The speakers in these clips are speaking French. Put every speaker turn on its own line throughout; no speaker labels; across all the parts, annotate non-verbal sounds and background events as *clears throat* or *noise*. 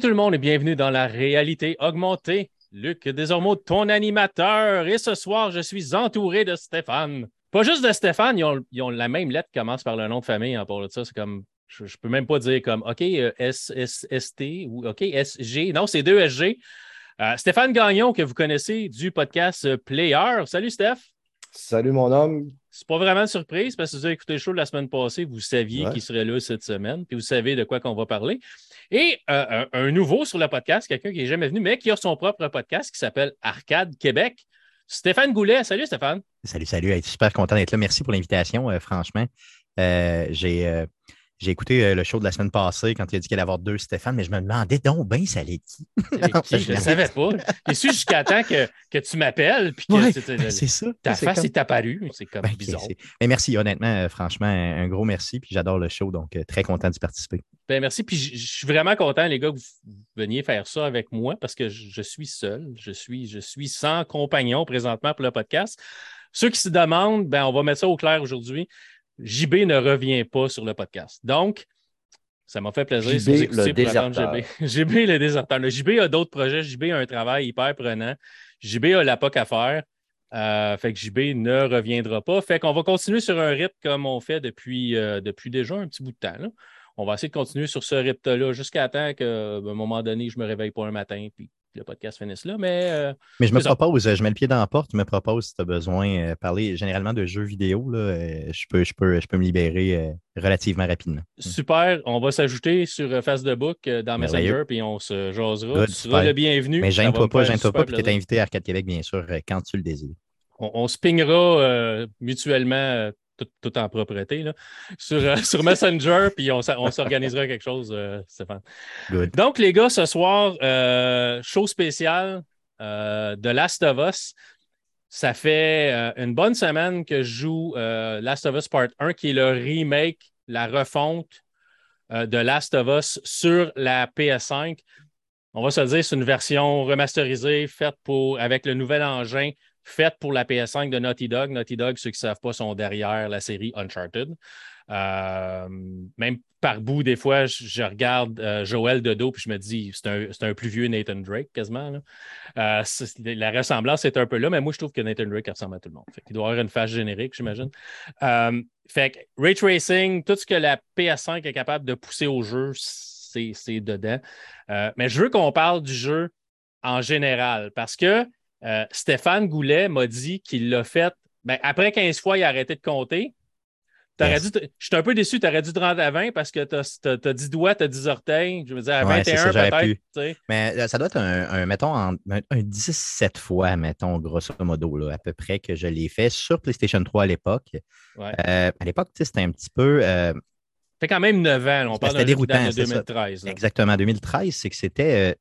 Salut tout le monde et bienvenue dans la réalité augmentée. Luc Desormeaux, ton animateur. Et ce soir, je suis entouré de Stéphane. Pas juste de Stéphane, ils ont, la même lettre qui commence par le nom de famille. En hein, de ça, c'est comme. Je, ne peux même pas dire comme OK, euh, S, S, S, T ou OK, S, G. Non, c'est deux SG. Euh, Stéphane Gagnon, que vous connaissez du podcast Player. Salut, Steph.
Salut, mon homme.
C'est pas vraiment une surprise parce que vous avez écouté le show de la semaine passée, vous saviez qu'il serait là cette semaine, puis vous savez de quoi qu'on va parler. Et euh, un, nouveau sur le podcast, quelqu'un qui n'est jamais venu, mais qui a son propre podcast qui s'appelle Arcade Québec. Stéphane Goulet. Salut Stéphane.
Salut, salut. Je suis super content d'être là. Merci pour l'invitation, euh, franchement. Euh, j'ai j'ai écouté euh, le show de la semaine passée quand il a dit qu'il allait avoir deux Stéphane, mais je me demandais donc bien ça allait *laughs* qui?
je ne le savais pas. Et su jusqu'à temps que, que tu m'appelles puis que
ben, c'est ça.
ta face est apparue. C'est comme ben, bizarre.
Mais merci, honnêtement, euh, franchement, un, gros merci. Puis j'adore le show, donc euh, très content d'y participer.
Ben, merci. Puis je suis vraiment content, les gars, que vous veniez faire ça avec moi parce que je, suis seul. Je suis, je suis sans compagnon présentement pour le podcast. Ceux qui se demandent, ben, on va mettre ça au clair aujourd'hui. JB ne revient pas sur le podcast. Donc, ça m'a fait plaisir
JB, si vous le déserteur.
JB. *laughs* JB le déserteur. Le JB a d'autres projets. JB a un travail hyper prenant. JB a la POC à faire. Euh, fait que JB ne reviendra pas. Fait qu'on va continuer sur un rythme comme on fait depuis, euh, depuis déjà un petit bout de temps. On va essayer de continuer sur ce rythme-là jusqu'à temps qu'à un moment donné, je me réveille pas un matin puis le podcast finisse là. Mais, euh,
mais je me propose, je mets le pied dans la porte, je me propose si tu as besoin de euh, parler généralement de jeux vidéo. Là, euh, je, peux, je, peux, je peux me libérer relativement rapidement.
Super. On va s'ajouter sur Facebook dans Messenger puis on se jasera. tu seras le bienvenu.
Mais gêne-toi pas, gêne-toi pas, puis tu es invité à Arcade Québec, bien sûr, quand tu le désires.
On, on se pingera mutuellement tout, en propreté, là, sur, euh, sur Messenger, puis on, s'organisera quelque chose, euh, Stéphane. Donc, les gars, ce soir, euh, show spécial de Last of Us. Ça fait une bonne semaine que je joue Last of Us Part 1, qui est le remake, la refonte de Last of Us sur la PS5. On va se dire, c'est une version remasterisée, faite pour, avec le nouvel engin faite pour la PS5 de Naughty Dog. Naughty Dog, ceux qui ne savent pas, sont derrière la série Uncharted. Euh, même par bout, des fois, je, regarde euh, Joël de dos puis je me dis, c'est un, plus vieux Nathan Drake quasiment. Euh, la ressemblance est un peu là, mais moi, je trouve que Nathan Drake ressemble à tout le monde. Il doit avoir une face générique, j'imagine. fait que Ray Tracing, tout ce que la PS5 est capable de pousser au jeu, c'est dedans. mais je veux qu'on parle du jeu en général parce que euh, Stéphane Goulet m'a dit qu'il l'a fait. Ben, après 15 fois, il a arrêté de compter. je suis un peu déçu, tu aurais dû te rendre à 20 parce que tu as, 10 doigts, tu as 10 orteils. Je veux dire, à 21 peut-être.
Mais euh, ça doit être un, mettons, un, 17 fois, mettons, grosso modo, là, à peu près, que je l'ai fait sur PlayStation 3 à l'époque. Euh, à l'époque, c'était un petit peu. Ça
fait quand même 9 ans, on parle de 2013.
Exactement, 2013, c'est que c'était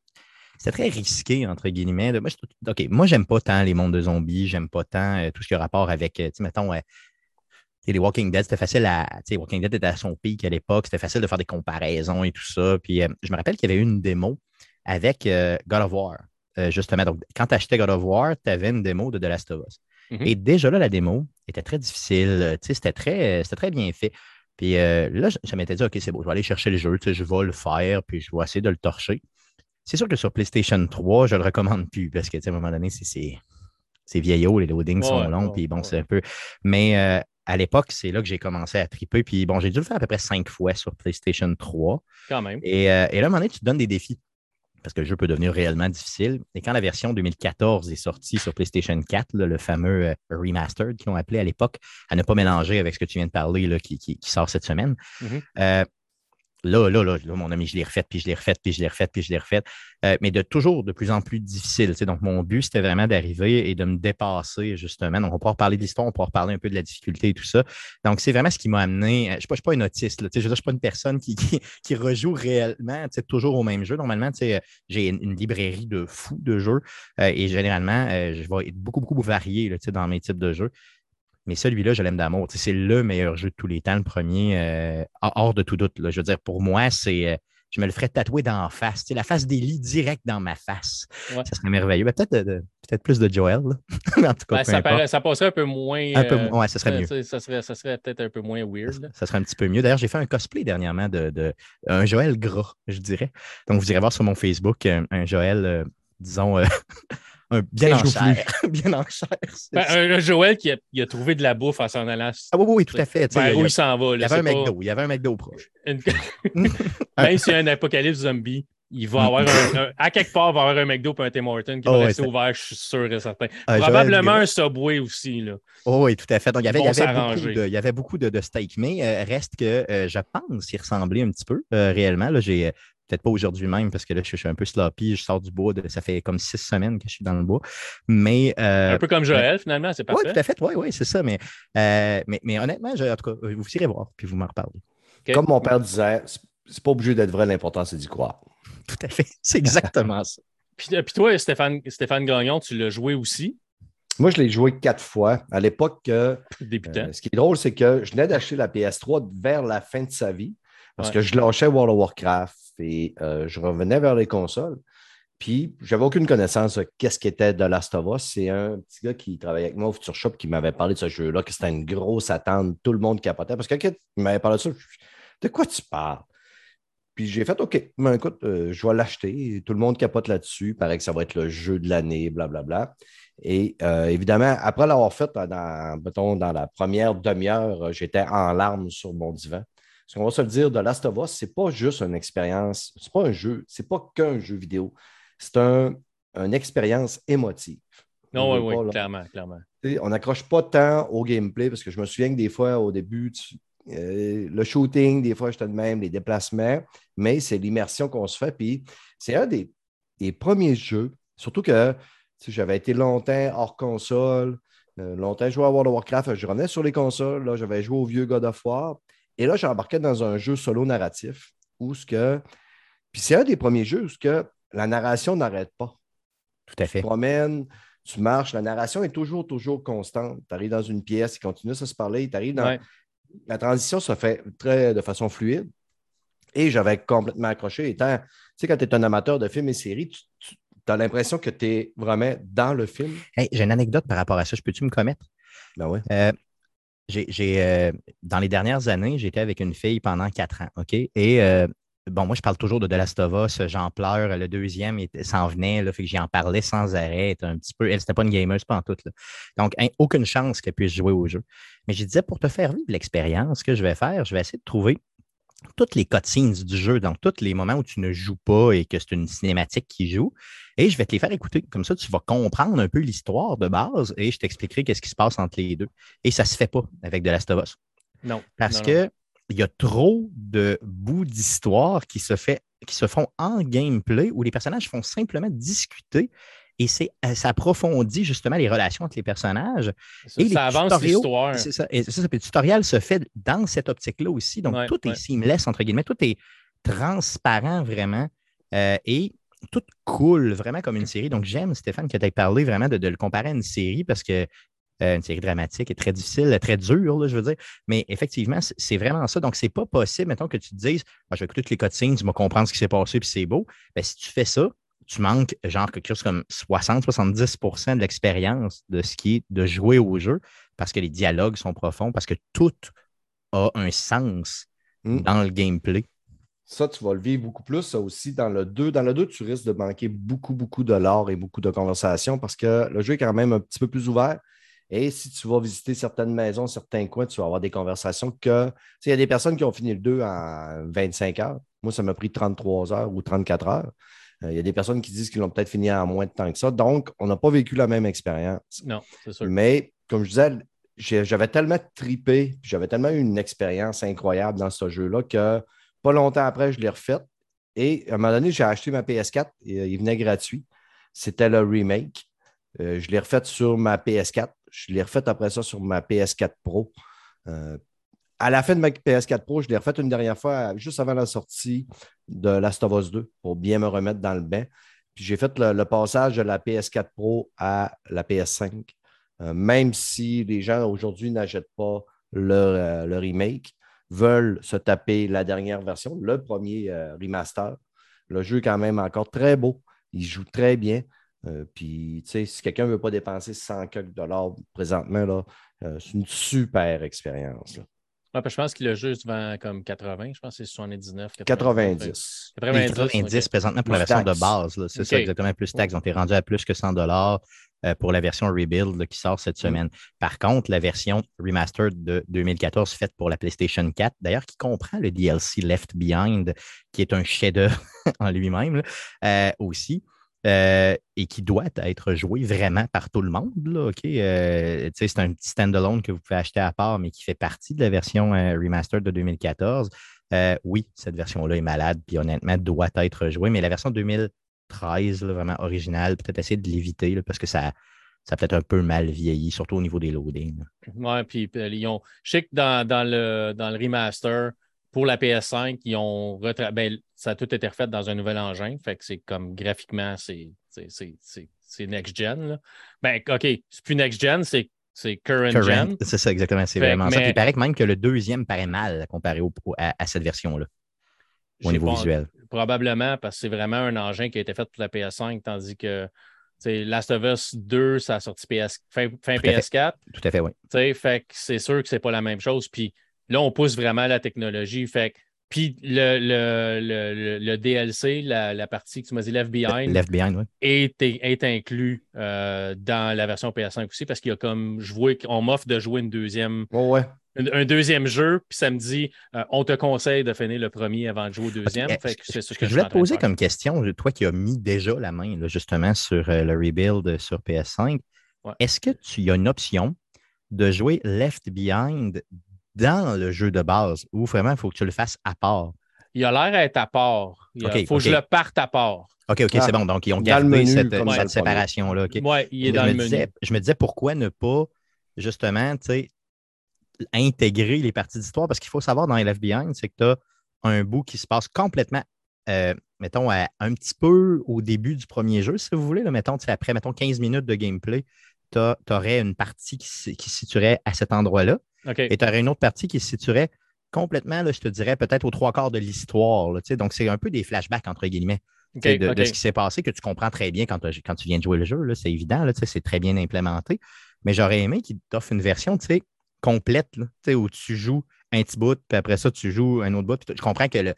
c'est très risqué, entre guillemets. Moi, je, OK, moi, j'aime pas tant les mondes de zombies, j'aime pas tant euh, tout ce qui a rapport avec, euh, tu sais, mettons, euh, les Walking Dead, c'était facile à. Walking Dead était à son pic à l'époque, c'était facile de faire des comparaisons et tout ça. Puis je me rappelle qu'il y avait eu une démo avec God of War, justement. Donc, quand tu achetais God of War, tu avais une démo de The Last of Us. Mm-hmm. Et déjà là, la démo était très difficile. Tu sais, c'était très, très bien fait. Puis là, je, je m'étais dit, OK, c'est beau, je vais aller chercher le jeu, tu sais, je vais le faire, puis je vais essayer de le torcher. C'est sûr que sur PlayStation 3, je ne le recommande plus parce qu'à un moment donné, c'est vieillot, les loadings sont longs, puis bon, c'est un peu. Mais euh, à l'époque, c'est là que j'ai commencé à triper. Puis bon, j'ai dû le faire à peu près cinq fois sur PlayStation 3.
Quand même.
Et, euh, et là, à un moment donné, tu te donnes des défis parce que le jeu peut devenir réellement difficile. Et quand la version 2014 est sortie sur PlayStation 4, le fameux euh, remastered qu'ils ont appelé à l'époque, à ne pas mélanger avec ce que tu viens de parler, là, qui, sort cette semaine, mm-hmm là, là, là, mon ami, je l'ai refait, puis je l'ai refait, puis je l'ai refait, puis je l'ai refait. Euh, mais de toujours de plus en plus difficile. Donc, mon but, c'était vraiment d'arriver et de me dépasser, justement. Donc, on pourra parler de l'histoire, on pourra parler un peu de la difficulté et tout ça. Donc, c'est vraiment ce qui m'a amené. Euh, je ne suis, pas un autiste. je ne suis pas une personne qui, *laughs* rejoue réellement toujours au même jeu. Normalement, j'ai une, librairie de fous de jeux euh, et généralement, je vais être beaucoup, beaucoup varié dans mes types de jeux. Mais celui-là, je l'aime d'amour. C'est le meilleur jeu de tous les temps, le premier, euh, hors de tout doute. Je veux dire, pour moi, c'est. Euh, je me le ferais tatouer dans la face, la face d'Eli direct dans ma face. Ça serait merveilleux. Ben, peut-être, peut-être plus de Joel. *laughs*
en tout cas, ben, ça, passerait un peu moins.
Un peu, euh, ouais, ça serait mieux.
Ça serait, ça serait peut-être un peu moins weird.
Ça, serait un petit peu mieux. D'ailleurs, j'ai fait un cosplay dernièrement de, de, un Joël gras, je dirais. Donc, vous irez voir sur mon Facebook un, Joël, euh, disons, euh, *laughs* un bien en chair. bien *laughs* en chair.
Ben, un, Joël qui a, a, trouvé de la bouffe en s'en allant.
Ah oui, oui, tout à fait.
Ben, où il s'en va.
il y avait un McDo. Il y avait un McDo proche. *laughs* *laughs*
Même s'il y a un apocalypse zombie, il va avoir un, à quelque part, il va avoir un McDo et un Tim Hortons qui va oh, rester ouvert, je suis sûr et certain. Ah, Probablement un Subway aussi. Là.
Oh, oui, tout à fait. Donc, il y avait, il y avait beaucoup, de, il y avait beaucoup de, de steak, mais euh, reste que euh, je pense qu'il ressemblait un petit peu euh, réellement. Là, j'ai, Peut-être pas aujourd'hui même parce que là, je, suis un peu sloppy, je sors du bois. ça fait comme six semaines que je suis dans le bois. Mais,
un peu comme Joël, finalement, c'est parfait.
Oui, tout à fait. Oui, oui, c'est ça. Mais, mais, mais, honnêtement, en tout cas, vous irez voir, puis vous m'en reparlez.
Comme mon père disait, c'est pas obligé d'être vrai, l'important, c'est d'y croire. *laughs*
Tout à fait. C'est exactement ça. *laughs*
Euh, puis, toi, Stéphane, Stéphane Gagnon, tu l'as joué aussi?
Moi, je l'ai joué quatre fois. À l'époque, euh,
Débutant.
ce qui est drôle, c'est que je venais d'acheter la PS3 vers la fin de sa vie parce que je lâchais World of Warcraft et euh, je revenais vers les consoles. Puis, j'avais aucune connaissance de qu'est-ce qu'était The Last of Us. C'est un petit gars qui travaillait avec moi au Future Shop qui m'avait parlé de ce jeu-là, que c'était une grosse attente. Tout le monde capotait. Parce que quand il m'avait parlé de ça, de quoi tu parles? Puis j'ai fait OK, mais écoute, euh, je vais l'acheter. Tout le monde capote là-dessus. Il paraît que ça va être le jeu de l'année, blablabla. Et euh, évidemment, après l'avoir fait dans, dans la première demi-heure, j'étais en larmes sur mon divan. Parce qu'on va se le dire, de Last of Us, ce n'est pas juste une expérience, ce n'est pas un jeu, ce n'est pas qu'un jeu vidéo. C'est un, une expérience émotive.
Non, oui, oui, clairement, clairement.
On n'accroche pas tant au gameplay parce que je me souviens que des fois, au début, tu, euh, le shooting, des fois, te de même, les déplacements, mais c'est l'immersion qu'on se fait. Puis c'est un des, premiers jeux, surtout que j'avais été longtemps hors console, euh, longtemps joué à World of Warcraft, je revenais sur les consoles, là, j'avais joué au vieux God of War, et là, j'embarquais dans un jeu solo narratif où ce que. Puis c'est un des premiers jeux où ce que la narration n'arrête pas.
Tout à fait.
Tu promènes, tu marches, la narration est toujours, toujours constante. Tu arrives dans une pièce, il continue à se parler, tu arrives dans la transition se fait très de façon fluide. Et j'avais complètement accroché. Étant, tu sais, quand tu es un amateur de films et séries, tu, as l'impression que tu es vraiment dans le film.
j'ai une anecdote par rapport à ça. Je peux-tu me commettre?
Ben oui.
Euh, j'ai, euh, dans les dernières années, j'étais avec une fille pendant quatre ans, OK? Et euh, bon, moi, je parle toujours de The Last of Us, j'en pleure. Le deuxième s'en venait, là, fait que j'y en parlais sans arrêt. Un petit peu, elle, c'était pas une gamer, pas en tout. Donc, aucune chance qu'elle puisse jouer au jeu. Mais je disais, pour te faire vivre l'expérience, ce que je vais faire, je vais essayer de trouver toutes les cutscenes du jeu, donc tous les moments où tu ne joues pas et que c'est une cinématique qui joue, et je vais te les faire écouter. Comme ça, tu vas comprendre un peu l'histoire de base et je t'expliquerai qu'est-ce qui se passe entre les deux. Et ça ne se fait pas avec The Last of Us.
Non.
Parce que il y a trop de bouts d'histoire qui se, fait, qui se font en gameplay où les personnages font simplement discuter et c'est, euh, ça approfondit justement les relations entre les personnages.
Ça, et ça avance l'histoire.
C'est ça. Et ça, le tutoriel se fait dans cette optique-là aussi. Donc, tout est seamless, entre guillemets. Tout est transparent vraiment. Euh, et tout coule vraiment comme une série. Donc, j'aime, Stéphane, que tu aies parlé vraiment de, le comparer à une série parce que euh, une série dramatique est très difficile, très dure, je veux dire. Mais effectivement, c'est vraiment ça. Donc, c'est pas possible, maintenant que tu te dises ah, je vais écouter toutes les cutscenes, tu vas comprendre ce qui s'est passé, puis c'est beau. Bien, si tu fais ça, tu manques genre quelque chose comme 60-70% de l'expérience de ce qui est de jouer au jeu parce que les dialogues sont profonds, parce que tout a un sens hmm. dans le gameplay.
Ça, tu vas le vivre beaucoup plus. Ça aussi, dans le 2, dans le 2, tu risques de manquer beaucoup, beaucoup de l'art et beaucoup de conversation parce que le jeu est quand même un petit peu plus ouvert. Et si tu vas visiter certaines maisons, certains coins, tu vas avoir des conversations que. Il y a des personnes qui ont fini le 2 en 25 heures. Moi, ça m'a pris 33 heures ou 34 heures. Euh, il y a des personnes qui disent qu'ils l'ont peut-être fini en moins de temps que ça. Donc, on n'a pas vécu la même expérience.
Non, c'est sûr.
Mais, comme je disais, j'avais tellement tripé, j'avais tellement eu une expérience incroyable dans ce jeu-là que pas longtemps après, je l'ai refait. Et à un moment donné, j'ai acheté ma PS4 et euh, il venait gratuit. C'était le remake. Euh, je l'ai refait sur ma PS4. Je l'ai refait après ça sur ma PS4 Pro. Euh, à la fin de ma PS4 Pro, je l'ai refait une dernière fois, juste avant la sortie de Last of Us 2, pour bien me remettre dans le bain. Puis j'ai fait le, passage de la PS4 Pro à la PS5. Euh, même si les gens aujourd'hui n'achètent pas le, remake, veulent se taper la dernière version, le premier euh, remaster, le jeu est quand même encore très beau. Il joue très bien. Euh, puis, tu sais, si quelqu'un ne veut pas dépenser 100 dollars présentement, là, c'est une super expérience
je pense qu'il a juste vend comme 80. Je pense que c'est 79.
90.
90, 90 présentement pour la version de base. C'est ça, exactement, plus taxes. On est rendu à plus que 100 dollars euh, pour la version Rebuild qui sort cette mm. semaine. Par contre, la version remastered de 2014 faite pour la PlayStation 4, d'ailleurs, qui comprend le DLC Left Behind, qui est un chef-d'œuvre *laughs* en lui-même euh, aussi. Euh, et qui doit être joué vraiment par tout le monde. Là, euh, c'est un petit standalone que vous pouvez acheter à part, mais qui fait partie de la version euh, remastered de 2014. oui, cette version-là est malade, puis honnêtement, doit être jouée, mais la version 2013, vraiment originale, peut-être essayer de l'éviter parce que ça, ça a peut-être un peu mal vieilli, surtout au niveau des loadings.
Oui, puis je sais que dans, le, dans le remaster, pour la PS5, ils ont ben, ça a tout été refait dans un nouvel engin. Fait que c'est comme graphiquement, c'est next-gen. Ben, OK, c'est plus next-gen, c'est current, gen.
C'est ça, exactement. C'est vraiment ça. il paraît que même que le deuxième paraît mal comparé à, cette version-là, au niveau visuel.
Probablement, parce que c'est vraiment un engin qui a été fait pour la PS5, tandis que Last of Us 2, ça a sorti PS, fin, PS4.
Tout à fait, oui.
Fait que c'est sûr que c'est pas la même chose. Puis Là, on pousse vraiment la technologie. Fait puis le, le, le, DLC, la, partie que tu m'as dit Left Behind, est, est, inclus euh, dans la version PS5 aussi parce qu'il y a comme je vois qu'on m'offre de jouer une deuxième. Un, deuxième jeu, puis ça me dit euh, on te conseille de finir le premier avant de jouer au deuxième.
je, voulais te poser comme question, toi qui as mis déjà la main justement sur euh, le rebuild sur PS5, est-ce que tu y as une option de jouer Left Behind dans le jeu de base ou vraiment il faut que tu le fasses à part?
Il a l'air d'être à part. Il faut que je le parte à part.
OK, OK, c'est bon. Donc, ils ont gardé cette, séparation-là.
Oui, il est dans le menu.
je me disais pourquoi ne pas justement intégrer les parties d'histoire? Parce qu'il faut savoir dans Left Behind, c'est que tu as un bout qui se passe complètement, euh, mettons, un petit peu au début du premier jeu, si vous voulez. Là, mettons, après, mettons, 15 minutes de gameplay, tu aurais une partie qui, qui se situerait à cet endroit-là. Et tu aurais une autre partie qui se situerait complètement, là, je te dirais, peut-être aux trois quarts de l'histoire. Donc, c'est un peu des flashbacks, entre guillemets, de, ce qui s'est passé, que tu comprends très bien quand, quand tu viens de jouer le jeu. C'est évident, c'est très bien implémenté. Mais j'aurais aimé qu'il t'offre une version complète, où tu joues un petit bout, puis après ça, tu joues un autre bout. Je comprends que le,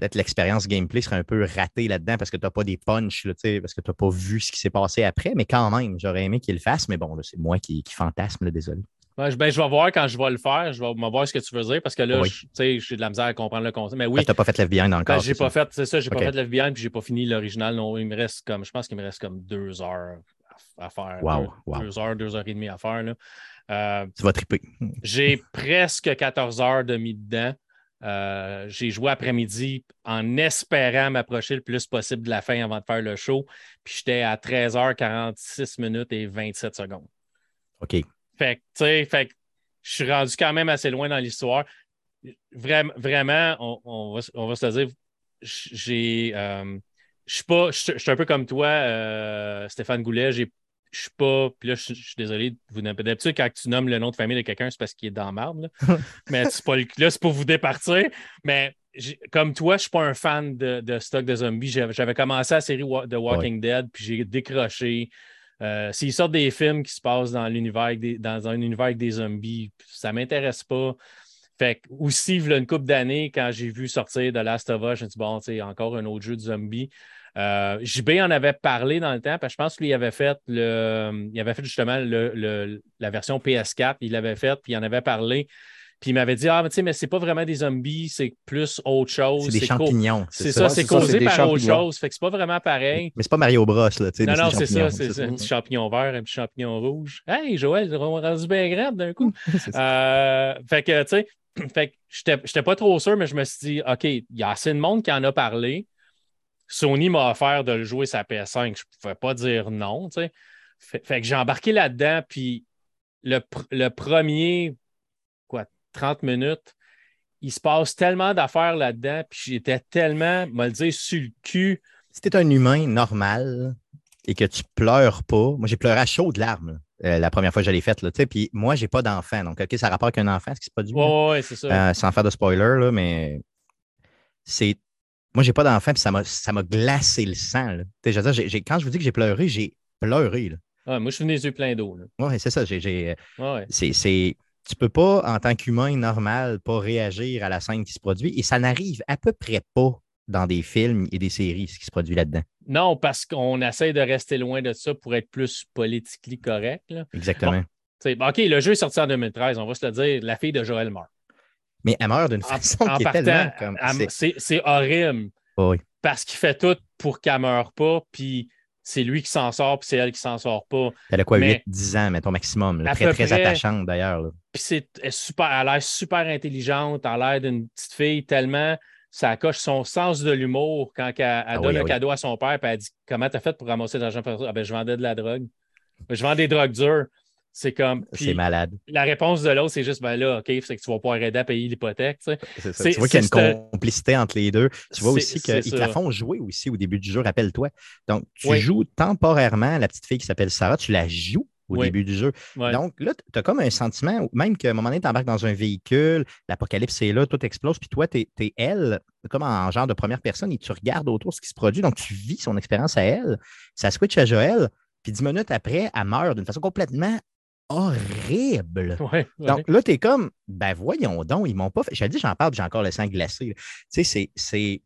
peut-être l'expérience gameplay serait un peu ratée là-dedans parce que tu n'as pas des punchs, parce que tu n'as pas vu ce qui s'est passé après, mais quand même, j'aurais aimé qu'il le fasse, mais bon, c'est moi qui, qui fantasme, désolé.
Ben, je vais voir quand je vais le faire. Je vais voir ce que tu veux dire parce que là, j'ai de la misère à comprendre le concept. Mais oui.
Tu n'as pas fait l'FBI dans le
ben, j'ai pas fait, c'est ça, j'ai pas fait l'FBI puis j'ai pas fini l'original. Il me reste comme, je pense qu'il me reste comme deux heures à, faire.
Wow,
deux, heures, deux heures et demie à faire. Là. Euh,
tu vas triper.
j'ai presque 14 heures de mis dedans. Euh, j'ai joué après-midi en espérant m'approcher le plus possible de la fin avant de faire le show. Puis j'étais à 13h46 minutes et 27 secondes.
OK.
Fait que, tu sais, fait que je suis rendu quand même assez loin dans l'histoire. Vraiment, vraiment on, va, on, va, se le dire, j'ai. Euh, je suis pas. Je suis un peu comme toi, euh, Stéphane Goulet. Je suis pas. Puis là, je suis désolé, vous d'habitude, quand tu nommes le nom de famille de quelqu'un, c'est parce qu'il est dans marde. *laughs* mais c'est pas là, c'est pour vous départir. Mais comme toi, je suis pas un fan de, stock de zombies. J'avais commencé la série The Walking Dead, puis j'ai décroché. Euh, s'ils sortent des films qui se passent dans l'univers dans un univers avec des zombies, ça ne m'intéresse pas. Fait que aussi, il y a une couple d'années, quand j'ai vu sortir de Last of Us, je me suis dit, bon, c'est encore un autre jeu de zombies. Euh, JB en avait parlé dans le temps, parce que je pense qu'il avait fait le, il avait fait justement la version PS4, il l'avait fait, puis il en avait parlé. Puis il m'avait dit Ah, mais tu sais, mais c'est pas vraiment des zombies, c'est plus autre chose.
C'est des champignons.
C'est ça, c'est causé par autre chose. Fait que c'est pas vraiment pareil.
Mais c'est pas Mario Bros, là.
Non, non, c'est ça. C'est un petit champignon vert, un petit champignon rouge. Hey, Joël, on rendu bien grave d'un coup. *laughs* euh, fait que, tu sais, *clears throat* fait que j'étais pas trop sûr, mais je me suis dit OK, il y a assez de monde qui en a parlé. Sony m'a offert de le jouer sa PS5. Je pouvais pas dire non. Fait, fait, que j'ai embarqué là-dedans, puis le, le premier 30 minutes. Il se passe tellement d'affaires là-dedans, puis j'étais tellement, me le dire, sur le cul.
Si un humain normal et que tu pleures pas, moi j'ai pleuré à chaudes larmes. euh, la première fois que je l'ai faite. Puis moi, j'ai pas d'enfant. Donc, OK, ça a rapport avec un enfant, ce qui se produit.
Oui, ouais, c'est ça.
Euh, sans faire de spoiler, là, mais c'est. Moi, j'ai pas d'enfant, puis ça m'a glacé le sang. Là. Je veux dire, quand je vous dis que j'ai pleuré, j'ai pleuré.
Là. moi, je suis venu les yeux pleins d'eau.
Oui, c'est ça. J'ai, ouais. c'est, tu peux pas, en tant qu'humain normal, pas réagir à la scène qui se produit. Et ça n'arrive à peu près pas dans des films et des séries, ce qui se produit là-dedans.
Non, parce qu'on essaie de rester loin de ça pour être plus politiquement correct.
Exactement.
OK, le jeu est sorti en 2013, on va se le dire, la fille de Joël meurt.
Mais elle meurt d'une façon qui est tellement comme...
C'est horrible.
oui.
Parce qu'il fait tout pour qu'elle ne meure pas, puis c'est lui qui s'en sort, puis c'est elle qui s'en sort pas.
Elle a quoi, 8-10 ans, mettons, maximum. très, très attachante, d'ailleurs.
Puis c'est super, elle a l'air super intelligente, elle a l'air d'une petite fille tellement ça coche son sens de l'humour quand elle, ah donne un ah cadeau à son père et elle dit Comment t'as fait pour ramasser de l'argent ah, ben, Je vendais de la drogue. Je vends des drogues dures. C'est comme.
C'est malade.
La réponse de l'autre, c'est juste ben là, OK, c'est que tu vas pouvoir aider à payer l'hypothèque. Tu,
vois qu'il y a une complicité entre les deux. Tu vois aussi qu'ils te la font jouer aussi au début du jeu, rappelle-toi. Donc, tu joues temporairement la petite fille qui s'appelle Sarah, tu la joues au début du jeu. Donc là, tu as comme un sentiment, même qu'à un moment donné, tu embarques dans un véhicule, l'apocalypse est là, tout explose, puis toi, tu es, elle, comme en genre de première personne, et tu regardes autour ce qui se produit. Donc, tu vis son expérience à elle. Ça switch à Joël, puis dix minutes après, elle meurt d'une façon complètement horrible. Donc là, tu es comme, ben voyons donc, ils m'ont pas fait. J'ai dit, j'en parle, j'ai encore le sang glacé. Tu sais, c'est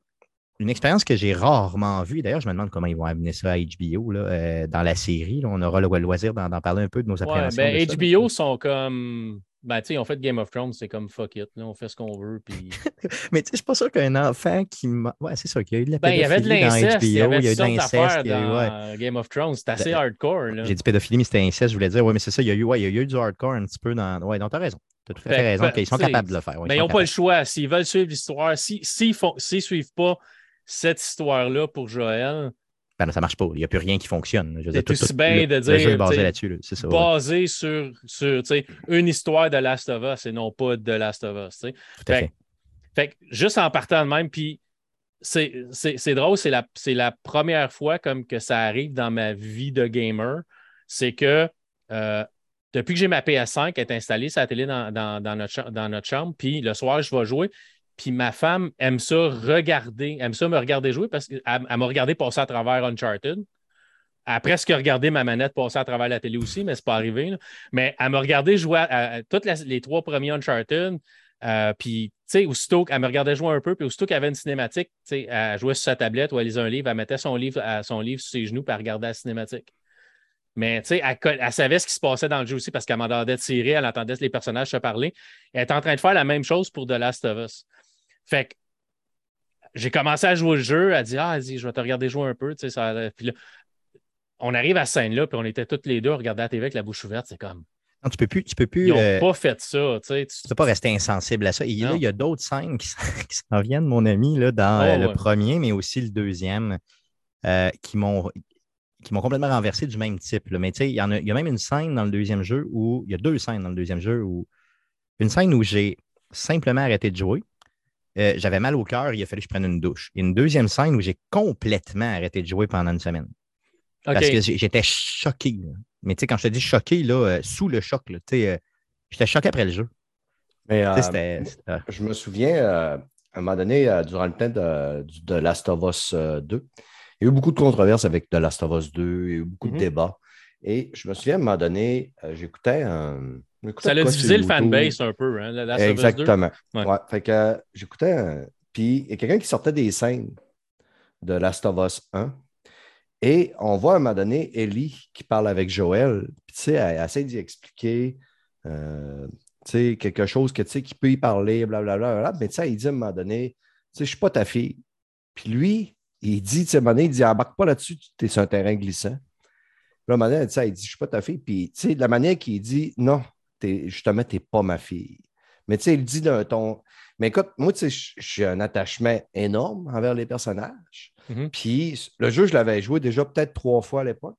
une expérience que j'ai rarement vue. D'ailleurs, je me demande comment ils vont amener ça à HBO là, euh, dans la série. On aura le loisir d'en parler un peu de nos appréhensions.
ben, HBO sont comme. Ben, tu sais, on fait Game of Thrones, c'est comme fuck it. Là, on fait ce qu'on veut. Puis... *laughs*
mais tu sais, je suis pas sûr qu'un enfant qui. Ouais, c'est sûr qu'il y a eu de la
ben, il y avait de l'inceste. Il y avait
de
l'inceste. dans Game of Thrones. C'est assez ben, hardcore.
J'ai dit pédophilie, mais c'était inceste. Je voulais dire, ouais, mais c'est ça. Il y, a eu, ouais, il y a eu du hardcore un petit peu dans. Ouais, donc t'as raison. Tu as tout à fait, raison. ils sont capables de le faire.
mais ils n'ont pas le choix. S'ils veulent suivre l'histoire, s'ils ne suivent pas cette histoire-là pour Joël.
Ben, ça ne marche pas. Il n'y a plus rien qui fonctionne.
C'est aussi bien de dire. basé là-dessus. C'est ça. Basé sur, sur une histoire de Last of Us et non pas de Last of Us. Tout à fait. fait. juste en partant de même, puis c'est drôle, c'est la, la première fois comme que ça arrive dans ma vie de gamer. C'est que euh, depuis que j'ai ma PS5, elle est installée sur la télé dans, dans, notre, dans notre chambre, puis le soir, je vais jouer. Puis ma femme aime ça regarder, aime ça me regarder jouer parce qu'elle m'a regardé passer à travers Uncharted. Elle a presque regardé ma manette passer à travers la télé aussi, mais c'est pas arrivé. Mais elle m'a regardé jouer à, toutes les trois premiers Uncharted. Euh, puis, tu sais, aussitôt qu'elle me regardait jouer un peu, puis aussitôt qu'elle avait une cinématique, tu sais, elle jouait sur sa tablette ou elle lisait un livre, elle mettait son livre, son livre sur ses genoux, puis elle regardait la cinématique. Mais tu sais, elle, savait ce qui se passait dans le jeu aussi parce qu'elle m'entendait tirer, elle entendait les personnages se parler. Elle est en train de faire la même chose pour The Last of Us. Fait que j'ai commencé à jouer le jeu. Elle dit Ah, je vais te regarder jouer un peu. Puis là, on arrive à cette scène-là, puis on était toutes les deux à regarder la TV avec la bouche ouverte. C'est comme.
Non, tu peux plus. Tu peux plus
Ils n'ont euh, pas fait ça. Tu ne
peux pas rester insensible à ça. Et là, il y a d'autres scènes qui, s'en viennent, mon ami, là, dans euh, le premier, mais aussi le deuxième, euh, qui m'ont qui m'ont complètement renversé du même type. Mais tu sais, il y, a, il y a même une scène dans le deuxième jeu où il y a deux scènes dans le deuxième jeu où une scène où j'ai simplement arrêté de jouer euh, j'avais mal au cœur, il a fallu que je prenne une douche. Il y a une deuxième scène où j'ai complètement arrêté de jouer pendant une semaine. Parce que j'étais choqué. Mais tu sais, quand je te dis choqué, là, euh, sous le choc, là, euh, j'étais choqué après le jeu.
Mais, je me souviens, à un moment donné, durant le temps de, de Last of Us 2, il y a eu beaucoup de controverses avec The Last of Us 2, il y a eu beaucoup de mm-hmm. débats. Et je me souviens, à un moment donné, j'écoutais un
ça a divisé le fanbase un peu, hein,
Exactement. Ouais. Fait que j'écoutais, puis il y a quelqu'un qui sortait des scènes de Last of Us 1. Et on voit à un moment donné Ellie qui parle avec Joël. Puis, tu sais, elle, essaie d'y expliquer euh, quelque chose que, qui peut y parler, blablabla. Bla, bla, bla, mais tu sais, il dit à un moment donné, tu sais, je ne suis pas ta fille. Puis lui, il dit, tu sais, à un moment donné, il dit, embarque pas là-dessus, tu es sur un terrain glissant. Puis là, à un moment donné, il dit, dit, je ne suis pas ta fille. Puis, tu sais, de la manière qu'il dit, non, justement, tu n'es pas ma fille. Mais tu sais, il dit d'un ton. Mais écoute, moi, tu sais, j'ai un attachement énorme envers les personnages. Mm-hmm. Puis le jeu, je l'avais joué déjà peut-être trois fois à l'époque.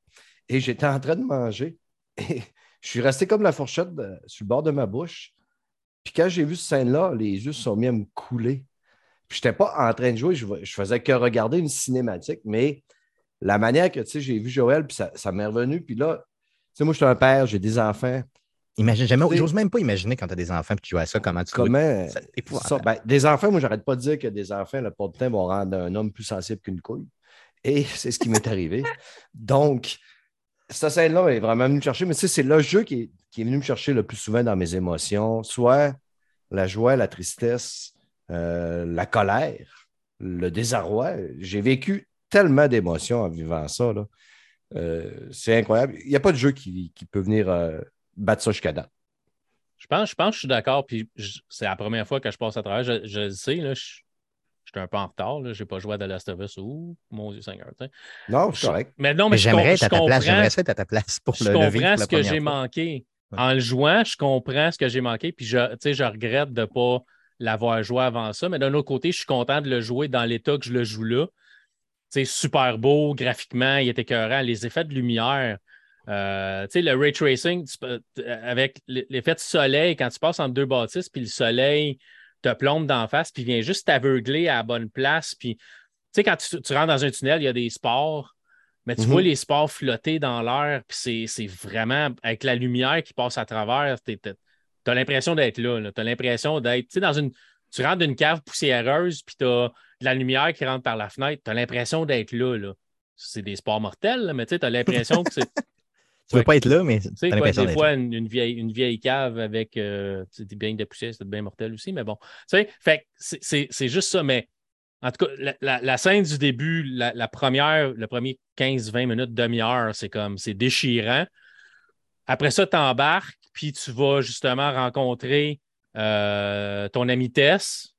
Et j'étais en train de manger. *laughs* Et je suis resté comme la fourchette sur le bord de ma bouche. Puis quand j'ai vu cette scène-là, les yeux se sont mis à me couler. Puis je n'étais pas en train de jouer, je, je, faisais que regarder une cinématique, mais la manière que tu sais, j'ai vu Joël, puis ça, ça m'est revenu. Puis là, sais, moi, je suis un père, j'ai des enfants.
Imagine, jamais, j'ose même pas imaginer quand tu as des enfants et tu joues à ça, comment tu
comment, ça, ben, Des enfants, moi, j'arrête pas de dire que des enfants, le de temps, vont rendre un homme plus sensible qu'une couille. Et *laughs* c'est ce qui m'est arrivé. Donc, cette scène-là est vraiment venue me chercher, mais tu sais, c'est le jeu qui est, venu me chercher le plus souvent dans mes émotions, soit la joie, la tristesse, euh, la colère, le désarroi. J'ai vécu tellement d'émotions en vivant ça. Euh, c'est incroyable. Il n'y a pas de jeu qui, peut venir euh, battre ça jusqu'à date.
Je pense, je pense que je suis d'accord. Puis c'est la première fois que je passe à travers. Je, le sais, là, je, J'étais un peu en retard. Je n'ai pas joué à The Last of Us ou mon Dieu Seigneur.
Non, c'est correct.
Mais non, mais, j'aimerais être
à ta place. J'aimerais être à ta place pour
je le Je comprends ce que j'ai manqué. En le jouant, je comprends ce que j'ai manqué. Puis je, je regrette de ne pas l'avoir joué avant ça. Mais d'un autre côté, je suis content de le jouer dans l'état que je le joue là. C'est super beau, graphiquement, il était écœurant. Les effets de lumière. Euh, le ray tracing, avec l'effet de soleil, quand tu passes entre deux bâtisses, puis le soleil te plombe d'en face, puis vient juste t'aveugler à la bonne place. Puis, tu sais, quand tu, rentres dans un tunnel, il y a des sports, mais tu vois mhm. les sports flotter dans l'air, puis c'est vraiment avec la lumière qui passe à travers, tu as l'impression d'être là. Tu as l'impression d'être, tu sais, dans une. Tu rentres dans une cave poussiéreuse, puis tu as de la lumière qui rentre par la fenêtre, tu as l'impression d'être là. là. C'est des sports mortels, mais tu as l'impression que c'est. *laughs*
Tu ne veux pas être là, mais tu
sais, des fois, une, vieille, une vieille cave avec euh, des bains de poussière, c'est bien mortel aussi, mais bon. Tu sais, c'est juste ça, mais en tout cas, la, scène du début, la, première, le premier 15-20 minutes, demi-heure, c'est comme, c'est déchirant. Après ça, tu embarques, puis tu vas justement rencontrer euh, ton ami Tess,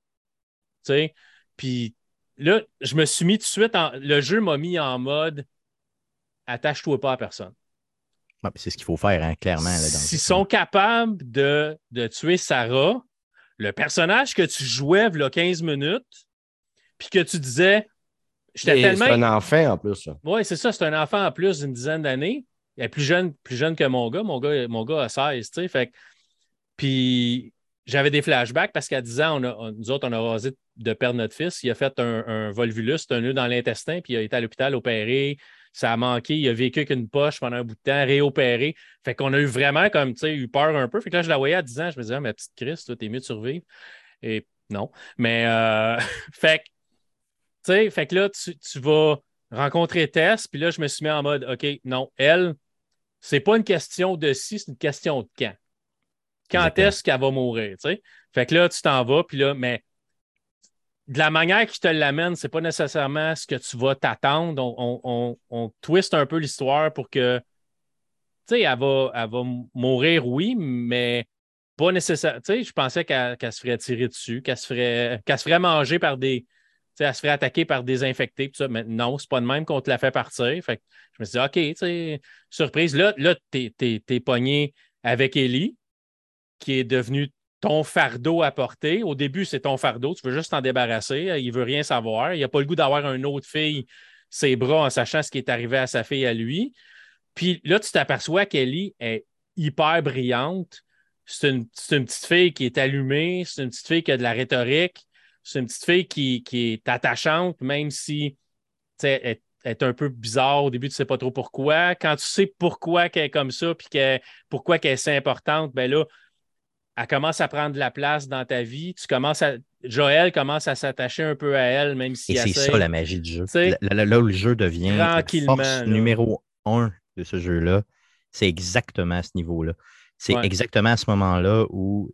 tu sais, puis là, je me suis mis tout de suite, en, le jeu m'a mis en mode attache-toi pas à personne
c'est ce qu'il faut faire, hein, clairement.
S'ils sont capables de, tuer Sarah, le personnage que tu jouais il y a 15 minutes, puis que tu disais.
Tellement... C'est un enfant en plus.
Oui, c'est ça, c'est un enfant en plus d'une dizaine d'années. Il est plus jeune, plus jeune que mon gars. Mon gars, mon gars a 16, tu sais. Fait... Puis j'avais des flashbacks parce qu'à 10 ans, nous autres, on a rasé de perdre notre fils. Il a fait un, un volvulus, un nœud dans l'intestin, puis il a été à l'hôpital opéré ça a manqué, il a vécu avec une poche pendant un bout de temps, réopéré. Fait qu'on a eu vraiment comme, tu sais, eu peur un peu. Fait que là, je la voyais à 10 ans, je me disais, ah, ma petite Chris, toi, t'es mieux de survivre. Et non. Mais, euh, *laughs* fait que, tu sais, fait que là, tu, tu, vas rencontrer Tess, puis là, je me suis mis en mode, OK, non, elle, c'est pas une question de si, c'est une question de quand. Quand est-ce qu'elle va mourir, tu sais? Fait que là, tu t'en vas, puis là, mais de la manière qui te l'amène, c'est pas nécessairement ce que tu vas t'attendre. On, on, twist un peu l'histoire pour que, tu sais, elle va, elle va mourir, oui, mais pas nécessairement. Tu sais, je pensais qu'elle se ferait tirer dessus, qu'elle se ferait, qu'elle se ferait manger par des. Tu sais, elle se ferait attaquer par des infectés, tout ça. Mais non, c'est pas de même qu'on te la fait partir. Fait que je me suis dit, OK, tu sais, surprise. Là, là t'es, es, pogné avec Ellie, qui est devenue ton fardeau à porter. Au début, c'est ton fardeau, tu veux juste t'en débarrasser. Il veut rien savoir. Il n'a pas le goût d'avoir une autre fille ses bras en sachant ce qui est arrivé à sa fille à lui. Puis là, tu t'aperçois qu'Ellie est hyper brillante. C'est une, petite fille qui est allumée, c'est une petite fille qui a de la rhétorique, c'est une petite fille qui, est attachante, même si elle est un peu bizarre au début, tu ne sais pas trop pourquoi. Quand tu sais pourquoi qu'elle est comme ça, puis pourquoi qu'elle est si importante, ben là, elle commence à prendre de la place dans ta vie. Tu commences à. Joël commence à s'attacher un peu à elle, même si.
Et c'est ça la magie du jeu. Là, où le jeu devient la force numéro un de ce jeu-là, c'est exactement à ce niveau-là. C'est exactement à ce moment-là où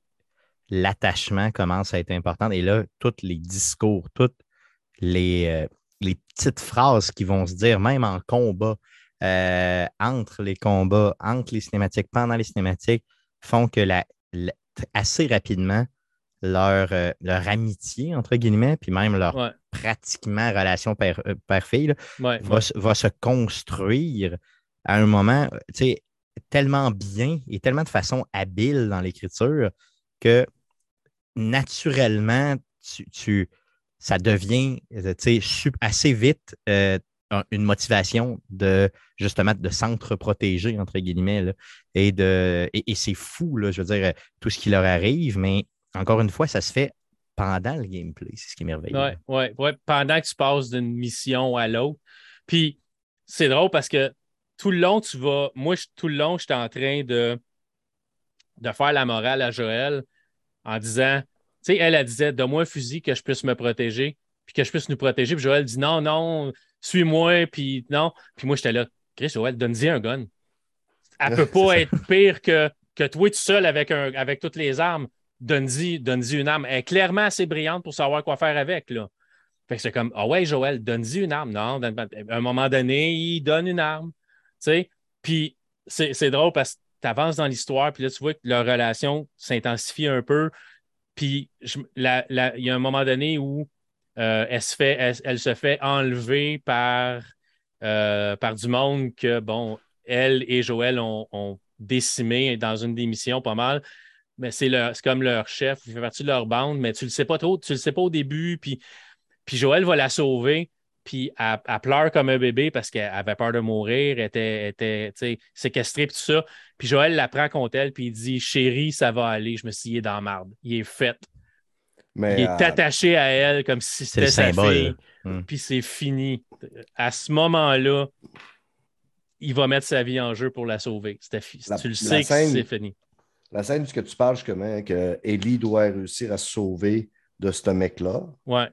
l'attachement commence à être important. Et là, tous les discours, toutes les, euh, les petites phrases qui vont se dire, même en combat, euh, entre les combats, entre les cinématiques, pendant les cinématiques, font que la, assez rapidement leur, euh, leur amitié, entre guillemets, puis même leur pratiquement relation euh, père-fille va, se construire à un moment tellement bien et tellement de façon habile dans l'écriture que naturellement, tu, ça devient euh, assez vite une motivation de justement de s'entre-protéger, entre guillemets. et de et, c'est fou, là, je veux dire, tout ce qui leur arrive, mais encore une fois, ça se fait pendant le gameplay. C'est ce qui est merveilleux.
Oui, ouais, ouais. pendant que tu passes d'une mission à l'autre. Puis c'est drôle parce que tout le long, tu vas. Moi, tout le long, j'étais en train de, de faire la morale à Joël en disant, tu sais, elle, elle disait, donne-moi un fusil que je puisse me protéger, puis que je puisse nous protéger. Puis Joël dit, non, non, suis-moi, puis non. Puis moi, j'étais là, Chris, Joël, donne-y un gun. Elle *laughs* peut pas être pire que, que toi tout seul avec, un, avec toutes les armes. Donne-y donne une arme. Elle est clairement assez brillante pour savoir quoi faire avec, là. Fait que c'est comme, ah ouais, Joël, donne-y une arme. Non, à un moment donné, il donne une arme. Tu sais, puis c'est drôle parce que tu avances dans l'histoire, puis là, tu vois que leur relation s'intensifie un peu. Puis il y a un moment donné où euh, elle, se fait, enlever par, euh, par du monde que, bon, elle et Joël ont, décimé dans une démission pas mal. Mais c'est comme leur chef, il fait partie de leur bande, mais tu le sais pas trop, tu le sais pas au début. Puis, puis Joël va la sauver. Puis elle, pleure comme un bébé parce qu'elle avait peur de mourir, elle était, séquestrée, tout ça. Puis Joël la prend contre elle, puis il dit Chérie, ça va aller. Je me suis dit, il dans marde. Il est fait. Mais, il est euh, attaché à elle comme si c'était sa fille. Hmm. Puis c'est fini. À ce moment-là, il va mettre sa vie en jeu pour la sauver. tu le sais que c'est fini.
La scène que tu parles, justement, que Ellie doit réussir à se sauver de ce mec-là.
Ouais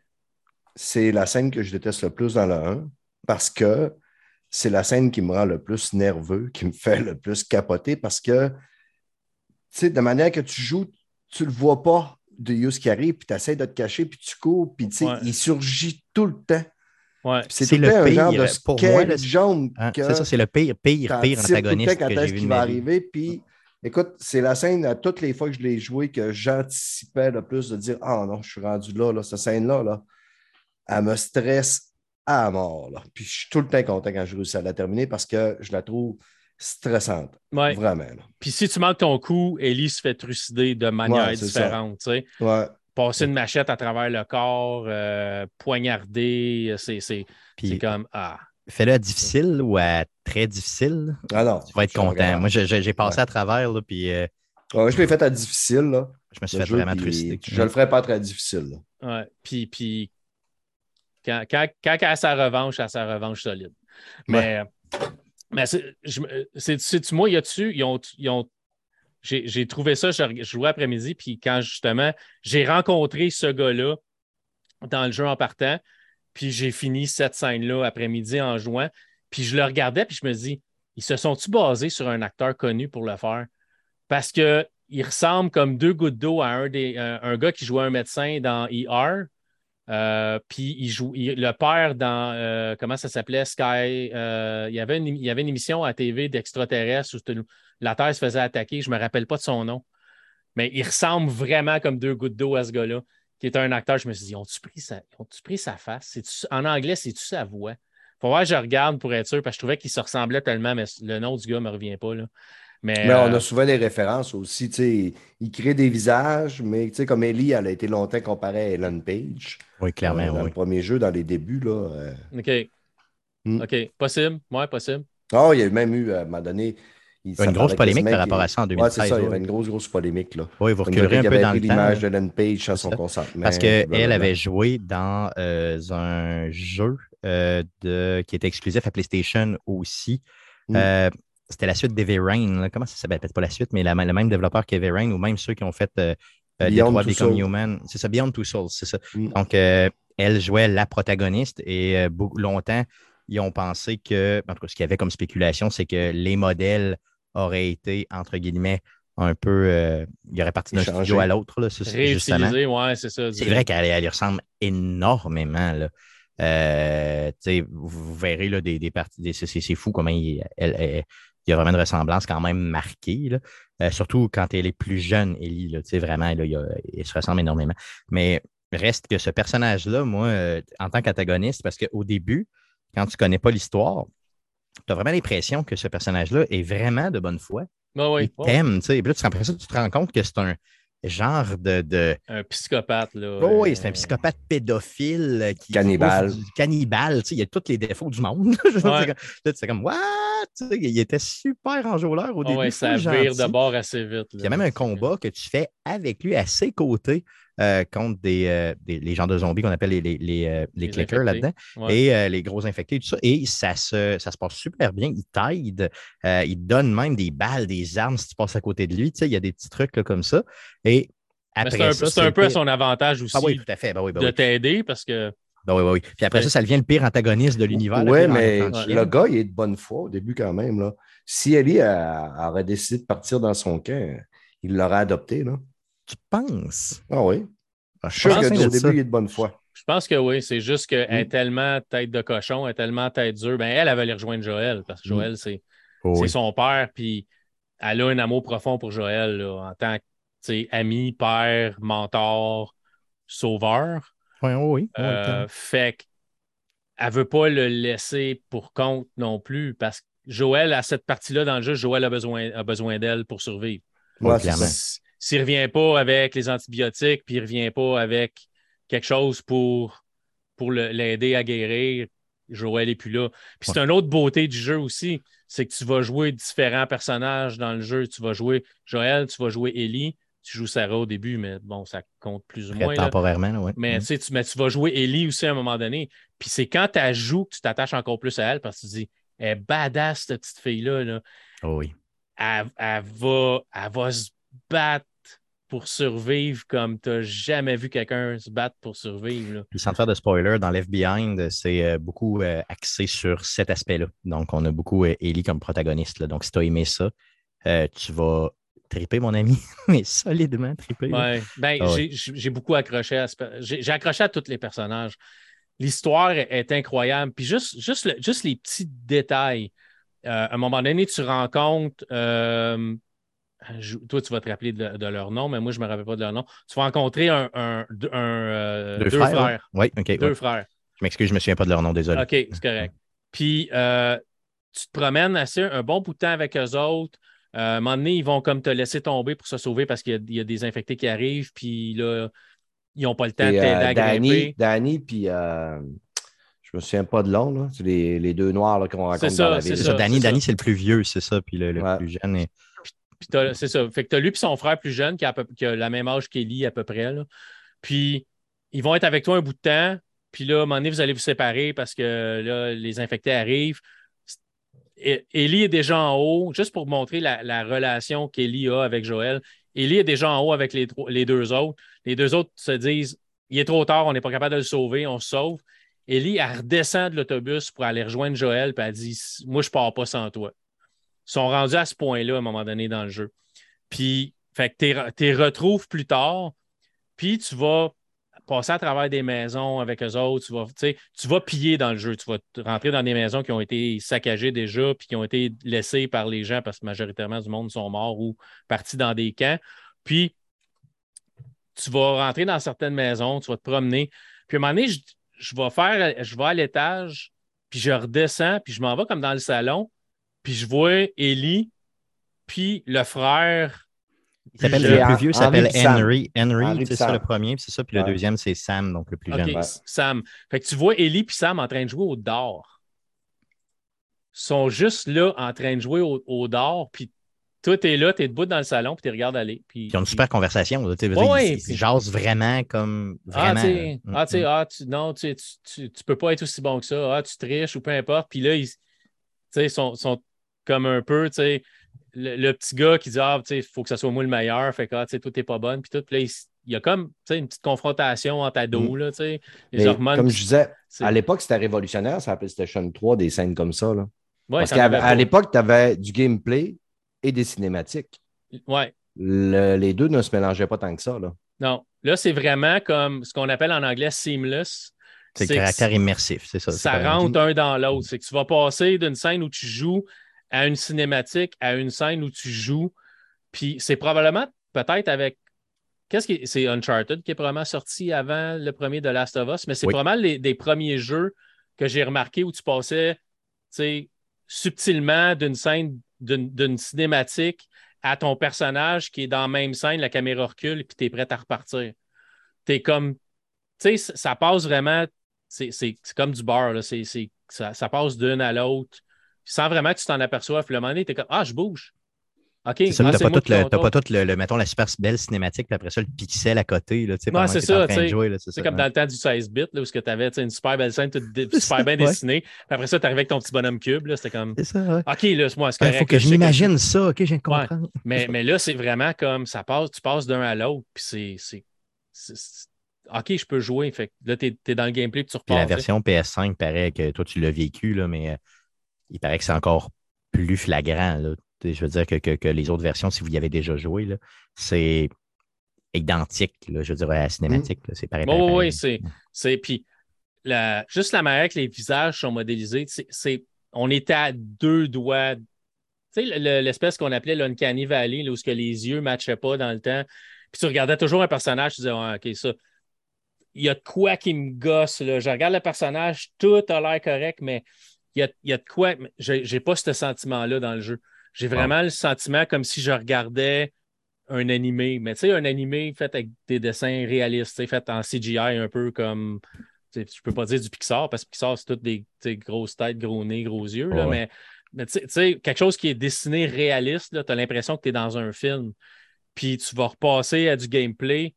c'est la scène que je déteste le plus dans le 1 parce que c'est la scène qui me rend le plus nerveux, qui me fait le plus capoter parce que, tu sais, de manière que tu joues, tu le vois pas de Yus qui arrive, puis tu essaies de te cacher, puis tu cours, puis tu sais, il surgit tout le temps.
Ouais.
C'est le pire, un genre de pour moi, le jaune.
Hein, c'est ça, c'est le pire, pire, pire antagoniste
quand
que j'ai vu.
qui va arriver, puis écoute, c'est la scène à toutes les fois que je l'ai joué que j'anticipais le plus de dire Ah non, je suis rendu là, là cette scène-là. Là elle me stresse à mort. Puis je suis tout le temps content quand je réussis à la terminer parce que je la trouve stressante. Vraiment.
Puis si tu manques ton coup, Ellie se fait trucider de manière différente.
Ouais.
Passer une machette à travers le corps, euh, poignarder, c'est comme Ah.
Fais-le difficile ou à très difficile?
Ah non.
Tu vas être content. Moi, j'ai passé à travers, là, puis. Euh,
je l'ai fait à difficile, là.
Je me suis fait vraiment trucider.
Je le ferai pas très difficile.
Ouais. Puis, puis quand, quand, quand elle a sa revanche, elle a sa revanche solide. Mais, mais c'est-tu moi, y a-tu, ils ont, j'ai trouvé ça, je, jouais après-midi, puis quand justement, j'ai rencontré ce gars-là dans le jeu en partant, puis j'ai fini cette scène-là après-midi en jouant, puis je le regardais, puis je me dis, ils se sont-ils basés sur un acteur connu pour le faire? Parce qu'il ressemble comme deux gouttes d'eau à un, des, un, gars qui jouait un médecin dans ER, euh, puis il joue le père dans euh, comment ça s'appelait? Sky. Euh, il, y avait une, il y avait une émission à TV d'extraterrestres où la Terre se faisait attaquer. Je ne me rappelle pas de son nom. Mais il ressemble vraiment comme deux gouttes d'eau à ce gars-là, qui est un acteur. Je me suis dit, ont-tu pris sa, pris sa face? En anglais, c'est-tu sa voix? Faut voir, je regarde pour être sûr, parce que je trouvais qu'il se ressemblait tellement, mais le nom du gars ne me revient pas. Là. Mais,
on a euh, souvent des références aussi. Il crée des visages, mais comme Ellie, elle a été longtemps comparée à Ellen Page.
Oui, clairement.
Euh, dans le premier jeu, dans les débuts. Là, euh.
OK. Hmm. OK. Possible. Oui, possible.
Oh, il y a même eu, à un moment donné.
Il y a une grosse polémique par rapport à ça en 2016. Oui,
c'est ça. Il y avait une grosse, grosse polémique. Là.
Oui, vous reculerez un peu dans le temps.
l'image de Ellen Page sans son consentement.
Parce qu'elle avait joué dans un jeu de, qui était exclusif à PlayStation aussi. Hmm c'était la suite d'Evy Rain. Comment ça s'appelle? Peut-être pas la suite, mais le même développeur qu'Evy Rain ou même ceux qui ont fait euh, euh Detroit Become Human. C'est ça, Beyond Two Souls, c'est ça. Mm. Donc, euh, elle jouait la protagoniste et euh, beaucoup longtemps, ils ont pensé que, en tout cas, ce qu'il y avait comme spéculation, c'est que les modèles auraient été, entre guillemets, un peu. il y aurait parti d'un studio à l'autre,
justement. Ouais, c'est ça.
C'est vrai qu'elle elle ressemble énormément. Là. vous, verrez là, des, des parties. C'est fou comment il, elle, il y a vraiment une ressemblance quand même marquée, euh, surtout quand elle est plus jeune, Ellie. Là, vraiment, là, il, se ressemble énormément. Mais reste que ce personnage-là, moi, euh, en tant qu'antagoniste, parce qu'au début, quand tu ne connais pas l'histoire, tu as vraiment l'impression que ce personnage-là est vraiment de bonne foi.
Ben oui,
il t'aime, tu sais. puis là, tu te rends compte que c'est un, genre de,
Un psychopathe, là.
Oh, oui, c'est un psychopathe pédophile. Euh,
qui cannibale.
Cannibale, tu sais, il y a tous les défauts du monde. *laughs* c'est comme, what? il était super enjôleur au oh, début.
Oui, ça vire de bord assez vite.
Il y a même un combat que tu fais avec lui à ses côtés euh, contre des, les gens de zombies qu'on appelle les, les, les, clickers là-dedans et les gros infectés, tout ça. Et ça se, ça se passe super bien. Il t'aide. il donne même des balles, des armes si tu passes à côté de lui. Tu sais, il y a des petits trucs comme ça. Et après
c'est un, peu à son avantage aussi
ah oui, tout à fait. Ben ben
de t'aider parce que
ben oui, oui, Puis après ça, ça devient le pire antagoniste de l'univers.
Oui, mais le gars, il est de bonne foi au début quand même. Là. Si Ellie aurait décidé de partir dans son camp, il l'aurait adopté. Là.
Tu penses?
Ah oui. Ah, je suis sûr qu'au début, il est de bonne foi.
Je pense que oui. C'est juste qu'elle est tellement tête de cochon, elle est tellement tête dure. Ben, elle, elle va aller rejoindre Joël parce que Joël, c'est oh son père. Puis elle a un amour profond pour Joël en tant qu'ami, père, mentor, sauveur.
Oui, oui.
Euh, fait qu'elle ne veut pas le laisser pour compte non plus parce que Joël, à cette partie-là dans le jeu, Joël a besoin, a besoin d'elle pour survivre. S'il ne revient pas avec les antibiotiques, puis il ne revient pas avec quelque chose pour, pour l'aider à guérir, Joël n'est plus là. Puis c'est une autre beauté du jeu aussi, c'est que tu vas jouer différents personnages dans le jeu. Tu vas jouer Joël, tu vas jouer Ellie, tu joues Sarah au début, mais bon, ça compte plus ou moins.
Temporairement, oui.
Mais, tu, mais tu vas jouer Ellie aussi à un moment donné. Puis c'est quand tu joues que tu t'attaches encore plus à elle parce que tu dis, elle est badass, cette petite fille-là. Là.
Oh oui.
Elle, va, elle va se battre pour survivre comme tu n'as jamais vu quelqu'un se battre pour survivre.
Puis sans faire de spoiler, dans Left Behind, c'est euh, beaucoup euh, axé sur cet aspect-là. Donc, on a beaucoup euh, Ellie comme protagoniste. Donc, si tu as aimé ça, tu vas triper, mon ami, *laughs* mais solidement triper.
Ouais. Ben, ah j'ai beaucoup accroché à J'ai accroché à tous les personnages. L'histoire est incroyable. Puis juste, juste, juste les petits détails. À un moment donné, tu rencontres. Euh, toi, tu vas te rappeler de, leur nom, mais moi, je ne me rappelle pas de leur nom. Tu vas rencontrer un, euh, deux, frères.
Oui, OK.
Deux frères.
Je m'excuse, je ne me souviens pas de leur nom, désolé.
OK, c'est correct. Puis, tu te promènes assez un bon bout de temps avec eux autres. Euh, à un moment donné, ils vont comme te laisser tomber pour se sauver parce qu'il y, a des infectés qui arrivent, puis là, ils n'ont pas le temps de t'aider
Danny, Danny, puis euh, je me souviens pas de l'autre, c'est les, deux noirs qu'on raconte dans la ville.
C'est ça, Danny, c'est le plus vieux, c'est ça, puis le, plus jeune.
C'est ça. Fait que tu as lui et son frère plus jeune qui a, la même âge qu'Ellie à peu près. Puis ils vont être avec toi un bout de temps. Puis là, à un moment donné, vous allez vous séparer parce que là, les infectés arrivent. Ellie est déjà en haut, juste pour montrer la, relation qu'Ellie a avec Joël. Ellie est déjà en haut avec les, deux autres. Les deux autres se disent il est trop tard, on n'est pas capable de le sauver, on se sauve. Ellie, elle redescend de l'autobus pour aller rejoindre Joël, puis elle dit Moi, je pars pas sans toi. Sont rendus à ce point-là à un moment donné dans le jeu. Puis, fait que tu les retrouves plus tard, puis tu vas passer à travers des maisons avec eux autres. Tu vas, tu vas piller dans le jeu. Tu vas rentrer dans des maisons qui ont été saccagées déjà puis qui ont été laissées par les gens parce que majoritairement du monde sont morts ou partis dans des camps. Puis, tu vas rentrer dans certaines maisons, tu vas te promener. Puis, à un moment donné, je, vais faire, je vais à l'étage, puis je redescends, puis je m'en vais comme dans le salon, puis je vois Ellie, puis le frère
il s'appelle le plus vieux, s'appelle Henry. Henry, c'est ça le premier, c'est ça. Puis le deuxième, c'est Sam, donc le plus jeune.
Sam. Fait que tu vois Ellie et Sam en train de jouer au dard. Ils sont juste là en train de jouer au, au dard, puis toi, t'es là, t'es debout dans le salon, puis tu regardes aller. Puis,
ils ont une super conversation. Là, ils, jasent vraiment comme.
Ah, vraiment. Ah, tu sais, ah, tu, non, tu, tu, tu, peux pas être aussi bon que ça. Ah, tu triches ou peu importe. Puis là, ils sont, sont comme un peu, tu sais, le, petit gars qui dit Ah, il faut que ça soit moi le meilleur, fait que ah, tout n'est pas bon, puis tout. Puis il y a comme une petite confrontation entre ados. Mm. Là,
les hormones. Comme je disais, à l'époque, c'était révolutionnaire, ça PlayStation 3, des scènes comme ça. Là. Parce qu'à l'époque, tu avais du gameplay et des cinématiques.
Ouais.
les deux ne se mélangeaient pas tant que ça. Là.
Non. Là, c'est vraiment comme ce qu'on appelle en anglais seamless.
C'est le caractère immersif, c'est ça.
Ça rentre un dans l'autre. C'est que tu vas passer d'une scène où tu joues à une cinématique, à une scène où tu joues. Puis c'est probablement peut-être avec. Qu'est-ce qui c'est Uncharted qui est probablement sorti avant le premier de Last of Us, mais c'est probablement les, des premiers jeux que j'ai remarqué où tu passais subtilement d'une scène, d'une cinématique à ton personnage qui est dans la même scène, la caméra recule, puis tu es prêt à repartir. Tu es comme. Tu sais, ça passe vraiment. C'est comme du bar, là. ça, ça passe d'une à l'autre sans vraiment que tu t'en aperçoives. Puis le moment donné, tu es comme Ah, je bouge. OK.
C'est ça, t'as pas, tout le, pas tout le, mettons, la super belle cinématique, puis après ça, le pixel à côté. Là,
non, c'est ça. C'est comme dans le temps du 16 bits, là, où tu avais une super belle scène, *laughs* super bien dessinée. Puis après ça, tu arrivais avec ton petit bonhomme cube. C'était comme.
C'est ça. Ouais.
OK, là, moi, c'est Il
faut que je m'imagine ça. OK, je viens de comprendre. *laughs*
mais, mais là, c'est vraiment comme ça passe, tu passes d'un à l'autre, puis c'est. OK, je peux jouer. Fait là, tu es, dans le gameplay, puis tu repars.
la version PS5 paraît que toi, tu l'as vécu, là, mais euh, il paraît que c'est encore plus flagrant. Là. Je veux dire que, les autres versions, si vous y avez déjà joué, c'est identique, là, je veux dire, à la cinématique. C'est pareil.
oui, c'est. Puis, la, juste la manière que les visages sont modélisés, c'est, on était à deux doigts. Tu sais, l'espèce qu'on appelait l'Uncanny Valley, là, où que les yeux ne matchaient pas dans le temps. Puis tu regardais toujours un personnage, tu disais, OK, ça. Il y a de quoi qui me gosse. Là. Je regarde le personnage, tout a l'air correct, mais y a, il y a de quoi. Je n'ai pas ce sentiment-là dans le jeu. J'ai vraiment le sentiment comme si je regardais un animé, mais tu sais, un animé fait avec des dessins réalistes, fait en CGI un peu comme. Tu peux pas dire du Pixar parce que Pixar, c'est toutes des grosses têtes, gros nez, gros yeux, là, mais, tu sais, quelque chose qui est dessiné réaliste, tu as l'impression que tu es dans un film. Puis tu vas repasser à du gameplay,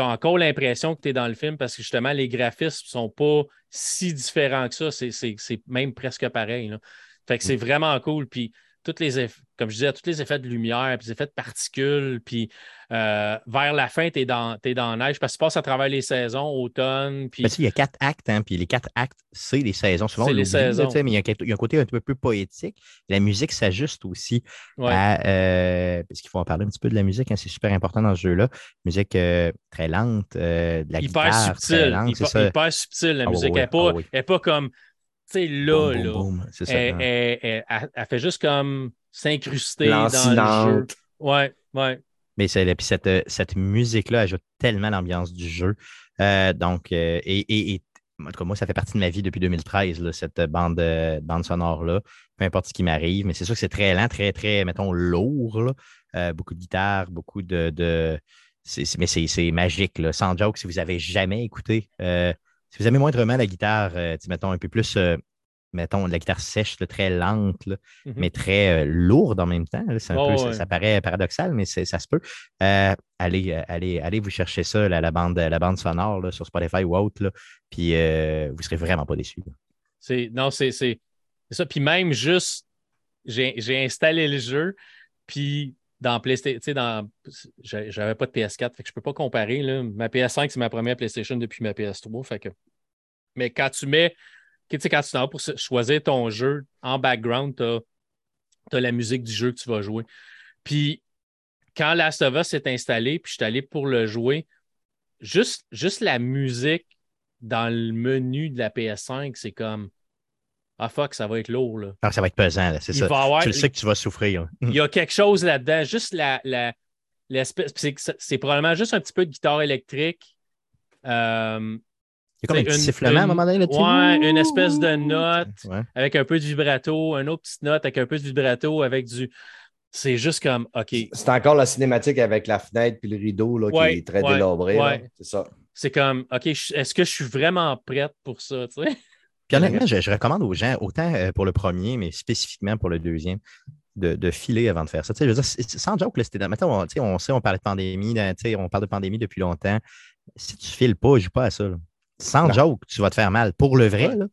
tu as encore l'impression que tu es dans le film parce que justement, les graphismes sont pas si différents que ça. C'est même presque pareil. Là. Fait que c'est mm. vraiment cool. Puis toutes les effets, comme je disais, tous les effets de lumière, puis les effets de particules, puis euh, vers la fin, tu es dans, es dans la neige parce que tu passes à travers les saisons, automne. Puis...
il y a quatre actes, hein, puis les quatre actes, c'est les saisons. Souvent,
c'est les saisons.
mais il y, a, un côté un peu plus poétique. La musique s'ajuste aussi à. Euh, parce qu'il faut en parler un petit peu de la musique, hein, c'est super important dans ce jeu-là. Musique euh, très lente, de la hyper guitare. Subtil, très lente,
hyper, hyper subtil, la ah musique. elle n'est pas, pas comme sais, là, là, elle, fait juste comme s'incruster dans le jeu. Ouais, ouais.
Mais puis cette, cette musique-là ajoute tellement l'ambiance du jeu. Euh, donc, euh, et, et, en tout cas, moi, ça fait partie de ma vie depuis 2013, cette bande, bande sonore-là. Peu importe ce qui m'arrive, mais c'est sûr que c'est très lent, très, très, mettons, lourd. Euh, beaucoup de guitare, beaucoup de. de mais c'est magique. Là. Sans joke, si vous n'avez jamais écouté si vous aimez moindrement la guitare, euh, mettons un peu plus, euh, mettons, la guitare sèche, très lente, mm-hmm. mais très euh, lourde en même temps. ça, paraît paradoxal, mais ça se peut. allez, allez, allez vous chercher ça, la, bande, la bande sonore sur Spotify ou autre, puis vous ne serez vraiment pas déçus.
Non, c'est ça. Puis même juste, j'ai installé le jeu, puis dans PlayStation, dans, j'avais pas de PS4, fait que je peux pas comparer. Là. Ma PS5, c'est ma première PlayStation depuis ma PS3. Fait que... Mais quand tu mets, tu sais, quand tu t'en pour choisir ton jeu, en background, tu as, la musique du jeu que tu vas jouer. Puis quand Last of Us s'est installé, puis je suis allé pour le jouer, juste, juste la musique dans le menu de la PS5, c'est comme ah fuck, ça va être lourd. Là.
Ah, ça va être pesant, c'est ça. tu le sais que tu vas souffrir.
Il y a quelque chose là-dedans, juste la, l'espèce. C'est, probablement juste un petit peu de guitare électrique.
Euh, il y a comme un petit sifflement à un moment donné
là-dessus. Ouais, une espèce de note avec un peu de vibrato, une autre petite note avec un peu de vibrato, avec du. C'est juste comme, OK.
C'est encore la cinématique avec la fenêtre puis le rideau là, qui est très délabré. C'est ça.
C'est comme, OK, est-ce que je suis vraiment prête pour ça? Tu sais?
Puis honnêtement, je, recommande aux gens, autant euh, pour le premier, mais spécifiquement pour le deuxième, de, filer avant de faire ça. Tu sais, je veux dire, sans joke, là, c'était on, on sait, on parle de pandémie, on parle de pandémie depuis longtemps. Si tu files pas, joue pas à ça. Sans joke, tu vas te faire mal. Pour le vrai, là.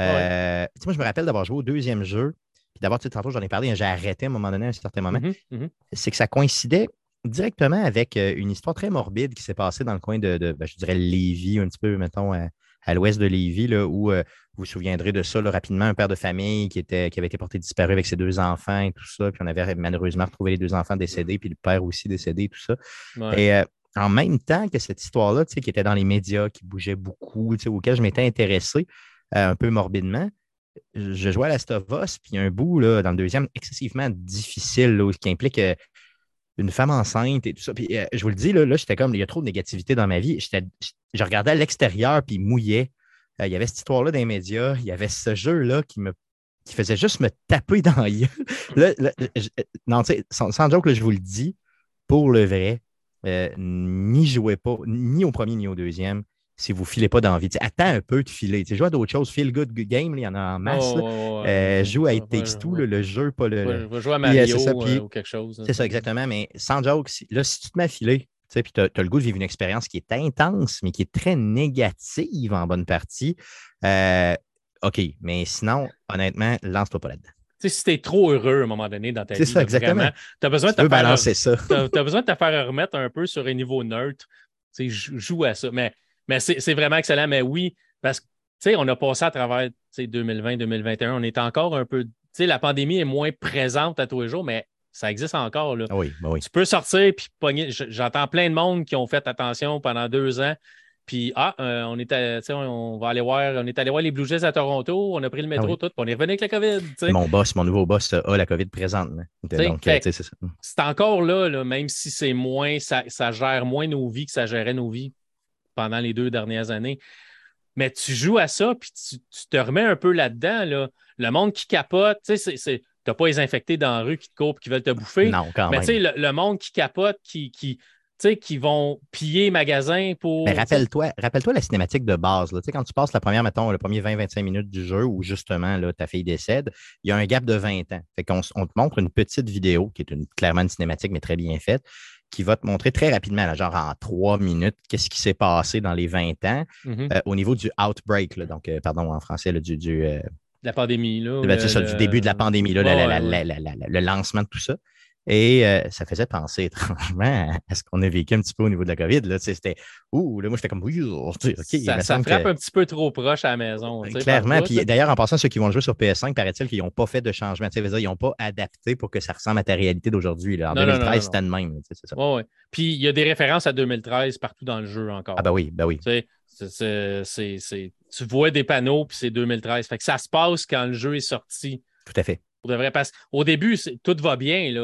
Euh, moi, je me rappelle d'avoir joué au deuxième jeu. Puis d'abord, tantôt, j'en ai parlé, j'ai arrêté à un moment donné, à un certain moment. Mm-hmm, mm-hmm. C'est que ça coïncidait directement avec euh, une histoire très morbide qui s'est passée dans le coin de, ben, je dirais, Lévis, un petit peu, mettons, à l'ouest de Lévis, là, où euh, vous vous souviendrez de ça rapidement, un père de famille qui, était, qui avait été porté disparu avec ses deux enfants et tout ça. Puis on avait malheureusement retrouvé les deux enfants décédés, puis le père aussi décédé, tout ça. Et euh, en même temps que cette histoire-là, qui était dans les médias, qui bougeait beaucoup, auquel je m'étais intéressé euh, un peu morbidement, je jouais à Last of Us, puis un bout là, dans le deuxième excessivement difficile, qui implique une femme enceinte et tout ça. Puis euh, je vous le dis, là, là j'étais comme, il y a trop de négativité dans ma vie. Je regardais à l'extérieur, puis mouillait. Euh, il y avait cette histoire-là les médias. Il y avait ce jeu-là qui me qui faisait juste me taper dans l'œil. *laughs* non, tu sais, sans, sans, joke, je vous le dis, pour le vrai, euh, n'y jouez pas, ni au premier ni au deuxième. Si vous ne filez pas d'envie. Attends un peu de filer. Joue à d'autres choses. Feel good game, il y en a en masse. Euh, joue à It Takes Two, le jeu, pas le.
Va jouer à Mario ou quelque chose.
C'est ça, exactement. Mais sans joke, là, si tu te mets à filer, puis tu as, le goût de vivre une expérience qui est intense, mais qui est très négative en bonne partie, OK. Mais sinon, honnêtement, lance-toi pas là-dedans
si tu es trop heureux à un moment donné dans ta vie,
ça, exactement.
Tu as besoin de
te balancer ça.
Tu as, besoin de te faire remettre un peu sur un niveau neutre. Joue à ça. Mais, mais c'est vraiment excellent. Mais oui, parce que on a passé à travers 2020-2021. On est encore un peu. La pandémie est moins présente à tous les jours, mais ça existe encore. Là.
Oui, ben oui.
Tu peux sortir puis pogner. J'entends plein de monde qui ont fait attention pendant deux ans puis, ah, euh, on, est on va aller voir, on est allé voir les Blue Jays à Toronto, on a pris le métro, ah tout, puis on est revenu avec la COVID.
Mon boss, mon nouveau boss a la COVID présente. Euh, c'est ça.
C'est encore là, même si c'est moins, ça, gère moins nos vies que ça gérait nos vies pendant les deux dernières années. Mais tu joues à ça, puis tu, te remets un peu là-dedans. Là. Le monde qui capote, tu sais, n'as pas les infectés dans la rue qui te courent qui veulent te bouffer.
Non, quand
mais même. Mais tu sais, le, monde qui capote, qui, qui qui vont piller magasin pour.
Mais rappelle-toi, rappelle-toi la cinématique de base. Là. Quand tu passes la première, mettons, le premier 20-25 minutes du jeu où justement là, ta fille décède, il y a un gap de 20 ans. Fait qu'on on te montre une petite vidéo qui est une, clairement une cinématique, mais très bien faite, qui va te montrer très rapidement, genre en trois minutes, qu'est-ce qui s'est passé dans les 20 ans mm-hmm. euh, au niveau du outbreak, donc, euh, pardon, en français, du. du euh,
la pandémie, là.
Ben, ça, du début de la pandémie, là, le lancement de tout ça. Et euh, ça faisait penser *laughs* étrangement à ce qu'on a vécu un petit peu au niveau de la COVID. Là. C'était Ouh, là, moi, j'étais comme oui, OK.
Ça, ça frappe un petit peu trop proche à la maison.
Clairement. Puis d'ailleurs, en passant, ceux qui vont jouer sur PS5, paraît-il qu'ils n'ont pas fait de changement. Dire, ils n'ont pas adapté pour que ça ressemble à ta réalité d'aujourd'hui. En 2013, c'était le même.
Ça. Ouais, ouais. Puis il y a des références à 2013 partout dans le jeu encore.
Ah, ben oui, ben oui.
tu vois des panneaux, puis c'est 2013. Fait que ça se passe quand le jeu est sorti.
Tout à fait.
Au début, tout va bien.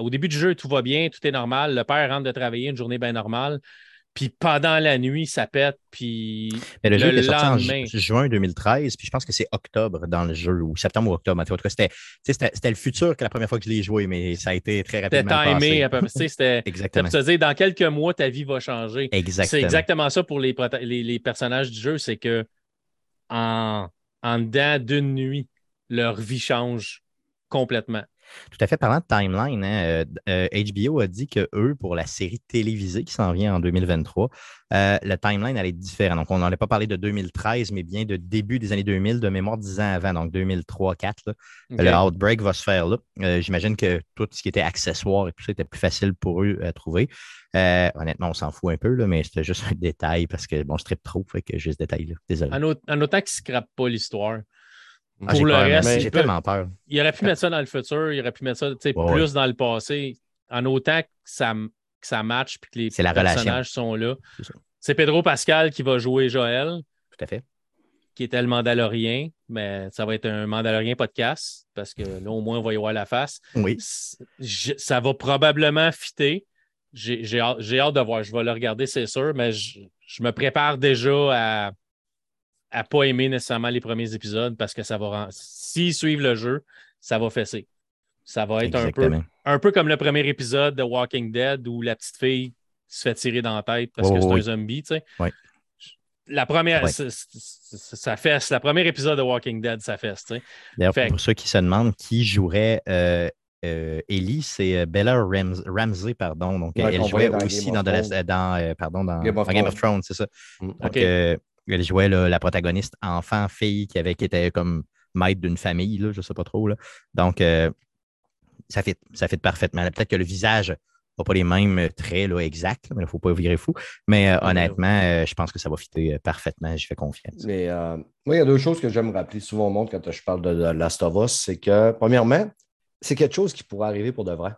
au début du jeu, tout va bien, tout est normal. Le père rentre de travailler une journée bien normale. Puis pendant la nuit, ça pète. Puis
Mais le, jeu est sorti en juin 2013, puis je pense que c'est octobre dans le jeu, ou septembre ou octobre. En tout cas, c'était le futur que la première fois que je l'ai joué, mais ça a été très rapidement.
C'était timé à peu près. C'était *laughs* exactement. dire, dans quelques mois, ta vie va changer.
Exactement.
C'est exactement ça pour les, les, personnages du jeu, c'est que en, en dedans d'une nuit, leur vie change complètement.
Tout à fait. Parlant de timeline, HBO hein, euh, euh, a dit que eux, pour la série télévisée qui s'en vient en 2023, euh, le timeline allait être différent. Donc, on n'en a pas parlé de 2013, mais bien de début des années 2000, de mémoire 10 ans avant, donc 2003-2004. Le Outbreak va se faire là. J'imagine que tout ce qui était accessoire et tout ça était plus facile pour eux à trouver. honnêtement, on s'en fout un peu, là, mais c'était juste un détail parce que bon, je tripe trop, fait que j'ai ce détail-là. Désolé.
En, autant qu'ils ne scrapent pas l'histoire.
Ah, pour le reste, j'ai tellement peur.
Il aurait pu mettre ça dans le futur, il aurait pu mettre ça plus dans le passé, en autant que ça, que ça match et que les personnages sont là. C'est Pedro Pascal qui va jouer Joël.
Tout à fait.
Qui était le Mandalorien, mais ça va être un Mandalorien podcast parce que là, au moins, on va y voir la face.
Oui.
ça va probablement fitter. J'ai hâte, hâte, de voir. Je vais le regarder, c'est sûr, mais je, je me prépare déjà à à pas aimer nécessairement les premiers épisodes parce que ça va rendre... S'ils suivent le jeu, ça va fesser. Ça va être un peu, un peu comme le premier épisode de Walking Dead où la petite fille se fait tirer dans la tête parce que c'est un zombie, tu sais. La première, ça fesse. Le premier épisode de Walking Dead, ça fesse.
D'ailleurs, pour ceux qui se demandent qui jouerait euh, euh, Ellie, c'est euh, Bella Ramsey, pardon. Donc, elle jouait aussi dans, dans, pardon, dans Game of, Thrones, c'est ça. Mm. Donc, elle jouait la protagoniste enfant-fille qui avait qui était comme maître d'une famille, là, je ne sais pas trop. Là. Donc, euh, ça fait ça fait parfaitement. Peut-être que le visage n'a pas les mêmes traits là, exacts, mais il ne faut pas virer fou. Mais euh, honnêtement, euh, je pense que ça va fitter parfaitement. Je fais confiance.
Mais moi, il y a deux choses que j'aime rappeler souvent au monde quand je parle de, Last of Us. C'est que, premièrement, c'est quelque chose qui pourrait arriver pour de vrai.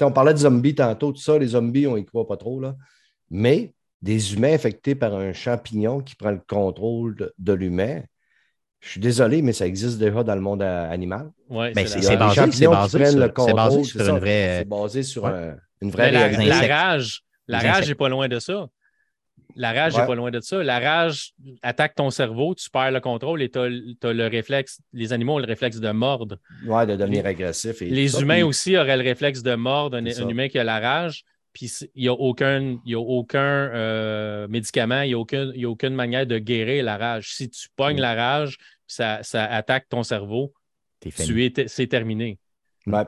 on parlait de zombies tantôt, tout ça, les zombies, on y croit pas trop. Là. Mais des humains infectés par un champignon qui prend le contrôle de, l'humain. Je suis désolé, mais ça existe déjà dans le monde animal.
Oui,
c'est basé, c'est basé, le contrôle, sur une vraie.
C'est basé sur une vraie la,
la, rage, la rage n'est pas loin de ça. La rage n'est pas loin de ça. La rage attaque ton cerveau, tu perds le contrôle et tu as, le réflexe. Les animaux ont le réflexe de mordre.
Oui, de devenir agressif.
les humains aussi auraient le réflexe de mordre, un, humain qui a la rage puis il n'y a aucun, y a aucun euh, médicament, il n'y a, aucun, a aucune manière de guérir la rage. Si tu pognes la rage, ça, ça attaque ton cerveau, c'est terminé.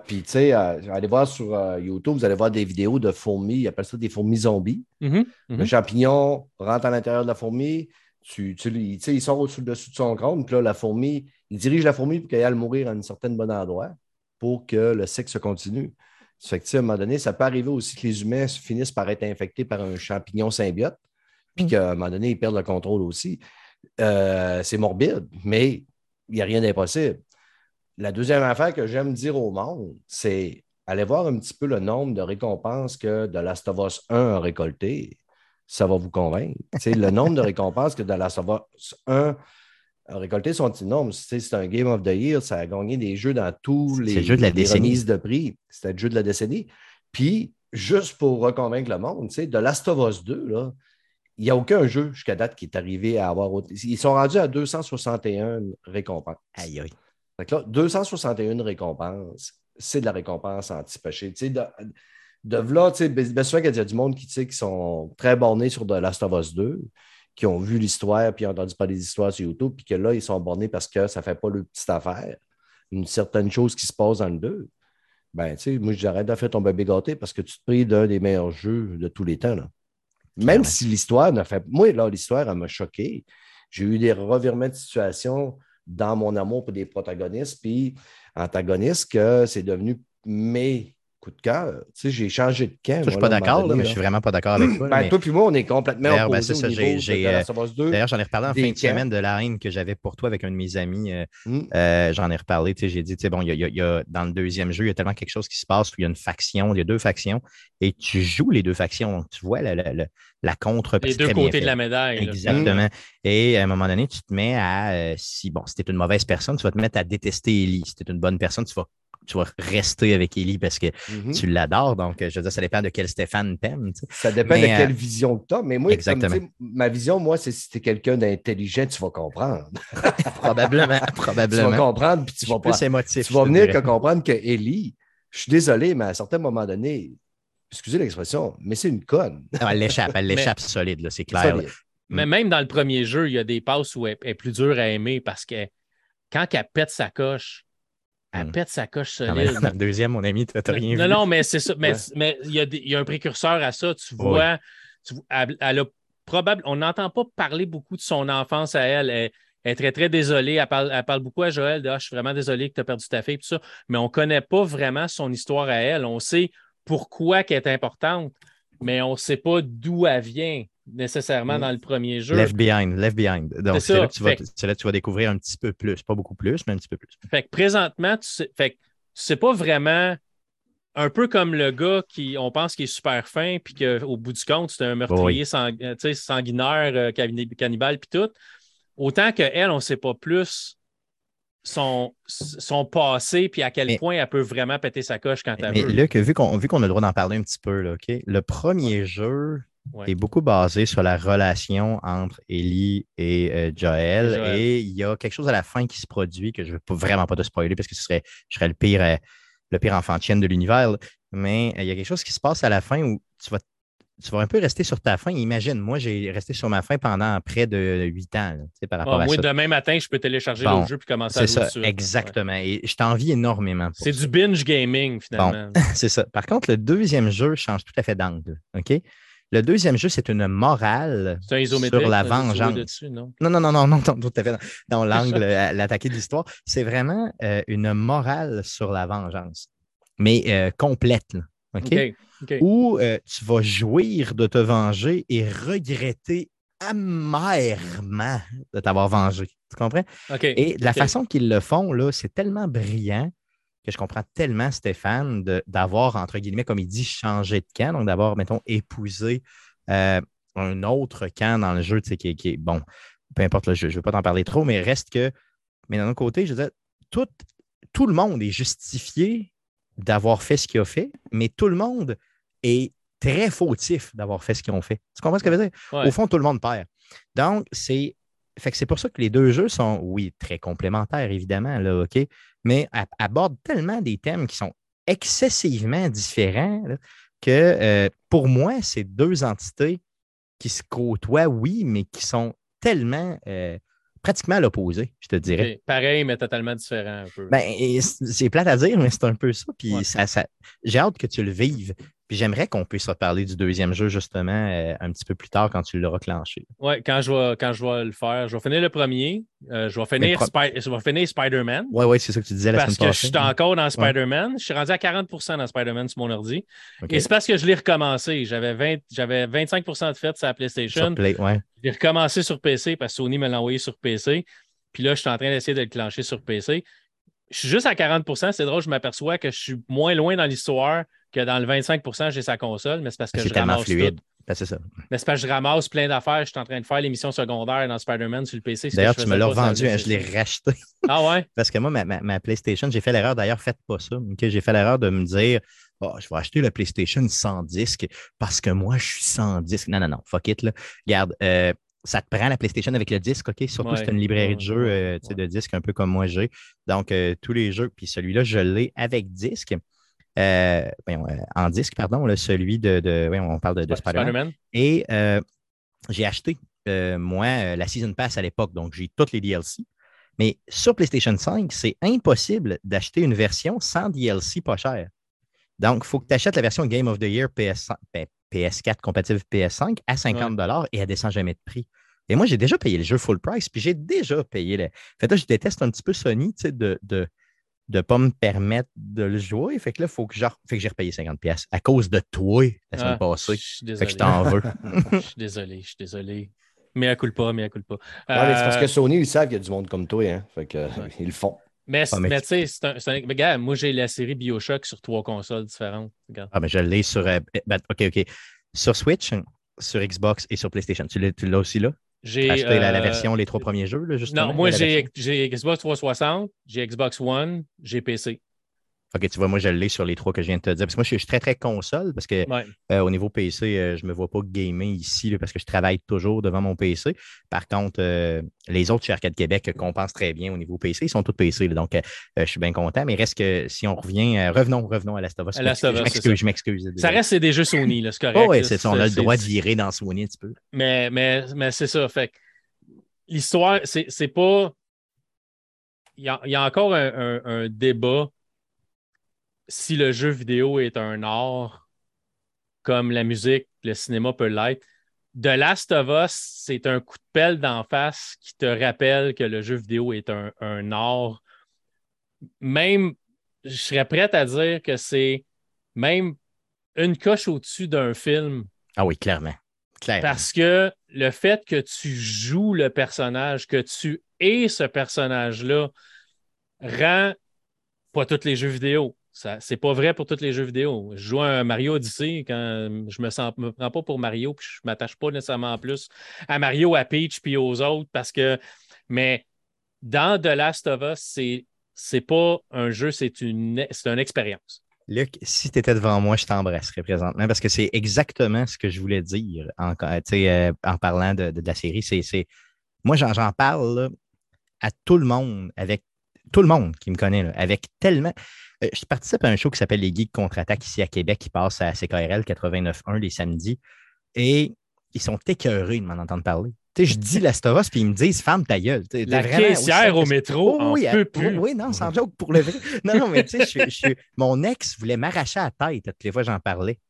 puis, tu sais, euh, allez voir sur euh, YouTube, vous allez voir des vidéos de fourmis, ils appellent ça des fourmis zombies.
Mm-hmm,
Le
mm-hmm.
champignon rentre à l'intérieur de la fourmi, tu, tu, il sort au-dessus de son crâne, puis là, la fourmi, il dirige la fourmi pour qu'elle aille mourir à un certain bon endroit pour que le sexe continue. Ça fait que, à un moment donné, ça peut arriver aussi que les humains finissent par être infectés par un champignon symbiote, puis mm. qu'à un moment donné, ils perdent le contrôle aussi. Euh, c'est morbide, mais il n'y a rien d'impossible. La deuxième affaire que j'aime dire au monde, c'est aller voir un petit peu le nombre de récompenses que The Last of Us 1 a récolté. Ça va vous convaincre. le nombre de *laughs* récompenses que The Last of Us 1 a récolté sont énormes. C'est un Game of the Year. Ça a gagné des jeux dans tous les,
jeux de la
remises de prix. C'était le jeu de la décennie. Puis, juste pour reconvaincre le monde, de Last of Us 2, là, il n'y a aucun jeu jusqu'à date qui est arrivé à avoir. Ils sont rendus à 261 récompenses.
Aïe, aïe.
Là, 261 récompenses, c'est de la récompense anti-péché. Tu sais, de, de là, tu sais, bien souvent, il y a du monde qui, qui sont très bornés sur The Last of Us 2, qui ont vu l'histoire, puis ont entendu parler des histoires sur YouTube, puis que là, ils sont bornés parce que ça ne fait pas leur petite affaire. Une certaine chose qui se passe dans le deux. Ben, tu sais, moi, j'arrête de faire ton bébé gâté parce que tu te pries d'un des meilleurs jeux de tous les temps. Là. Même si l'histoire n'a fait. Moi, là, l'histoire, elle m'a choqué. J'ai eu des revirements de situation dans mon amour pour des protagonistes puis antagonistes que c'est devenu mes coup de cœur. Tu sais, j'ai changé de camp.
je suis pas d'accord, mais je suis vraiment pas d'accord avec toi.
Ben, Toi puis moi, on est complètement
ben, opposés ben, D'ailleurs, j'en ai reparlé en fin de semaine de la haine que j'avais pour toi avec un de mes amis. Euh, hmm. euh, j'en ai reparlé. J'ai dit, bon, il y, a, dans le deuxième jeu, il y a tellement quelque chose qui se passe où il y a une faction, il y a deux factions, et tu joues les deux factions. Donc, tu vois la, la, la contre
Les deux côtés de la médaille.
Exactement. Et à un moment donné, tu te mets à, euh, si bon, si tu es une mauvaise personne, tu vas te mettre à détester Ellie. Si tu es une bonne personne, tu vas tu vas rester avec Ellie parce que mhm. tu l'adores. Donc, je veux dire, ça dépend de quel Stéphane t'aime.
Ça dépend de quelle euh, vision que tu as. Mais moi, ma vision, moi, c'est si tu es quelqu'un d'intelligent, tu vas comprendre. *laughs*
probablement, probablement. *laughs*
Tu vas comprendre, puis tu vas
pas. Émotif,
tu vas venir que comprendre que Ellie, je suis désolé, mais à un certain moment donné, excusez l'expression, mais c'est une conne.
elle l'échappe, elle *laughs* l'échappe solide, c'est clair.
Mais même dans le premier jeu, il y a des passes où elle est plus dure à aimer parce que quand elle pète sa coche, elle hmm. pète sa coche solide.
Dans le deuxième, mon ami, tu n'as rien
non, vu. Non, mais c'est ça. Mais il y, a un précurseur à ça. Tu vois, elle, a probable, on n'entend pas parler beaucoup de son enfance à elle. Elle, est très, très désolée. Elle parle, beaucoup à Joël de ah, Je suis vraiment désolé que tu as perdu ta fille, tout ça. Mais on ne connaît pas vraiment son histoire à elle. On sait pourquoi elle est importante, mais on ne sait pas d'où elle vient nécessairement dans le premier jeu.
Left Behind, Left Behind. Donc, c'est là, que tu vas découvrir un petit peu plus. Pas beaucoup plus, mais un petit peu plus.
Fait que présentement, tu sais, fait sais pas vraiment, un peu comme le gars qui, on pense qu'il est super fin, puis qu'au bout du compte, c'est un meurtrier sanguinaire, euh, cannibale, puis tout. Autant qu'elle, on ne sait pas plus son, son passé, puis à quel point elle peut vraiment péter sa coche quand elle veut.
Mais là, vu qu'on a le droit d'en parler un petit peu, là, le premier jeu, est beaucoup basé sur la relation entre Ellie et euh, Joël. Et il y a quelque chose à la fin qui se produit que je ne veux vraiment pas te spoiler parce que ce serait, je serais le pire, euh, le pire enfant de de l'univers. Mais euh, il y a quelque chose qui se passe à la fin où tu vas, tu vas un peu rester sur ta fin. Imagine, moi, j'ai resté sur ma fin pendant près de huit ans par rapport
ah,
à
moi, demain matin, je peux télécharger le jeu puis commencer à jouer
ça, exactement. Et je t'envie énormément.
C'est du binge gaming, finalement. *laughs*
c'est ça. Par contre, le deuxième jeu change tout à fait d'angle. OK? Le deuxième jeu, c'est une morale sur la vengeance. non? non? non, non, non, tout à fait dans l'angle, euh, l'attaquer de l'histoire. C'est vraiment euh, une morale sur la vengeance, mais euh, complète. OK? Où tu vas jouir de te venger et regretter amèrement de t'avoir vengé. Tu comprends? Et la façon qu'ils le font, là, c'est tellement brillant que je comprends tellement Stéphane d'avoir, entre guillemets, comme il dit, changé de camp, donc d'avoir, mettons, épousé euh, un autre camp dans le jeu, tu sais, qui, est, bon, peu importe le jeu, je ne veux pas t'en parler trop, mais reste que, mais d'un autre côté, je veux dire, tout, tout le monde est justifié d'avoir fait ce qu'il a fait, mais tout le monde est très fautif d'avoir fait ce qu'ils ont fait. Tu comprends ce que je veux dire? Au fond, tout le monde perd. Donc, c'est fait que c'est pour ça que les deux jeux sont, oui, très complémentaires, évidemment, là, OK? Mais abordent tellement des thèmes qui sont excessivement différents que euh, pour moi, c'est deux entités qui se côtoient, oui, mais qui sont tellement euh, pratiquement à l'opposé, je te dirais.
pareil, mais totalement différent un peu.
Ben, c'est plate à dire, mais c'est un peu ça. Puis ça, j'ai hâte que tu le vives. Puis j'aimerais qu'on puisse reparler du deuxième jeu, justement, euh, un petit peu plus tard quand tu l'auras clenché.
Oui, quand, je vais, quand je vais le faire. Je vais finir le premier. Euh, je, vais finir finir Spider-Man.
Oui, oui, c'est ça que tu disais la
Parce
que
je suis encore dans Spider-Man. Je suis rendu à 40% dans Spider-Man sur mon ordi. Et c'est parce que je l'ai recommencé. J'avais, j'avais 25% de fait sur la PlayStation.
Play, ouais.
Je l'ai recommencé sur PC parce que Sony me l'a envoyé sur PC. Puis là, je suis en train d'essayer de le clencher sur PC. Je suis juste à 40% C'est drôle, je m'aperçois que je suis moins loin dans l'histoire que dans le 25% j'ai sa console, mais c'est parce que je ramasse fluide.
Ben, c'est ça.
Mais c'est parce que je ramasse plein d'affaires. Je suis en train de faire l'émission secondaire dans Spider-Man sur le PC.
D'ailleurs, tu me l'as vendu, hein, je l'ai racheté. *laughs*
Ah ouais?
parce que moi, ma, PlayStation, j'ai fait l'erreur, d'ailleurs, faites pas ça. J'ai fait l'erreur de me dire oh, je vais acheter la PlayStation sans disque parce que moi, je suis sans disque. Non, non, non, fuck it. Là. Regarde, euh, ça te prend la PlayStation avec le disque, OK? Surtout si tu as une librairie de jeux euh, de disques un peu comme moi j'ai. Donc, euh, tous les jeux, puis celui-là, je l'ai avec disque. Euh, euh, en disque, pardon, celui de, on parle de, Spider-Man. Et euh, j'ai acheté, moi, la Season Pass à l'époque, donc j'ai toutes les DLC. Mais sur PlayStation 5, c'est impossible d'acheter une version sans DLC pas cher. Donc, il faut que tu achètes la version Game of the Year PS, 4 compatible PS5 à 50 et elle descend jamais de prix. Et moi, j'ai déjà payé le jeu full price, puis j'ai déjà payé le. fait là, je déteste un petit peu Sony, tu sais, de, de ne pas me permettre de le jouer. Fait que là, il faut que, fait que j'ai repayé 50$ à cause de toi la semaine ah, passée. Fait que je t'en veux. *laughs*
je suis désolé, je suis désolé. Mais à coup pas, mais à coup pas.
c'est parce que euh, Sony, ils savent qu'il y a du monde comme toi, hein. Fait que, *laughs* ils le font.
Mais, ah, tu sais, c'est un, un, Regarde, moi, j'ai la série Bioshock sur trois consoles différentes.
Ah, mais je l'ai sur. Euh, ben, OK, OK. Sur Switch, sur Xbox et sur PlayStation. Tu l'as aussi là? J'ai acheté la, euh, version, les trois premiers jeux, là, justement.
Non, moi, j'ai Xbox 360, j'ai Xbox One, j'ai PC.
OK, tu vois, moi, je l'ai sur les trois que je viens de te dire. Parce que moi, je suis très, très console parce que euh, au niveau PC, euh, je ne me vois pas gamer ici parce que je travaille toujours devant mon PC. Par contre, les autres chez Arcade Québec compensent très bien au niveau PC. Ils sont tous PC. donc, je suis bien content. Mais reste que si on revient, revenons, revenons à Last of Us. Je m'excuse.
Ça reste des jeux Sony, c'est correct.
Oh, oui, c'est ça. On a le droit de virer dans Sony un petit peu.
Mais, mais, mais c'est ça. Fait l'histoire, c'est pas. Il y, a, encore un débat si le jeu vidéo est un art, comme la musique, le cinéma peut l'être, The Last of Us, c'est un coup de pelle d'en face qui te rappelle que le jeu vidéo est un, art. Même, je serais prête à dire que c'est même une coche au-dessus d'un film.
Ah oui, clairement. clairement.
Parce que le fait que tu joues le personnage, que tu es ce personnage-là, rend pas tous les jeux vidéo, c'est pas vrai pour tous les jeux vidéo. Je joue à Mario Odyssey quand je me sens me prends pas pour Mario puis je m'attache pas nécessairement plus à Mario, à Peach puis aux autres parce que mais dans The Last of Us, c'est c'est pas un jeu, c'est une c'est une expérience.
Luc, si tu étais devant moi, je t'embrasserais présentement parce que c'est exactement ce que je voulais dire en, euh, en parlant de, la série. C'est, moi, j'en, parle à tout le monde, avec tout le monde qui me connaît, avec tellement. Euh, je participe à un show qui s'appelle Les Geeks contre-attaque ici à Québec, qui passe à CKRL 89.1 les samedis. Et ils sont écœurés de m'en entendre parler. Tu sais, je dis Last of Us, puis ils me disent Femme ta gueule.
La caissière au métro, oh,
oui,
peut plus.
oui, non, sans joke pour le vrai. Non, non, mais tu sais, mon ex voulait m'arracher la tête toutes les fois j'en parlais.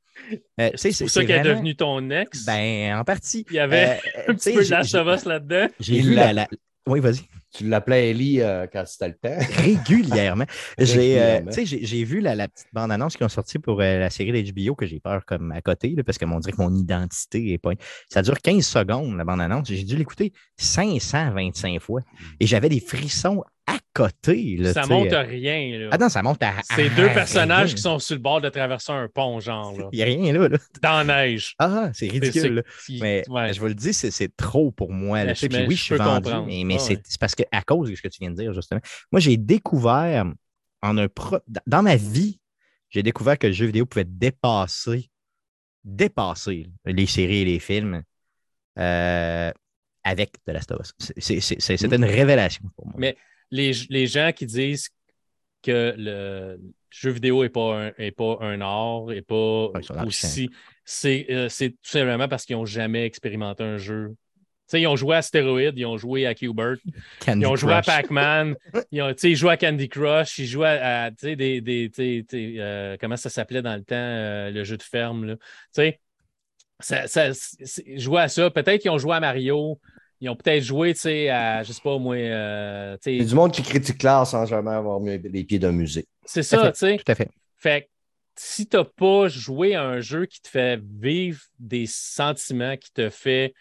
Euh, c'est pour ça qu'elle est devenue ton ex?
Ben, en partie.
Il y avait euh, *laughs* un petit peu de Last of Us là-dedans.
J'ai vu la... Oui, vas-y.
Tu l'appelais Ellie euh, quand c'était le temps. *laughs*
Régulièrement. Euh, j'ai vu la, petite bande-annonce qui ont sorti pour euh, la série d'HBO que j'ai peur comme à côté, parce que on dirait que mon identité est pas. Ça dure 15 secondes, la bande-annonce. J'ai dû l'écouter 525 fois. Mm. Et j'avais des frissons à côté. Là,
ça monte à rien. Là.
Ah non, ça monte à.
C'est deux personnages qui sont sur le bord de traverser un pont, genre.
Il n'y a rien là,
Dans la neige.
Ah, c'est ridicule. Mais je vous le dis, c'est trop pour moi. Là. Puis oui, je suis vendu, mais, mais c'est parce qu'à cause de ce que tu viens de dire, justement. Moi, j'ai découvert en un dans ma vie, j'ai découvert que le jeu vidéo pouvait dépasser, dépasser les séries et les films. Euh, avec The Last of Us. C'était une révélation pour moi.
Mais les, gens qui disent que le. jeu vidéo n'est pas, un, pas un art, pas aussi. Euh, c'est tout simplement parce qu'ils n'ont jamais expérimenté un jeu. ils ont joué à Steroid, ils ont joué à Qbert, *laughs* ils ont joué à Pac-Man, *laughs* ils, ont, joué à Candy Crush, ils jouaient à, des, des euh, comment ça s'appelait dans le temps, euh, le jeu de ferme. Là. Ça, ça, jouer à ça. Peut-être qu'ils ont joué à Mario, ils ont peut-être joué, tu sais, à, je sais pas, moi. Euh,
c'est du monde qui critique l'art sans jamais avoir mis les pieds d'un musée.
C'est ça, tu sais.
Tout à fait.
Fait si tu n'as pas joué à un jeu qui te fait vivre des sentiments, qui te fait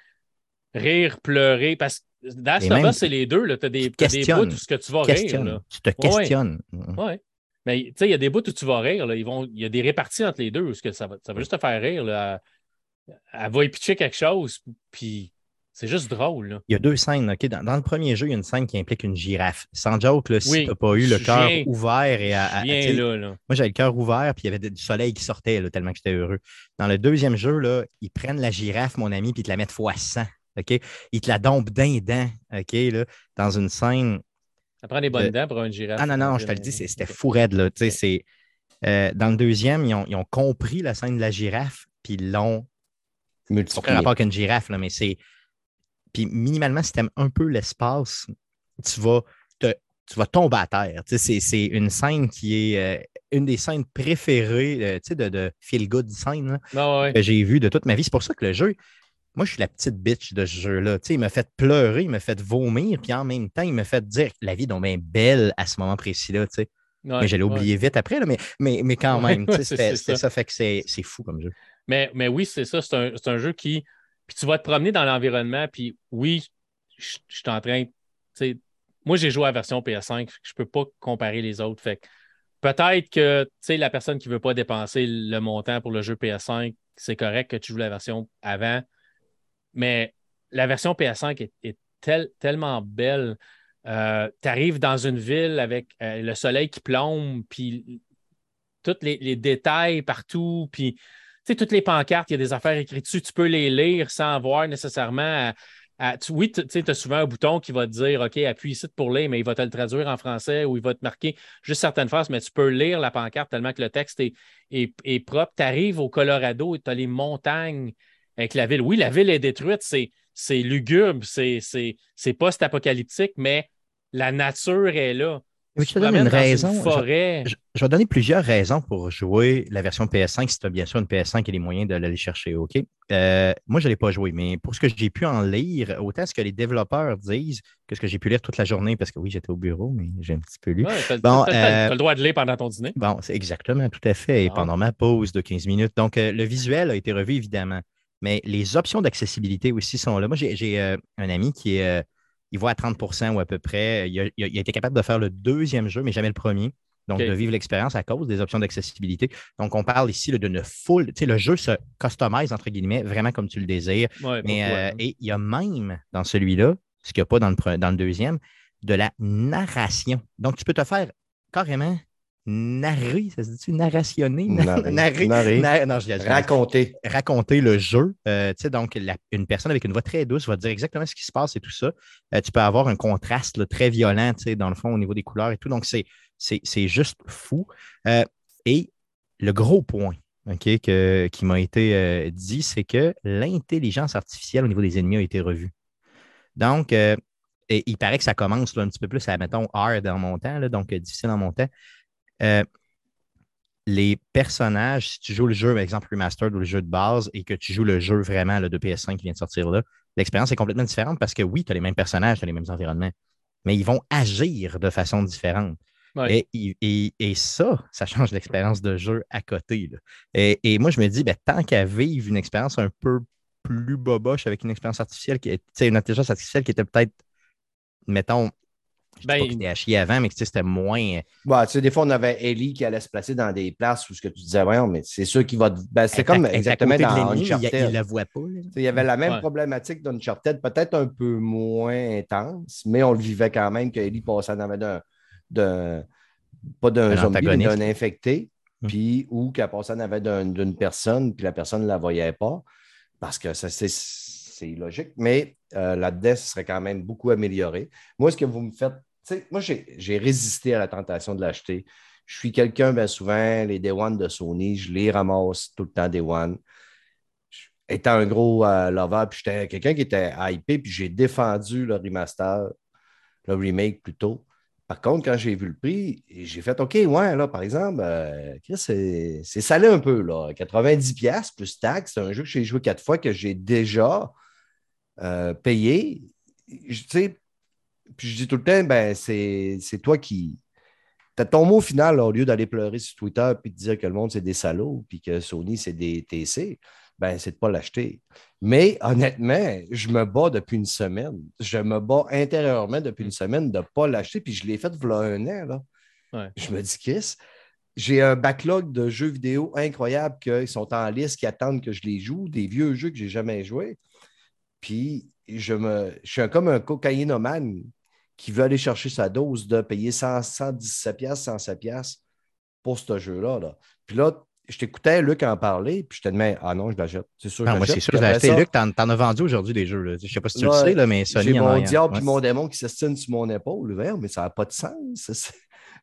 rire, pleurer, parce que dans ce c'est les deux. Tu as des, des bouts où ce que tu vas rire. Là.
Tu te questionnes.
Ouais. Mais tu sais, il y a des bouts où tu vas rire. Là. Ils vont, il y a des réparties entre les deux où que ça, va, ça va juste te faire rire. Là. Elle va pitcher quelque chose, puis c'est juste drôle.
Il y a deux scènes. ok? Dans, le premier jeu, il y a une scène qui implique une girafe. Sans joke, là, si tu n'as pas eu le cœur ouvert et à.
là,
Moi, j'avais le cœur ouvert, puis il y avait du soleil qui sortait là, tellement que j'étais heureux. Dans le deuxième jeu, là, ils prennent la girafe, mon ami, puis ils te la mettent fois 100. ok? Ils te la dompent d'un dent ok là, dans une scène.
Ça prend des bonnes dents pour une girafe.
Ah non, non, je te le dis, c'était fou raide. Là. C'est, euh, dans le deuxième, ils ont, ils ont, compris la scène de la girafe, puis ils l'ont. Multiplié. rapport qu'une girafe, là, mais c'est puis minimalement, si tu aimes un peu l'espace, tu vas, te, tu vas tomber à terre. c'est, une scène qui est euh, une des scènes préférées euh, de, de Feel Good scène
ah
que j'ai vu de toute ma vie. C'est pour ça que le jeu, moi, je suis la petite bitch de ce jeu-là. il m'a fait pleurer, il m'a fait vomir, puis en même temps, il m'a fait dire que la vie est donc bien belle à ce moment précis-là. mais j'allais oublier vite après, mais, mais, mais quand même, *laughs* c'est ça. fait que c'est fou comme jeu.
Mais, mais oui, c'est ça. C'est un, un, jeu qui, tu vas te promener dans l'environnement, puis oui, je, suis en train. Moi, j'ai joué à la version PS5, je ne peux pas comparer les autres. Fait peut-être que la personne qui ne veut pas dépenser le montant pour le jeu PS5, c'est correct que tu joues la version avant. Mais la version PS5 est, tellement belle. Euh, tu arrives dans une ville avec euh, le soleil qui plombe, puis tous les, les, détails partout, puis sais, toutes les pancartes, il y a des affaires écrites dessus, tu peux les lire sans avoir nécessairement à, oui, tu as souvent un bouton qui va te dire OK, appuie ici pour lire, mais il va te le traduire en français ou il va te marquer juste certaines phrases, mais tu peux lire la pancarte tellement que le texte est, propre. Tu arrives au Colorado et tu as les montagnes avec la ville. Oui, la ville est détruite, c'est lugubre, c'est post-apocalyptique, mais la nature est là.
Je te donne une raison. Je vais donner plusieurs raisons pour jouer la version PS5 si tu as bien sûr une PS5 et les moyens de l'aller chercher. OK? Euh, moi, je ne l'ai pas joué, mais pour ce que j'ai pu en lire, autant ce que les développeurs disent que ce que j'ai pu lire toute la journée, parce que oui, j'étais au bureau, mais j'ai un petit peu lu.
tu as, euh, le droit de lire pendant ton dîner.
Bon, c'est exactement, tout à fait, et ah. pendant ma pause de 15 minutes. Donc, euh, le visuel a été revu, évidemment, mais les options d'accessibilité aussi sont là. Moi, j'ai un ami qui est. il voit à 30% ou à peu près. il a été capable de faire le deuxième jeu, mais jamais le premier donc de vivre l'expérience à cause des options d'accessibilité. Donc, on parle ici de ne full, tu sais, le jeu se customise, entre guillemets, vraiment comme tu le désires. Mais, euh, Et il y a même dans celui-là, ce qu'il n'y a pas dans le, dans le deuxième, de la narration. Donc, tu peux te faire carrément narrer, ça se dit-tu? Narrationner?
Narrer. *laughs* narrer. non, je raconter.
Raconter le jeu. Euh, tu sais, donc, une personne avec une voix très douce va te dire exactement ce qui se passe et tout ça. Euh, tu peux avoir un contraste très violent, tu sais, dans le fond, au niveau des couleurs et tout. Donc, c'est c'est juste fou. Euh, et le gros point qui m'a été euh, dit, c'est que l'intelligence artificielle au niveau des ennemis a été revue. Donc, euh, il paraît que ça commence un petit peu plus à, mettons, hard en montant, donc difficile en montant. les personnages, si tu joues le jeu, par exemple Remastered ou le jeu de base, et que tu joues le jeu vraiment de PS5 qui vient de sortir là, l'expérience est complètement différente parce que oui, tu as les mêmes personnages, tu as les mêmes environnements, mais ils vont agir de façon différente. Et, ça, ça change l'expérience de jeu à côté. Et, moi, je me dis, ben, tant qu'à vivre une expérience un peu plus boboche avec une expérience artificielle, qui est, une intelligence artificielle qui était peut-être, mettons, je ben, pas à chier avant, mais c'était moins.
Ouais, tu sais, des fois, on avait Ellie qui allait se placer dans des places où ce que tu disais, voyons, mais c'est sûr qu'il va. Ben, c'est comme exactement dans Uncharted.
Il, il la voit pas.
Il y avait la même problématique dans Uncharted, peut-être un peu moins intense, mais on le vivait quand même que Ellie passait en avait d'un d'un pas d'un zombie, mais d'un infecté, hum. puis ou qu'à personne avait d'une personne, puis la personne ne la voyait pas, parce que c'est logique, mais euh, là-dedans, ce serait quand même beaucoup amélioré. Moi, ce que vous me faites, moi, j'ai résisté à la tentation de l'acheter. Je suis quelqu'un, bien souvent, les Day One de Sony, je les ramasse tout le temps Day One. Étant un gros euh, lover, puis j'étais quelqu'un qui était hypé, puis j'ai défendu le remaster, le remake plutôt. Par contre, quand j'ai vu le prix, j'ai fait OK, ouais, là, par exemple, euh, c'est salé un peu, là. 90$ plus taxe. C'est un jeu que j'ai joué quatre fois que j'ai déjà euh, payé. Sais, puis je dis tout le temps, ben, c'est toi qui. T'as ton mot final, au lieu d'aller pleurer sur Twitter puis de dire que le monde, c'est des salauds, puis que Sony, c'est des TC ben, c'est de ne pas l'acheter. Mais honnêtement, je me bats depuis une semaine. Je me bats intérieurement depuis une semaine de ne pas l'acheter, puis je l'ai fait voilà un an. Là. Je me dis, Chris, j'ai un backlog de jeux vidéo incroyables qui sont en liste, qui attendent que je les joue, des vieux jeux que je n'ai jamais joués. Puis je, me, je suis comme un cocaïnomane qui veut aller chercher sa dose de payer 100, 117$, 107$ pour ce jeu-là. Là. Puis là, je t'écoutais Luc en parler, puis je te demandais, ah non, je l'achète. C'est sûr.
Non, moi, c'est sûr, je l'ai acheté. Luc, t'en, en as vendu aujourd'hui des jeux. Je ne sais pas si tu le sais, là, mais Sony.
J'ai mon diable et mon démon qui s'estime sur mon épaule, mais ça n'a pas de sens.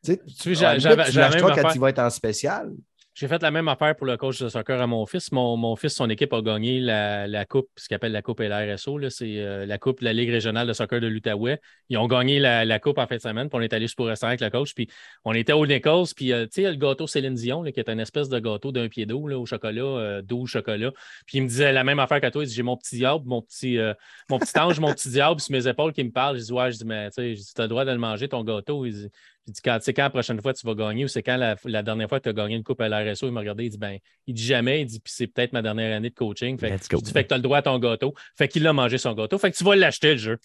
tu sais, j'avais, quand il va être en spécial.
J'ai fait la même affaire pour le coach de soccer à mon fils. Mon, fils, son équipe a gagné la, coupe, ce qu'il appelle la coupe LRSO. C'est euh, la coupe de la Ligue régionale de soccer de l'Outaouais. Ils ont gagné la, coupe en fin de semaine. Puis on est allé pour restaurant avec le coach. Puis on était au Nichols. Puis euh, tu sais, le gâteau Céline Dion, qui est une espèce de gâteau d'un pied d'eau au chocolat, euh, doux chocolat. Puis il me disait la même affaire que toi. Il dit J'ai mon petit diable, mon petit, mon petit ange, mon petit diable sur mes épaules qui me parle. Je dis Ouais, je dis, mais tu as le droit de le manger, ton gâteau. Il dit, j'ai dit, quand, quand la prochaine fois tu vas gagner ou c'est quand la, dernière fois que tu as gagné une coupe à l'RSO? Il m'a regardé, il dit, ben, il dit jamais, il dit, puis c'est peut-être ma dernière année de coaching. Fait, que, fait que tu as le droit à ton gâteau. Fait qu'il a mangé son gâteau. Fait que tu vas l'acheter, le jeu.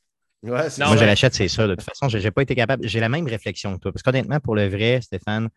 Ouais, Moi, je l'achète, c'est ça. De toute façon, je n'ai pas été capable. J'ai la même réflexion que toi. Parce qu'honnêtement, pour le vrai, Stéphane,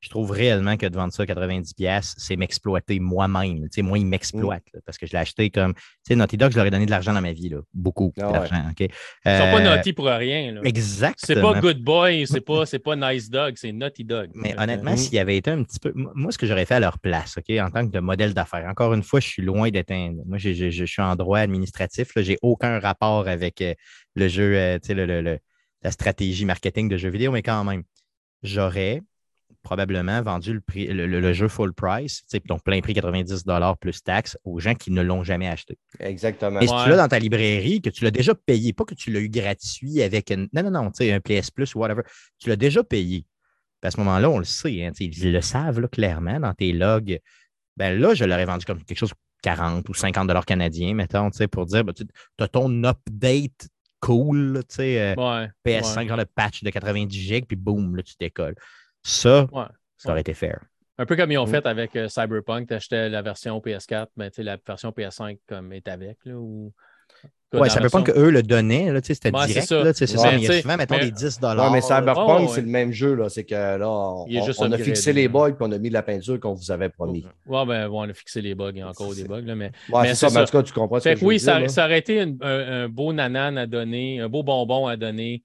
je trouve réellement que de vendre ça à 90$, c'est m'exploiter moi-même. moi, il m'exploite parce que je l'ai acheté comme. Tu sais, Naughty Dog, je leur ai donné de l'argent dans ma vie. Là. Beaucoup ah d'argent.
Ils ne sont pas euh, Naughty pour rien. Là.
Exactement.
C'est pas Good Boy, c'est pas, *laughs* pas Nice Dog, c'est Naughty Dog.
Mais honnêtement, s'il y avait été un petit peu. Moi, ce que j'aurais fait à leur place, OK, en tant que modèle d'affaires, encore une fois, je suis loin d'éteindre. Moi, je suis en droit administratif. Je n'ai aucun rapport avec euh, le jeu, euh, tu sais, le, la stratégie marketing de jeux vidéo, mais quand même, j'aurais probablement vendu le, prix, le, jeu full price, donc plein prix 90 plus taxes, aux gens qui ne l'ont jamais acheté.
Exactement.
Et si tu l'as dans ta librairie, que tu l'as déjà payé, pas que tu l'as eu gratuit avec un, non, non, non, un PS Plus ou whatever, tu l'as déjà payé. à ce moment-là, on le sait, hein, ils le savent clairement dans tes logs. Ben là, je l'aurais vendu comme quelque chose de 40 ou 50 dollars canadiens, mettons, pour dire, ben, tu as ton update cool, tu sais, euh, PS5, genre le patch de 90 GB, puis boum, là, tu décolles. Ça, ça aurait été fair.
Un peu comme ils ont mm. fait avec euh, Cyberpunk, tu achetais la version PS4, mais la version PS5 comme est avec. Là, ou...
Oui, Cyberpunk, version... eux le donnaient, c'était direct. C'est ça. mais il y a souvent, mettons, des 10
ouais, mais Cyberpunk, c'est le même jeu. C'est que là, on, on a fixé les bugs et on a mis de la peinture qu'on vous avait promis.
Oui, ben, on a fixé les bugs. Il y a encore des bugs. Là, mais,
mais c'est ça, mais en tout cas, tu comprends ce que
Oui, ça, ça, aurait été un, un, beau nanan à donner, un beau bonbon à donner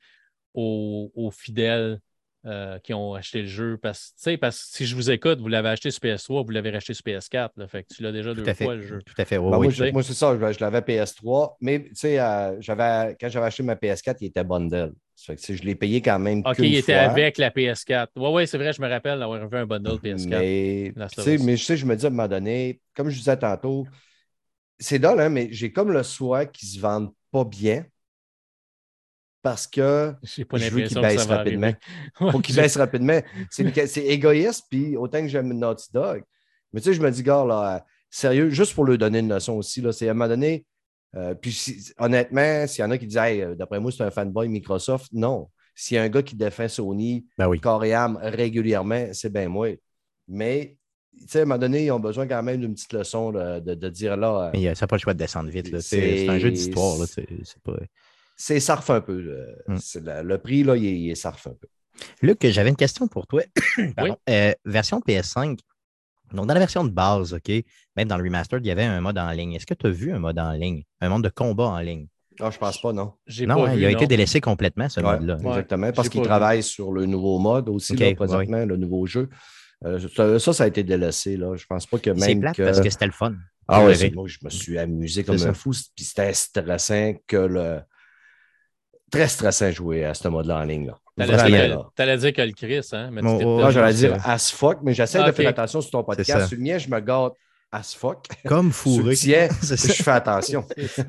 aux, aux fidèles euh, qui ont acheté le jeu. Parce, parce que si je vous écoute, vous l'avez acheté sur PS3, vous l'avez racheté sur PS4. Là, fait que tu l'as déjà deux fois le jeu.
Tout à fait.
Ben, moi, c'est ça, je, l'avais PS3, mais euh, quand j'avais acheté ma PS4, il était bundle. Fait que, je l'ai payé quand même.
OK, il était avec la PS4. Oui, oui, c'est vrai, je me rappelle d'avoir vu un bundle PS4.
Mais, mais je sais, je me dis à un moment donné, comme je disais tantôt, c'est drôle, hein, mais j'ai comme le souhait qu'ils ne se vendent pas bien parce que je veux qu'il *laughs* baisse rapidement. Faut qu'il baisse rapidement. C'est égoïste, puis autant que j'aime Naughty Dog. Mais tu sais, je me dis, gars, là, sérieux, juste pour lui donner une leçon aussi, c'est à un moment donné, euh, puis honnêtement, s'il y en a qui disent, hey, d'après moi, c'est un fanboy Microsoft, non. S'il y a un gars qui défend Sony, ben oui. corps et âme, régulièrement, c'est bien moi. Mais tu sais, à un moment donné, ils ont besoin quand même d'une petite leçon de, de, dire là.
Mais euh, ça n'a pas le choix de descendre vite. C'est un jeu d'histoire. C'est pas
c'est sarf un peu. Mm. Le, prix, là, il est, sarf un peu.
Luc, j'avais une question pour toi. *coughs* Euh, version PS5. Donc, dans la version de base, OK, même dans le remastered, il y avait un mode en ligne. Est-ce que tu as vu un mode en ligne, un mode de combat en ligne?
Non, je pense pas, non.
Non, hein, il a été délaissé complètement, ce mode-là.
Exactement, parce qu'il travaille sur le nouveau mode aussi, présentement, le nouveau jeu. Euh, ça, ça a été délaissé. Là. Je pense pas que même. C'est plate
parce que c'était le fun.
Ah oui, moi, je me suis amusé comme un fou. Puis c'était stressant que le, très stressant à jouer à ce mode-là en ligne. Là.
T'allais dire, que le Chris, hein?
Mais oh, j'allais dire as fuck, mais j'essaie de faire attention sur ton podcast. Sur le mien, je me garde as fuck.
Comme *laughs* fourré. *laughs*
je fais attention.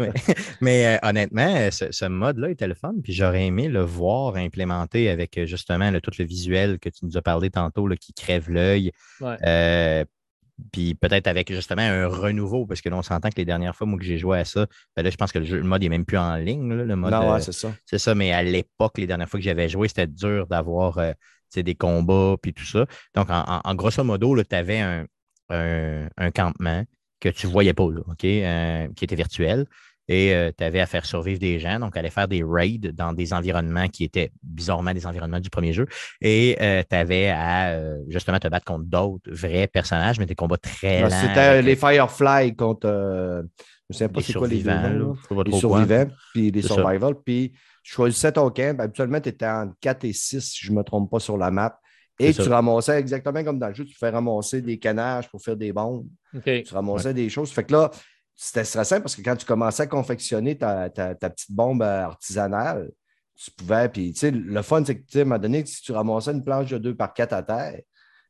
*laughs*
mais, euh, honnêtement, ce, mode-là était le fun, puis j'aurais aimé le voir implémenté avec euh, justement tout le visuel que tu nous as parlé tantôt, qui crève l'œil. Euh, puis peut-être avec justement un renouveau, parce que là, on s'entend que les dernières fois moi, que j'ai joué à ça, ben là, je pense que le, jeu, le mode n'est même plus en ligne. le mode,
non, c'est ça.
C'est ça, mais à l'époque, les dernières fois que j'avais joué, c'était dur d'avoir des combats puis tout ça. Donc, en, grosso modo, tu avais un, un, campement que tu ne voyais pas, là, euh, qui était virtuel. Et euh, tu avais à faire survivre des gens, donc aller faire des raids dans des environnements qui étaient bizarrement des environnements du premier jeu. Et euh, tu avais à justement te battre contre d'autres vrais personnages, mais des combats très lents.
C'était les Firefly contre. je ne sais pas c'est quoi les survivants, les survivants, puis les survival. Puis je choisissais ton camp. Habituellement, tu étais en 4 et 6, si je ne me trompe pas, sur la map. Et tu ramassais exactement comme dans le jeu, tu fais ramasser des canages pour faire des bombes. Tu ramassais des choses. Fait que là, c'était stressant parce que quand tu commençais à confectionner ta, petite bombe artisanale, tu pouvais. Puis, tu sais, le fun, c'est que, tu à un moment donné, si tu ramassais une planche de 2 par 4 à terre,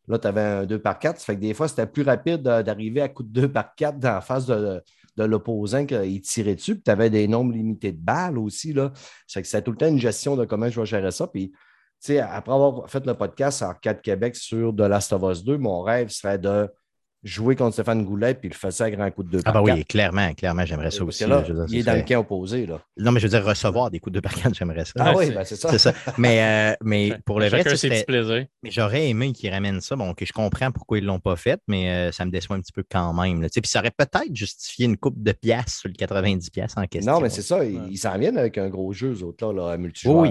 là, tu avais un 2 par 4. Ça fait que des fois, c'était plus rapide d'arriver à coup de 2 par 4 dans la face de, l'opposant qu'il tirait dessus. Puis, tu avais des nombres limités de balles aussi. Là. Ça fait que c'était tout le temps une gestion de comment je vais gérer ça. Puis, après avoir fait le podcast Arcade Québec sur The Last of Us 2, mon rêve serait de jouer contre Stéphane Goulet puis le faire ça à grand coup de deux
Ah, bah oui, clairement, clairement, j'aimerais ça aussi.
il est dans le camp opposé. Là.
Non, mais je veux dire, recevoir des coups de deux par quatre, j'aimerais ça.
Ah oui, ben, c'est ça.
ça. Mais, euh, mais pour le vrai,
c'est plaisir.
Mais j'aurais aimé qu'ils ramènent ça. Bon, que je comprends pourquoi ils ne l'ont pas fait, mais euh, ça me déçoit un petit peu quand même. Puis ça aurait peut-être justifié une coupe de pièces sur le 90 pièces en question.
Non, mais c'est ça. Ils s'en viennent avec un gros jeu, eux autres, là, là multijoueur.
Oui,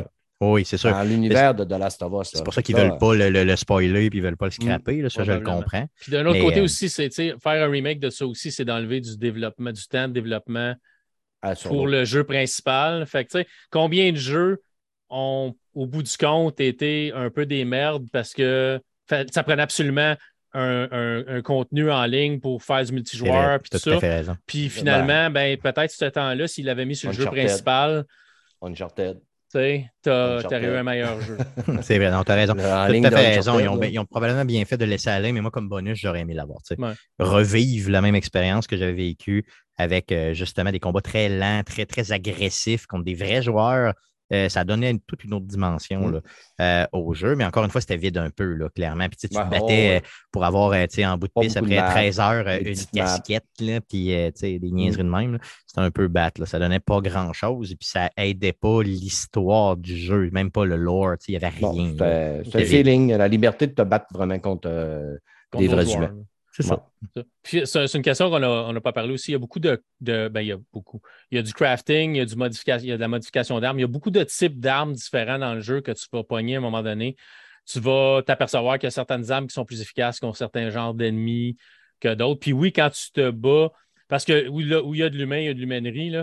oui, c'est sûr.
Dans l'univers de The Last of Us.
C'est pour ça qu'ils ne veulent pas le, spoiler et ils ne veulent pas le scraper. Là, ça, je le comprends.
Puis d'un autre côté euh, aussi, c'est faire un remake de ça aussi, c'est d'enlever du développement, du temps de développement ah, pour le jeu principal. Fait que, combien de jeux ont, au bout du compte, été un peu des merdes parce que ça prenait absolument un, contenu en ligne pour faire du multijoueur. Puis tout ça. Puis finalement, ben, peut-être ce temps-là, s'il l'avait mis sur le jeu principal.
Uncharted.
Tu as, eu un meilleur jeu. *laughs*
c'est vrai, non, tu as raison. Tu as fait raison. Ils ont, probablement bien fait de laisser aller, mais moi, comme bonus, j'aurais aimé l'avoir. Revivre la même expérience que j'avais vécue avec euh, justement des combats très lents, très, très agressifs contre des vrais joueurs euh, ça donnait toute une autre dimension mm. euh, au jeu. Mais encore une fois, c'était vide un peu, là, clairement. Puis tu te battais euh, pour avoir en bout de piste après 13 heures une casquette, là, puis des mm. niaiseries de même. C'était un peu battre. Ça donnait pas grand-chose. Et puis ça aidait pas l'histoire du jeu, même pas le lore. Il n'y avait rien.
C'était un feeling, la liberté de te battre vraiment contre, des vrais humains.
C'est ça.
C'est une question qu'on n'a pas parlé aussi. Il y a beaucoup de, ben, il y a beaucoup. Il y a du crafting, il y a, du modification, il y a de la modification d'armes. Il y a beaucoup de types d'armes différents dans le jeu que tu vas pogner à un moment donné. Tu vas t'apercevoir qu'il y a certaines armes qui sont plus efficaces contre certains genres d'ennemis que d'autres. Puis oui, quand tu te bats, parce que où, il y a de l'humain, il y a de l'humainerie,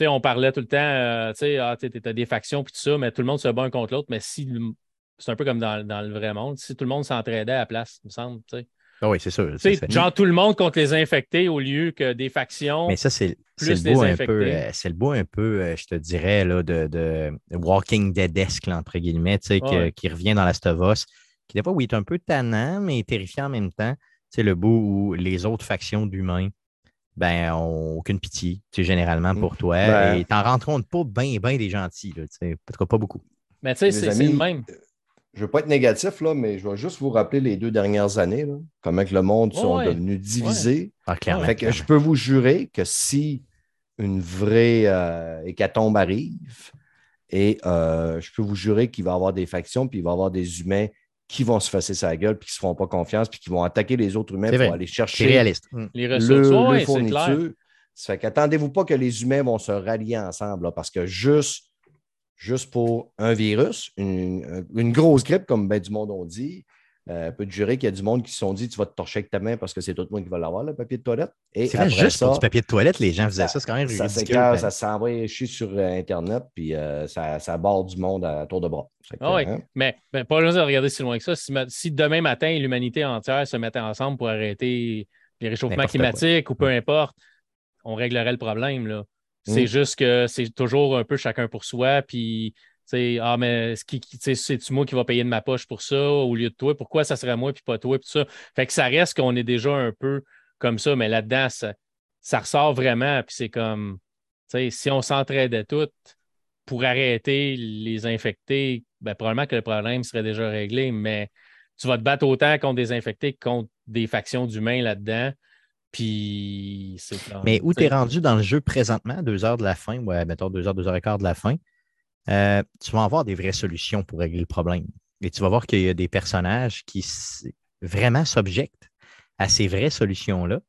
on parlait tout le temps, euh, tu ah, as des factions puis tout ça, mais tout le monde se bat un contre l'autre. Mais si c'est un peu comme dans, dans, le vrai monde, si tout le monde s'entraidait à la place, il me semble. sais.
Ah oui, c'est sûr.
Genre tout le monde contre les infectés au lieu que des factions.
Mais ça, c'est le beau un peu, euh, c'est le beau un peu, euh, je te dirais, là, de, de Walking Dead-esque, entre guillemets, qui, qui, revient dans la Stovos, qui des fois, oui, est un peu tannant, mais terrifiant en même temps. C'est le beau où les autres factions d'humains ben, ont aucune pitié, généralement pour mm. toi. Ben et t'en rends compte pas bien, bien des gentils, peut-être pas beaucoup.
Mais tu sais, c'est le même
je ne veux pas être négatif, là, mais je vais juste vous rappeler les deux dernières années, comment que le monde sont devenus divisés.
Ah,
je peux vous jurer que si une vraie euh, hécatombe arrive, et euh, je peux vous jurer qu'il va y avoir des factions, puis il va y avoir des humains qui vont se fasser sa gueule, puis qui ne se feront pas confiance, puis qui vont attaquer les autres humains pour aller chercher
réaliste.
les ressources. Le,
le Ça fait qu'attendez-vous pas que les humains vont se rallier ensemble, parce que juste juste pour un virus, une, grosse grippe, comme ben du monde on dit. Euh, peut te jurer qu'il y a du monde qui se sont dit tu vas te torcher avec ta main parce que c'est tout le monde qui va l'avoir, le papier de toilette.
C'est vrai, juste pour du papier de toilette, les gens faisaient ça, c'est quand même
ça
ridicule.
Ben. Ça s'envoie chier sur euh, Internet, puis euh, ça, ça barre du monde à tour de bras.
Ah oui, hein? mais, pas besoin de regarder si loin que ça. Si, demain matin, l'humanité entière se mettait ensemble pour arrêter les réchauffements climatiques ou peu importe, on réglerait le problème. Là. C'est mm. juste que c'est toujours un peu chacun pour soi. Puis ah, mais c'est-tu moi qui va payer de ma poche pour ça au lieu de toi? Pourquoi ça serait moi puis pas toi? Puis ça. Fait que ça reste qu'on est déjà un peu comme ça, mais là-dedans, ça, ressort vraiment. Puis c'est comme, si on s'entraidait toutes pour arrêter les infectés, ben, probablement que le problème serait déjà réglé, mais tu vas te battre autant contre des infectés que contre des factions d'humains là-dedans. Puis c'est.
Mais où tu es rendu dans le jeu présentement, deux heures de la fin, ouais, mettons deux heures, deux heures et quart de la fin, euh, tu vas avoir des vraies solutions pour régler le problème. Et tu vas voir qu'il y a des personnages qui vraiment s'objectent à ces vraies solutions-là.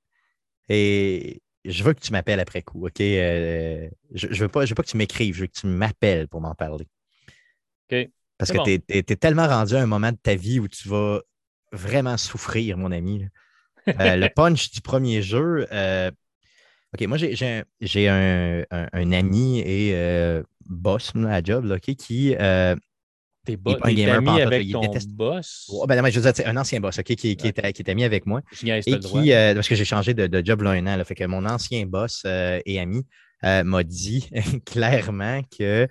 Et je veux que tu m'appelles après coup, OK? Euh, je ne veux, pas, veux pas que tu m'écrives, je veux que tu m'appelles pour m'en parler.
OK.
Parce que tu es, tellement rendu à un moment de ta vie où tu vas vraiment souffrir, mon ami. Euh, le punch du premier jeu, OK, moi, j'ai un, un, ami et euh, boss à job là, qui. Euh,
T'es un gamer ami avec ton boss?
ben, je veux dire, un ancien boss, OK, qui, qui, est, qui est ami avec moi. et qui, euh, parce que j'ai changé de, de, job là un an. Là, fait que mon ancien boss euh, et ami m'a dit *laughs* clairement que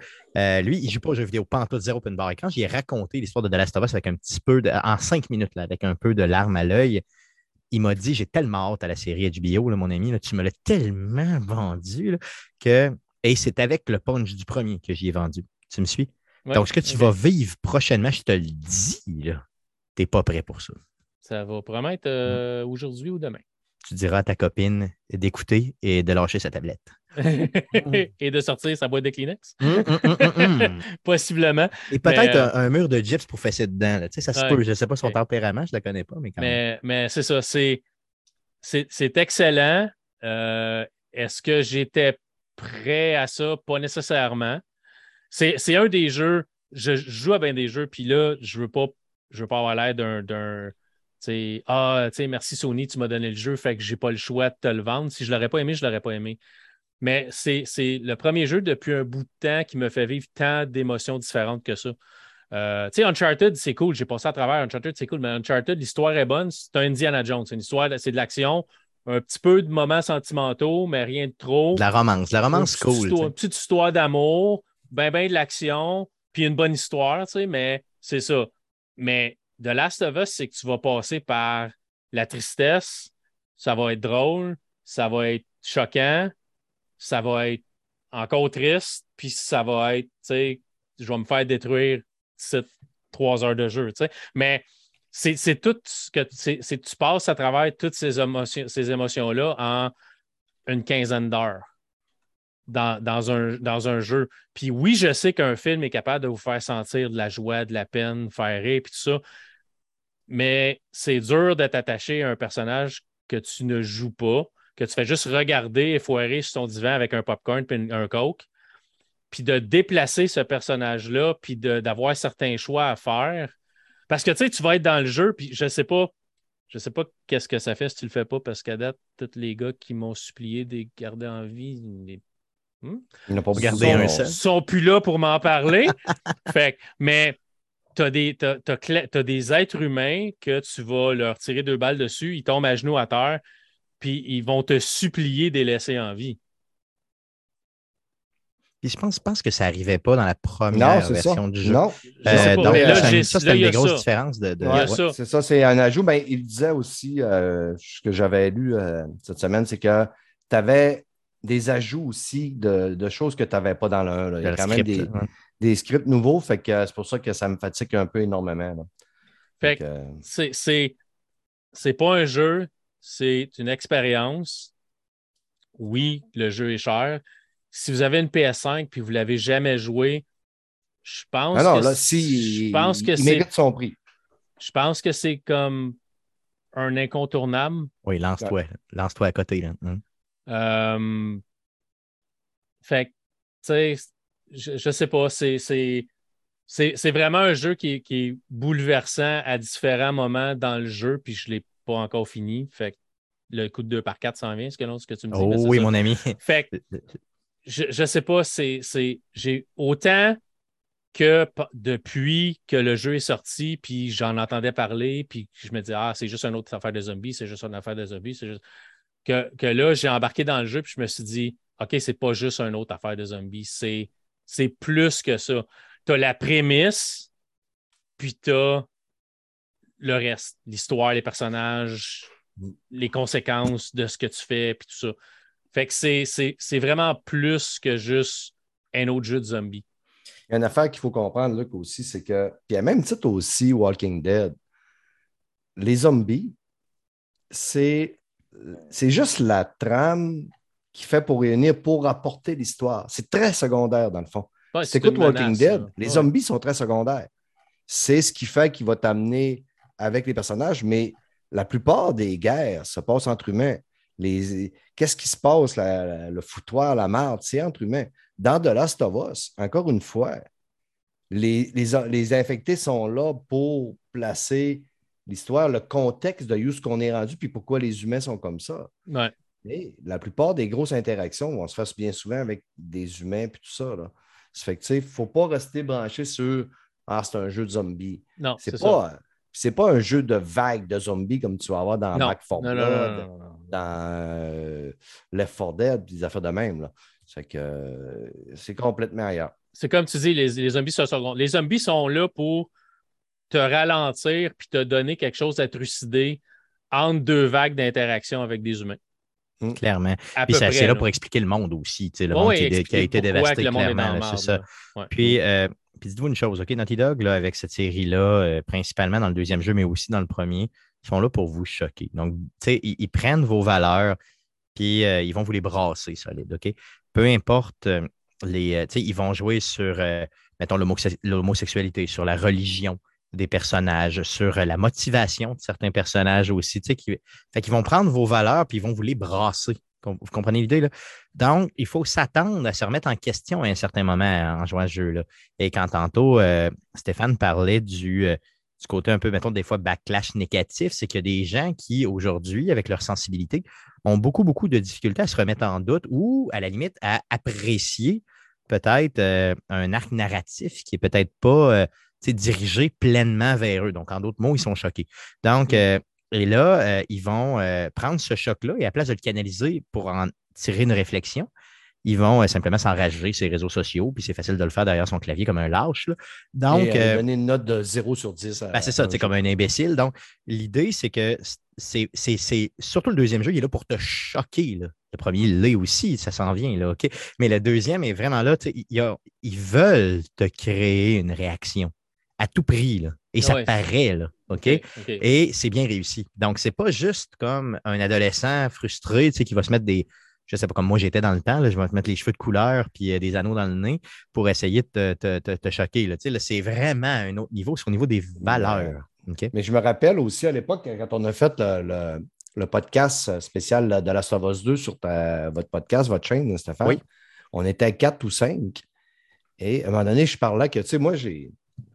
lui, il joue pas aux jeux vidéo, pas en tout zéro open bar. Et quand j'ai raconté l'histoire de The Last of Us avec un petit peu de, en cinq minutes, là, avec un peu de larmes à l'œil, il m'a dit J'ai tellement hâte à la série HBO, là, mon ami, là, tu me l'as tellement vendu que. Et c'est avec le punch du premier que j'y ai vendu. Tu me suis? Donc, ce que tu vas vivre prochainement, je te le dis, tu n'es pas prêt pour ça.
Ça va promettre euh, aujourd'hui ou demain.
Tu diras à ta copine d'écouter et de lâcher sa tablette.
Et de sortir sa boîte de Kleenex. Hum, hum, hum, *laughs* Possiblement.
Et peut-être euh, un, mur de gyps pour fesser dedans. Tu sais, ça se peut. Je ne sais pas son tempérament, je ne la connais pas, mais quand
même. Mais c'est ça. C'est, c'est, excellent. Euh, est-ce que j'étais prêt à ça? Pas nécessairement. C'est, un des jeux. Je, joue à bien des jeux, puis là, je ne veux pas, je veux pas avoir l'air d'un. d'un ah, tu sais, merci Sony, tu m'as donné le jeu, fait que j'ai pas le choix de te le vendre. Si je l'aurais pas aimé, je l'aurais pas aimé. Mais c'est le premier jeu depuis un bout de temps qui me fait vivre tant d'émotions différentes que ça. Euh, tu sais, Uncharted, c'est cool. J'ai passé à travers Uncharted, c'est cool. Mais Uncharted, l'histoire est bonne. C'est un Indiana Jones. C'est une histoire, c'est de l'action, un petit peu de moments sentimentaux, mais rien de trop.
De la romance. La romance, cool.
une petite histoire d'amour, ben, ben de l'action, puis une bonne histoire, tu sais, mais c'est ça. Mais The Last of Us, c'est que tu vas passer par la tristesse, ça va être drôle, ça va être choquant, ça va être encore triste, puis ça va être, tu sais, je vais me faire détruire ces trois heures de jeu, tu sais. Mais c'est tout ce que c'est, tu passes à travers toutes ces émotions, ces émotions-là en une quinzaine d'heures dans, un, dans un jeu. Puis oui, je sais qu'un film est capable de vous faire sentir de la joie, de la peine, faire rire, puis tout ça. Mais c'est dur d'être attaché à un personnage que tu ne joues pas que tu fais juste regarder et foirer sur ton divan avec un popcorn et un coke, puis de déplacer ce personnage-là, puis d'avoir certains choix à faire. Parce que tu sais, tu vas être dans le jeu, puis je sais pas, je sais pas qu'est-ce que ça fait si tu le fais pas, parce qu'à date, tous les gars qui m'ont supplié de garder en vie,
ils hmm? n'ont pas gardé un seul.
sont plus là pour m'en parler. *laughs* fait, mais tu as, as, des êtres humains que tu vas leur tirer deux balles dessus, ils tombent à genoux à terre, puis ils vont te supplier de les laisser en vie.
Puis je pense, pense que ça n'arrivait pas dans la première version du jeu.
Non,
euh, donc, ça, c'est une des grosses différences. De,
c'est ça, c'est un ajout. Ben, il disait aussi, euh, ce que j'avais lu euh, cette semaine, c'est que tu avais des ajouts aussi de, choses que tu n'avais pas dans le 1. Il y a quand même des, scripts nouveaux, fait que c'est pour ça que ça me fatigue un peu énormément.
Fait que c'est pas un jeu c'est une expérience. Oui, le jeu est cher. Si vous avez une PS5 puis vous ne l'avez jamais joué, je pense que
si, je pense que il mérite son prix.
Je pense que c'est comme un incontournable.
Oui, lance-toi. Lance-toi à côté. Là. Hum.
Euh, fait tu sais, je, ne sais pas, c'est, c'est, vraiment un jeu qui, qui, est bouleversant à différents moments dans le jeu, puis je ne l'ai pas encore fini. Fait le coup de 2 par 4 s'en vient, ce que, tu me dis.
Oh oui, mon ami. *laughs*
Fait je ne sais pas, c'est, j'ai autant que depuis que le jeu est sorti, puis j'en entendais parler, puis je me disais, ah, c'est juste une autre affaire de zombies, c'est juste une affaire de zombies, c'est juste. Que, que là, j'ai embarqué dans le jeu, puis je me suis dit, OK, c'est pas juste une autre affaire de zombies, c'est, c'est plus que ça. tu as la prémisse, puis tu as le reste, l'histoire, les personnages, les conséquences de ce que tu fais, puis tout ça. Fait que c'est vraiment plus que juste un autre jeu de zombies.
Il y a une affaire qu'il faut comprendre, Luc, aussi, c'est que, puis a même titre aussi, Walking Dead, les zombies, c'est juste la trame qui fait pour réunir, pour apporter l'histoire. C'est très secondaire, dans le fond. c'est écoute Walking Dead, les zombies sont très secondaires. C'est ce qui fait qu'il va t'amener avec les personnages, mais la plupart des guerres se passent entre humains. Qu'est-ce qui se passe, le foutoir, la marde, c'est entre humains. Dans The Last of Us, encore une fois, les, les, infectés sont là pour placer l'histoire, le contexte de où ce qu'on est rendu, puis pourquoi les humains sont comme ça. Mais la plupart des grosses interactions vont se faire bien souvent avec des humains, puis tout ça. Là. Ça fait que, il ne faut pas rester branché sur Ah, c'est un jeu de zombies.
Non,
c'est pas c'est pas un jeu de vagues de zombies comme tu vas avoir dans Back 4 Blood, dans euh, Left 4 Dead, des affaires de même. Là. C'est que euh, c'est complètement ailleurs.
C'est comme tu dis, les, zombies sont, les zombies sont là pour te ralentir puis te donner quelque chose à trucider entre deux vagues d'interaction avec des humains.
Hmm. Clairement. Puis c'est là, pour expliquer le monde aussi, le monde qui, a été dévasté, clairement. C'est ça. Puis euh, puis dites-vous une chose, OK, Naughty Dog, là, avec cette série-là, euh, principalement dans le deuxième jeu, mais aussi dans le premier, ils sont là pour vous choquer. Donc, tu sais, ils, prennent vos valeurs, puis euh, ils vont vous les brasser solides, OK? Peu importe euh, les. tu sais, ils vont jouer sur, mettons, l'homosexualité, sur la religion des personnages, sur la motivation de certains personnages aussi. Tu sais, fait qu'ils vont prendre vos valeurs, puis ils vont vous les brasser. Vous comprenez l'idée? Là? Donc, il faut s'attendre à se remettre en question à un certain moment en jouant à ce jeu. Là. Et quand tantôt, euh, Stéphane parlait du, euh, du, côté un peu, mettons, des fois backlash négatif, c'est qu'il y a des gens qui, aujourd'hui, avec leur sensibilité, ont beaucoup, beaucoup de difficultés à se remettre en doute ou, à la limite, à apprécier peut-être euh, un arc narratif qui n'est peut-être pas dirigé pleinement vers eux. Donc, en d'autres mots, ils sont choqués. Donc. Et là, euh, ils vont euh, prendre ce choc-là et à place de le canaliser pour en tirer une réflexion, ils vont euh, simplement s'enrager sur les réseaux sociaux, puis c'est facile de le faire derrière son clavier comme un lâche.
Donc, donner une note de 0 sur 10.
Ben, c'est ça, c'est comme un imbécile. Donc, l'idée, c'est que c'est surtout le deuxième jeu, il est là pour te choquer. Le premier, il l'est aussi, ça s'en vient. Là, OK? Mais le deuxième est vraiment là, ils veulent te créer une réaction à tout prix. Là. Et ça paraît, là. OK? Et c'est bien réussi. Donc, c'est pas juste comme un adolescent frustré, tu sais, qui va se mettre des. Je sais pas, comme moi j'étais dans le temps, je vais te mettre les cheveux de couleur puis euh, des anneaux dans le nez pour essayer de te, te, te, choquer. Là. Tu sais, c'est vraiment un autre niveau, c'est au niveau des valeurs.
Mais je me rappelle aussi à l'époque, quand on a fait le, le, podcast spécial de la of 2 sur votre podcast, votre chaîne, Stéphane, oui. on était quatre ou cinq. Et à un moment donné, je parlais que, tu sais, moi, j'ai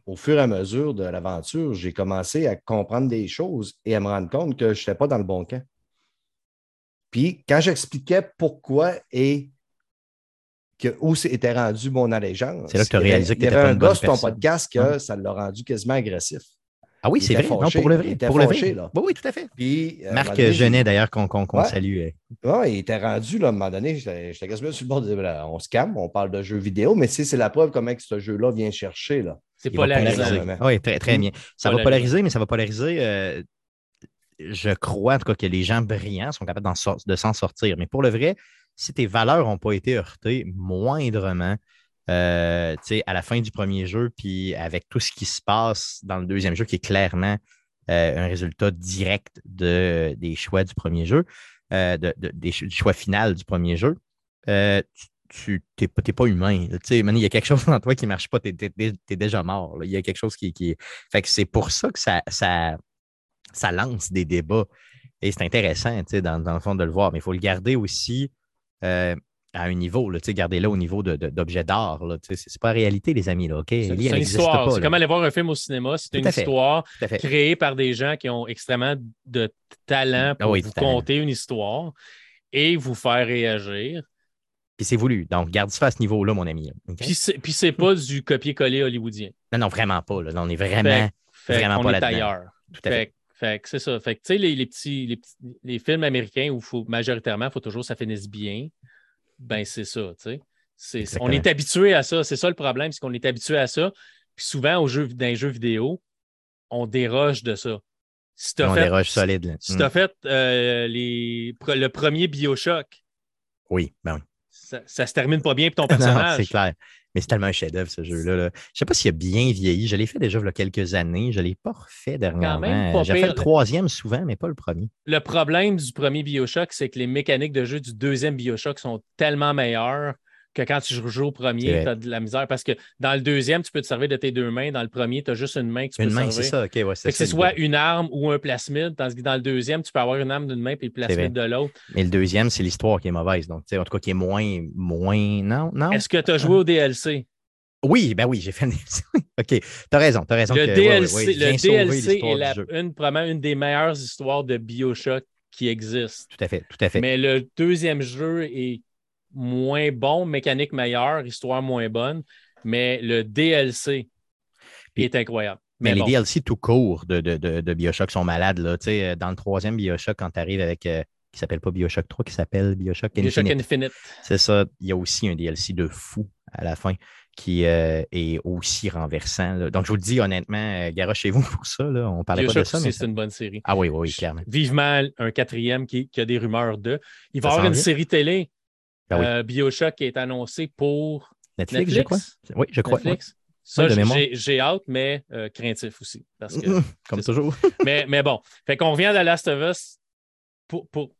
au fur et à mesure de l'aventure, j'ai commencé à comprendre des choses et à me rendre compte que je n'étais pas dans le bon camp. Puis, quand j'expliquais pourquoi et que, où était rendu mon allégeance,
c'est là que tu as réalisé
que tu Il y avait un gars sur ton podcast que hein? ça l'a rendu quasiment agressif.
Ah oui, c'est vrai. non, pour le vrai. Il était pour fâché, Là. Oui, oui, tout à fait. Puis, Marc Genet, d'ailleurs, qu'on salue.
Oui, il était rendu, là, à un moment donné, j'étais quasiment sur le bord de dire, on se calme, on parle de jeux vidéo, mais c'est la preuve comment que ce jeu-là vient chercher. Là.
C'est polarisé.
Oui, très, très bien. Ça va polariser, mais ça va polariser. Euh, je crois, en tout cas, que les gens brillants sont capables de s'en sortir. Mais pour le vrai, si tes valeurs n'ont pas été heurtées moindrement, euh, à la fin du premier jeu, puis avec tout ce qui se passe dans le deuxième jeu, qui est clairement euh, un résultat direct de, des choix du premier jeu, de, des, du choix final du premier jeu, tu, n'es pas, humain. il y a quelque *laughs* chose dans toi qui ne marche pas, tu es, déjà mort. Il y a quelque chose qui. Fait que c'est pour ça que ça, lance des débats. Et c'est intéressant, dans, dans, le fond, de le voir. Mais il faut le garder aussi euh, à un niveau, là, garder-le au niveau d'objets d'art. Ce n'est pas la réalité, les amis. Là, C'est
une histoire. C'est comme aller voir un film au cinéma. C'est une histoire créée par des gens qui ont extrêmement de talent ah pour vous conter une histoire et vous faire réagir.
Puis c'est voulu. Donc, garde ça à ce niveau-là, mon ami.
Puis c'est pas du copier-coller hollywoodien.
Non, non, vraiment pas. Là. On est vraiment, vraiment
on pas est ailleurs. Tout à fait. fait. c'est ça. Fait que, tu sais, les, petits, les, films américains où faut, majoritairement, il faut toujours que ça finisse bien, ben c'est ça, tu sais. on est habitué à ça. C'est ça le problème, c'est qu'on est habitué à ça. Puis souvent, au jeu, dans les jeux vidéo, on déroge de ça.
Si on déroge solide.
Si tu as mm. fait euh, les, le premier Bioshock.
Oui, ben oui.
Ça, ça se termine pas bien pour ton *laughs* personnage.
c'est clair. Mais c'est tellement un chef-d'œuvre, ce jeu-là. Je ne sais pas s'il a bien vieilli. Je l'ai fait déjà il y a quelques années. Je ne l'ai pas refait dernièrement. J'ai fait le troisième souvent, mais pas le premier.
Le problème du premier Bioshock, c'est que les mécaniques de jeu du deuxième Bioshock sont tellement meilleures que quand tu joues au premier, tu as de la misère. Parce que dans le deuxième, tu peux te servir de tes deux mains. Dans le premier, tu as juste une main que tu
une
peux
main, c'est ça, OK. Ouais,
que c'est soit une arme ou un plasmid. Tandis que dans le deuxième, tu peux avoir une arme d'une main et le plasmid de l'autre.
Mais le deuxième, c'est l'histoire qui est mauvaise. Donc, en tout cas, qui est moins. moins... Non, non?
Est-ce que tu as joué au DLC?
Oui, ben oui, j'ai fait un DLC. *laughs* OK, tu as raison, tu as raison.
Le DLC, le DLC est la, une, probablement une des meilleures histoires de Bioshock qui existent.
Tout à fait, tout à fait.
Mais le deuxième jeu est moins bon, mécanique meilleure, histoire moins bonne, mais le DLC est incroyable.
Mais, les DLC tout court de, de, de, Bioshock sont malades. Là. Euh, dans le troisième Bioshock, quand tu arrives avec. Euh, qui s'appelle pas Bioshock 3, qui s'appelle Bioshock Infinite.
Bioshock Infinite.
C'est ça. Il y a aussi un DLC de fou à la fin qui euh, est aussi renversant. Donc, je vous le dis honnêtement, euh, chez vous pour ça. Là. On parlait pas de ça.
mais c'est une bonne série.
Ah oui, oui, clairement.
Vivement un quatrième qui, a des rumeurs de. Il va y avoir une série télé, ben euh, Bioshock, qui est annoncée pour
Netflix, je crois. Oui, je crois. Netflix.
Ça, j'ai hâte, mais craintif aussi. Parce que, *laughs*
Comme toujours. *laughs*
mais, mais bon, fait qu'on revient de Last of Us. Pour, pour,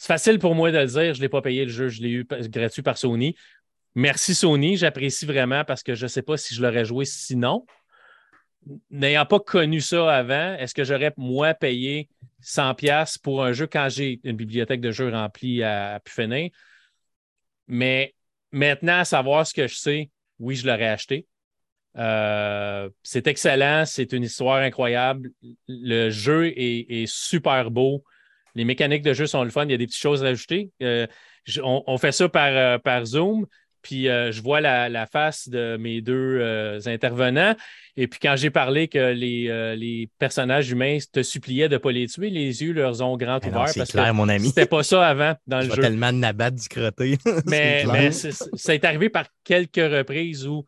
c'est facile pour moi de le dire. Je ne l'ai pas payé le jeu, je l'ai eu gratuit par Sony. Merci Sony, j'apprécie vraiment parce que je ne sais pas si je l'aurais joué sinon. N'ayant pas connu ça avant, est-ce que j'aurais, moi, payé 100$ pour un jeu quand j'ai une bibliothèque de jeux remplie à, à Mais maintenant, à savoir ce que je sais, oui, je l'aurais acheté. Euh, c'est excellent, c'est une histoire incroyable. Le jeu est, super beau. Les mécaniques de jeu sont le fun. Il y a des petites choses à ajouter. Euh, on, fait ça par, euh, par Zoom. Puis euh, je vois la, face de mes deux euh, intervenants. Et puis quand j'ai parlé que les, euh, les, personnages humains te suppliaient de ne pas les tuer, les yeux leur ont grand ouvert.
C'est clair, mon ami.
C'était pas ça avant *laughs* dans le jeu.
tellement nabat discreté. *laughs*
mais, mais ça est arrivé par quelques reprises où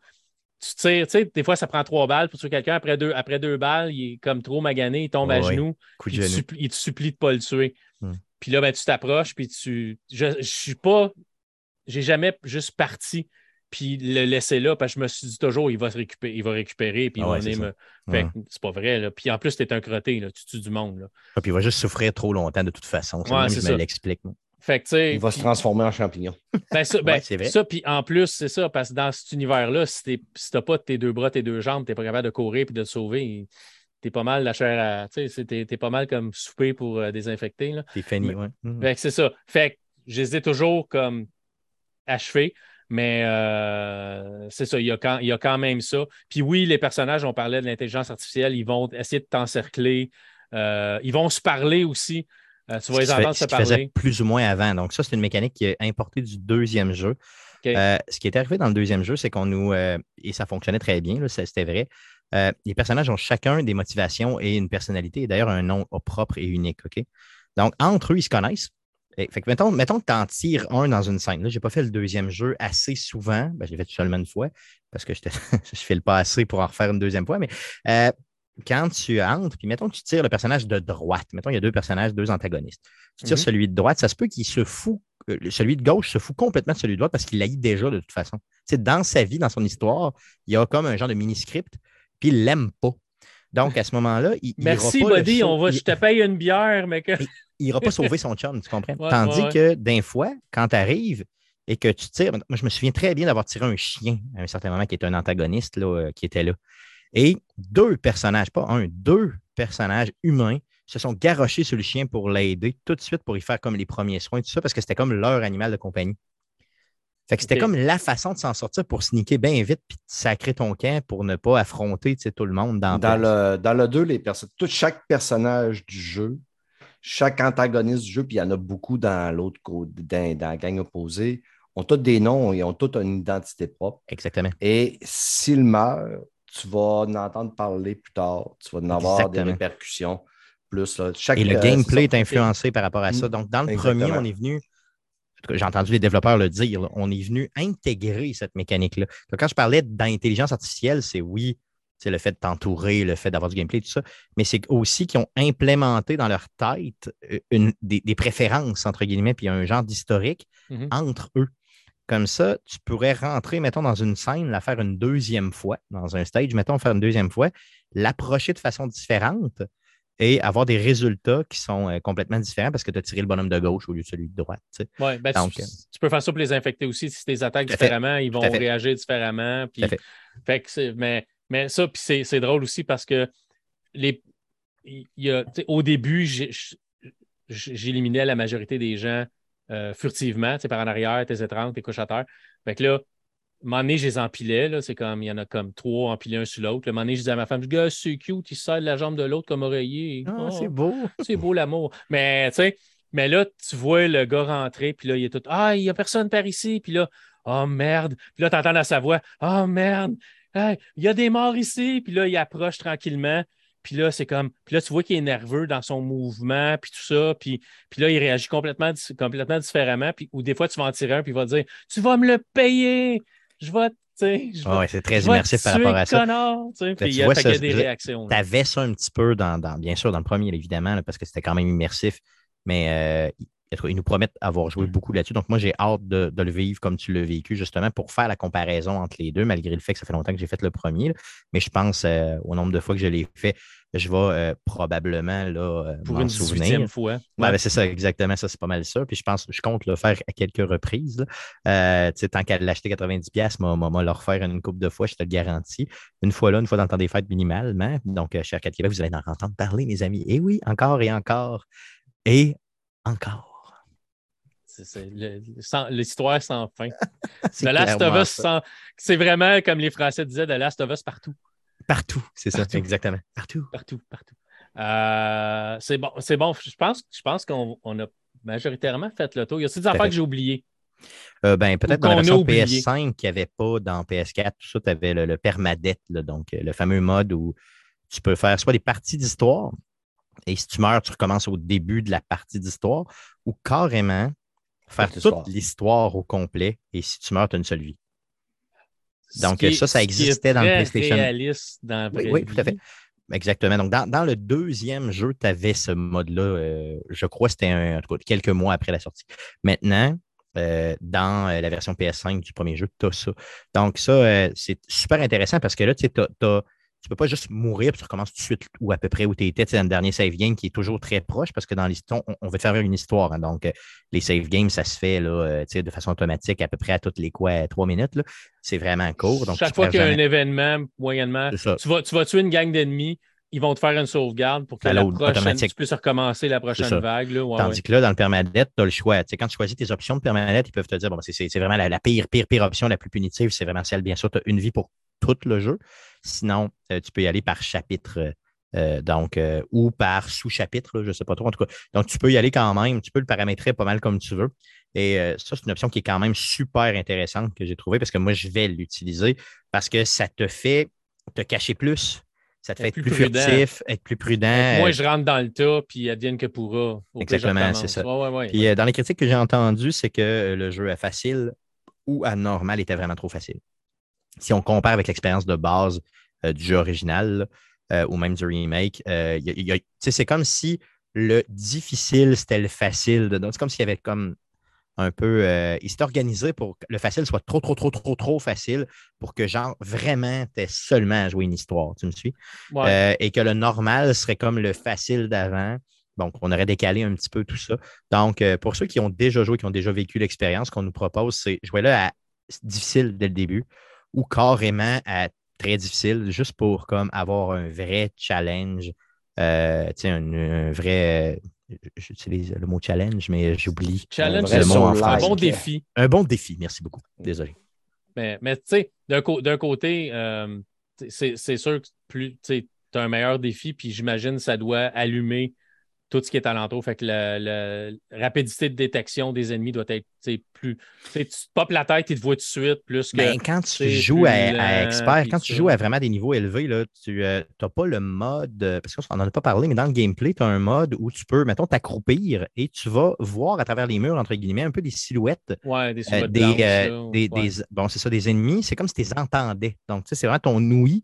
tu tires, tu sais, des fois ça prend trois balles pour tuer quelqu'un. Après deux, après deux balles, il est comme trop magané, il tombe à genoux. il, Te supplie, te supplie de ne pas le tuer. Hmm. Puis là, ben, tu t'approches, puis tu. Je ne suis pas j'ai jamais juste parti puis le laisser là parce que je me suis dit toujours il va se récupérer, il va récupérer puis il va venir me. Fait c'est pas vrai. Là. Puis en plus, tu es un crotté, là, tu tues du monde. Là.
Ah, puis il va juste souffrir trop longtemps de toute façon. Ouais, je me l'explique.
Fait il va se transformer en champignon.
Ben, ça, ben, ça puis en plus, c'est ça, parce que dans cet univers-là, si tu n'as pas tes deux bras, tes deux jambes, tu n'es pas capable de courir et de te sauver, tu es pas mal la chair à. Tu sais, es, pas mal comme souper pour euh, désinfecter.
T'es fini,
oui. Fait c'est ça. Fait que j'hésite toujours comme achevé. Mais euh, c'est ça, il y, a quand, il y, a quand, même ça. Puis oui, les personnages, on parlait de l'intelligence artificielle, ils vont essayer de t'encercler. Euh, ils vont se parler aussi. Euh, tu vas les entendre se parler.
plus ou moins avant. Donc, ça, c'est une mécanique qui est importée du deuxième jeu. ce qui est arrivé dans le deuxième jeu, c'est qu'on nous. et ça fonctionnait très bien, c'était vrai. les personnages ont chacun des motivations et une personnalité, et d'ailleurs un nom propre et unique. OK? Donc, entre eux, ils se connaissent. Fait que mettons, mettons que tu en tires un dans une scène. Là, je n'ai pas fait le deuxième jeu assez souvent. Ben, je l'ai fait seulement une fois parce que *laughs* je ne file pas assez pour en refaire une deuxième fois. Mais euh, quand tu entres, puis mettons que tu tires le personnage de droite, mettons il y a deux personnages, deux antagonistes. Tu tires mm-hmm. celui de droite, ça se peut qu'il se fout, euh, celui de gauche se fout complètement de celui de droite parce qu'il l'a déjà de toute façon. Dans sa vie, dans son histoire, il y a comme un genre de mini-script, puis il l'aime pas. Donc, à ce moment-là, il.
Merci, Buddy, on va, je te paye une bière, mais que
il n'ira pas *laughs* sauver son chum, tu comprends? Tandis que d'un fois, quand tu arrives et que tu tires, moi, je me souviens très bien d'avoir tiré un chien à un certain moment qui était un antagoniste là, euh, qui était là. Et deux personnages, pas un, deux personnages humains se sont garochés sur le chien pour l'aider tout de suite pour y faire comme les premiers soins, tout ça, parce que c'était comme leur animal de compagnie. Fait que c'était comme la façon de s'en sortir pour sneaker bien vite puis de sacrer ton camp pour ne pas affronter tout le monde dans,
dans le Dans le 2, les tout, chaque personnage du jeu chaque antagoniste du jeu, puis il y en a beaucoup dans l'autre côté, dans, la gang opposée, ont tous des noms et ont toutes une identité propre.
Exactement.
Et s'il meurt, tu vas en entendre parler plus tard. Tu vas en avoir des répercussions plus.
et le gameplay est influencé par rapport à ça. Donc, dans le premier, on est venu. j'ai entendu les développeurs le dire, on est venu intégrer cette mécanique-là. Quand je parlais d'intelligence artificielle, c'est oui, c'est le fait de t'entourer, le fait d'avoir du gameplay, tout ça, mais c'est aussi qu'ils ont implémenté dans leur tête euh, une, des, préférences, entre guillemets, puis un genre d'historique mm-hmm. entre eux. Comme ça, tu pourrais rentrer, mettons, dans une scène, la faire une deuxième fois, dans un stage, mettons, faire une deuxième fois, l'approcher de façon différente et avoir des résultats qui sont euh, complètement différents parce que tu as tiré le bonhomme de gauche au lieu de celui de droite.
Oui, ben, tu, euh, tu, peux faire ça pour les infecter aussi. Si tu les attaques différemment, ils vont réagir différemment. Puis, fait. que mais, mais ça, puis c'est drôle aussi parce que les, y a, au début, j'éliminais la majorité des gens euh, furtivement, par en arrière, tes étranges, tes couches à terre. Fait que là, un moment donné, je les empilais. C'est comme, il y en a comme trois empilés un sur l'autre. Un moment donné, je disais à ma femme, gars, c'est cute, il sert la jambe de l'autre comme oreiller.
Ah, c'est oh, beau. *laughs*
c'est beau l'amour. Mais, tu sais, mais là, tu vois le gars rentrer, puis là, il est tout, ah, il n'y a personne par ici. Puis là, oh merde. Puis là, tu entends dans sa voix, oh merde, il y a des morts ici. Puis là, il approche tranquillement. Puis là, c'est comme. Puis là, tu vois qu'il est nerveux dans son mouvement, puis tout ça. Puis, puis là, il réagit complètement, complètement différemment. Puis, ou des fois, tu vas en tirer un, puis il va dire Tu vas me le payer. Je vais.
Ah ouais, c'est très immersif par rapport à ça.
Puis il y a, des réactions.
Tu avais ça un petit peu, dans, bien sûr, dans le premier, évidemment, parce que c'était quand même immersif. Mais euh, ils nous promettent avoir joué mm. beaucoup là-dessus. Donc, moi, j'ai hâte de, le vivre comme tu l'as vécu, justement, pour faire la comparaison entre les deux, malgré le fait que ça fait longtemps que j'ai fait le premier. Mais je pense euh, au nombre de fois que je l'ai fait, je vais euh, probablement là,
euh, pour une souvenir. fois.
Ben, c'est ça, exactement. Ça, c'est pas mal ça. Puis je pense, je compte le faire à quelques reprises. tant qu'à l'acheter 90$, moi, moi, le refaire une coupe de fois, je te le garantis. Une fois là, une fois dans le temps des fêtes minimalement. Donc, cher 4 Québec, vous allez en entendre parler, mes amis. Et oui, encore et encore. Et encore.
L'histoire sans fin. *laughs* The Last of Us C'est vraiment, comme les Français disaient, The Last of Us partout.
Partout, c'est ça, exactement.
Partout. Partout, partout. Euh, c'est bon, c'est bon. Je pense, je pense qu'on a majoritairement fait le tour. Il y a des affaires que j'ai oubliées.
Euh, ben, peut-être dans la version PS5 qu'il n'y avait pas dans PS4, tout ça, tu avais le, permadet, donc le fameux mode où tu peux faire soit des parties d'histoire, et si tu meurs, tu recommences au début de la partie d'histoire, ou carrément, faire toute l'histoire au complet et si tu meurs, tu as une seule vie. Donc, ça, ça existait dans le PlayStation.
réaliste dans
oui, oui, tout à fait. Exactement. Donc, dans, le deuxième jeu, tu avais ce mode-là. Euh, je crois que c'était quelques mois après la sortie. Maintenant, euh, dans euh, la version PS5 du premier jeu, tu as ça. Donc, ça, c'est super intéressant parce que là, tu as, tu ne peux pas juste mourir puis tu recommences tout de suite ou à peu près où tu étais dans le dernier save game qui est toujours très proche parce que dans l'histoire, on, veut faire une histoire. Hein. donc, euh, les save games, ça se fait là, euh, de façon automatique à peu près à toutes les quoi, trois minutes. C'est vraiment court. Donc,
Chaque fois qu'il y a un événement, moyennement, tu vas, tu vas tuer une gang d'ennemis, ils vont te faire une sauvegarde pour que la prochaine, tu puisses recommencer la prochaine vague. Là.
Tandis que là, dans le permadeath, tu as le choix. quand tu choisis tes options de permadeath, ils peuvent te dire bon, c'est vraiment la, la, pire, pire, pire option, la plus punitive, c'est vraiment celle, bien sûr, tu as une vie pour tout le jeu. Sinon, euh, tu peux y aller par chapitre. Euh, donc, euh, ou par sous-chapitre, je ne sais pas trop. En tout cas, donc tu peux y aller quand même, tu peux le paramétrer pas mal comme tu veux. Et ça, c'est une option qui est quand même super intéressante que j'ai trouvée parce que moi, je vais l'utiliser parce que ça te fait te cacher plus. Ça te fait être plus, furtif, être plus prudent.
Moi, je rentre dans le tas, puis advienne que pourra.
Exactement, c'est ça. puis dans les critiques que j'ai entendues, c'est que le jeu est facile ou à normal était vraiment trop facile si on compare avec l'expérience de base euh, du jeu original euh, ou même du remake, euh, c'est comme si le difficile, c'était le facile. C'est comme s'il y avait comme un peu. il s'est organisé pour que le facile soit trop, trop, trop, trop, trop facile pour que, genre, vraiment, tu seulement à jouer une histoire. Tu me suis? et que le normal serait comme le facile d'avant. Donc, on aurait décalé un petit peu tout ça. Donc, pour ceux qui ont déjà joué, qui ont déjà vécu l'expérience, qu'on nous propose, c'est jouer là à difficile dès le début ou carrément à très difficile, juste pour comme avoir un vrai challenge, euh, un, un, vrai. Euh, j'utilise le mot challenge, mais j'oublie
challenge, le mot un bon défi.
Un bon défi, merci beaucoup. Désolé.
Mais, mais tu sais, d'un côté, euh, c'est sûr que plus tu as un meilleur défi, puis j'imagine que ça doit allumer tout ce qui est alentour. Fait que la, rapidité de détection des ennemis doit être plus. Tu te popes la tête, ils te voient tout de suite. Plus que,
ben, quand tu joues à, expert, quand tu joues à vraiment des niveaux élevés, là, tu n'as euh, pas le mode. Parce qu'on n'en a pas parlé, mais dans le gameplay, tu as un mode où tu peux, mettons, t'accroupir et tu vas voir à travers les murs, entre guillemets, un peu des silhouettes.
Ouais, des euh, silhouettes. des,
des, bon, c'est ça, des ennemis. C'est comme si tu les entendais. Donc, tu sais, c'est vraiment ton ouïe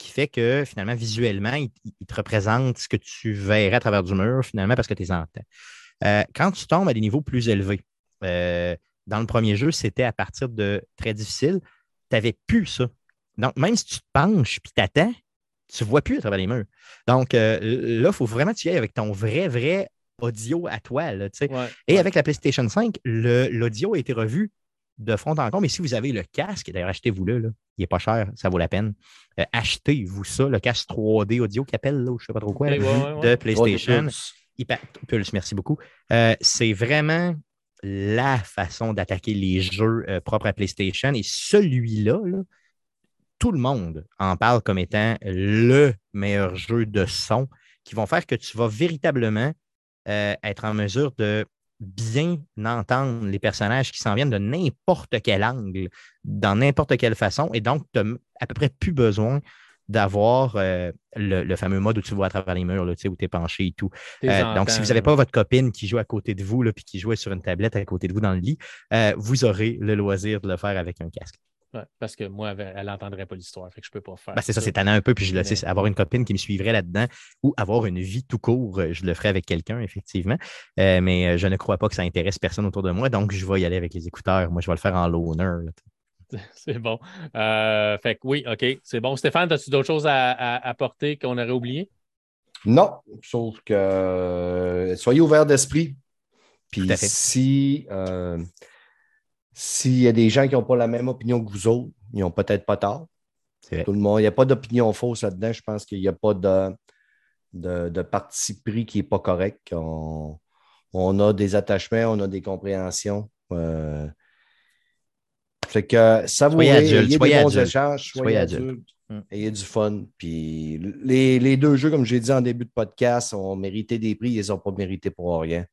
qui fait que finalement, visuellement, il, te représente ce que tu verrais à travers du mur, finalement, parce que tu les entends. Euh, quand tu tombes à des niveaux plus élevés, euh, dans le premier jeu, c'était à partir de très difficile, tu n'avais plus ça. Donc, même si tu te penches et t'attends, tu ne vois plus à travers les murs. Donc, euh, là, il faut vraiment que tu y ailles avec ton vrai, vrai audio à toi. et avec la PlayStation 5, l'audio a été revu de fond en comble. Mais si vous avez le casque, d'ailleurs, achetez-vous-le, il n'est pas cher, ça vaut la peine. Euh, achetez-vous ça, le casque 3D audio qui appelle, là, je ne sais pas trop quoi, de PlayStation. Pulse. merci beaucoup. Euh, c'est vraiment la façon d'attaquer les jeux euh, propres à PlayStation. Et celui-là, tout le monde en parle comme étant le meilleur jeu de son qui vont faire que tu vas véritablement être en mesure de bien entendre les personnages qui s'en viennent de n'importe quel angle, dans n'importe quelle façon. Et donc, tu n'as à peu près plus besoin d'avoir euh, le, fameux mode où tu vois à travers les murs, là, où tu es penché et tout. Euh, donc, si vous n'avez pas votre copine qui joue à côté de vous, puis qui joue sur une tablette à côté de vous dans le lit, euh, vous aurez le loisir de le faire avec un casque
parce que moi, elle n'entendrait pas l'histoire, fait que je peux pas faire.
Ben, c'est ça, c'est tannant un peu, puis je le sais, avoir une copine qui me suivrait là-dedans ou avoir une vie tout court, euh, je le ferais avec quelqu'un, effectivement. Euh, mais euh, je ne crois pas que ça intéresse personne autour de moi, donc je vais y aller avec les écouteurs. Moi, je vais le faire en loner. *laughs*
C'est bon. fait que oui, OK, c'est bon. Stéphane, as-tu d'autres choses à, apporter qu'on aurait oublié?
Non, sauf que soyez ouverts d'esprit. Puis si s'il y a des gens qui n'ont pas la même opinion que vous autres, ils n'ont peut-être pas tort. Tout le monde, il n'y a pas d'opinion fausse là-dedans. Je pense qu'il n'y a pas de, de, parti pris qui n'est pas correct. On, a des attachements, on a des compréhensions. Euh, fait que ça vous ayez des bons échanges, soyez, adulte, hum. ayez du fun. Puis les, deux jeux, comme j'ai dit en début de podcast, ont mérité des prix, ils n'ont pas mérité pour rien.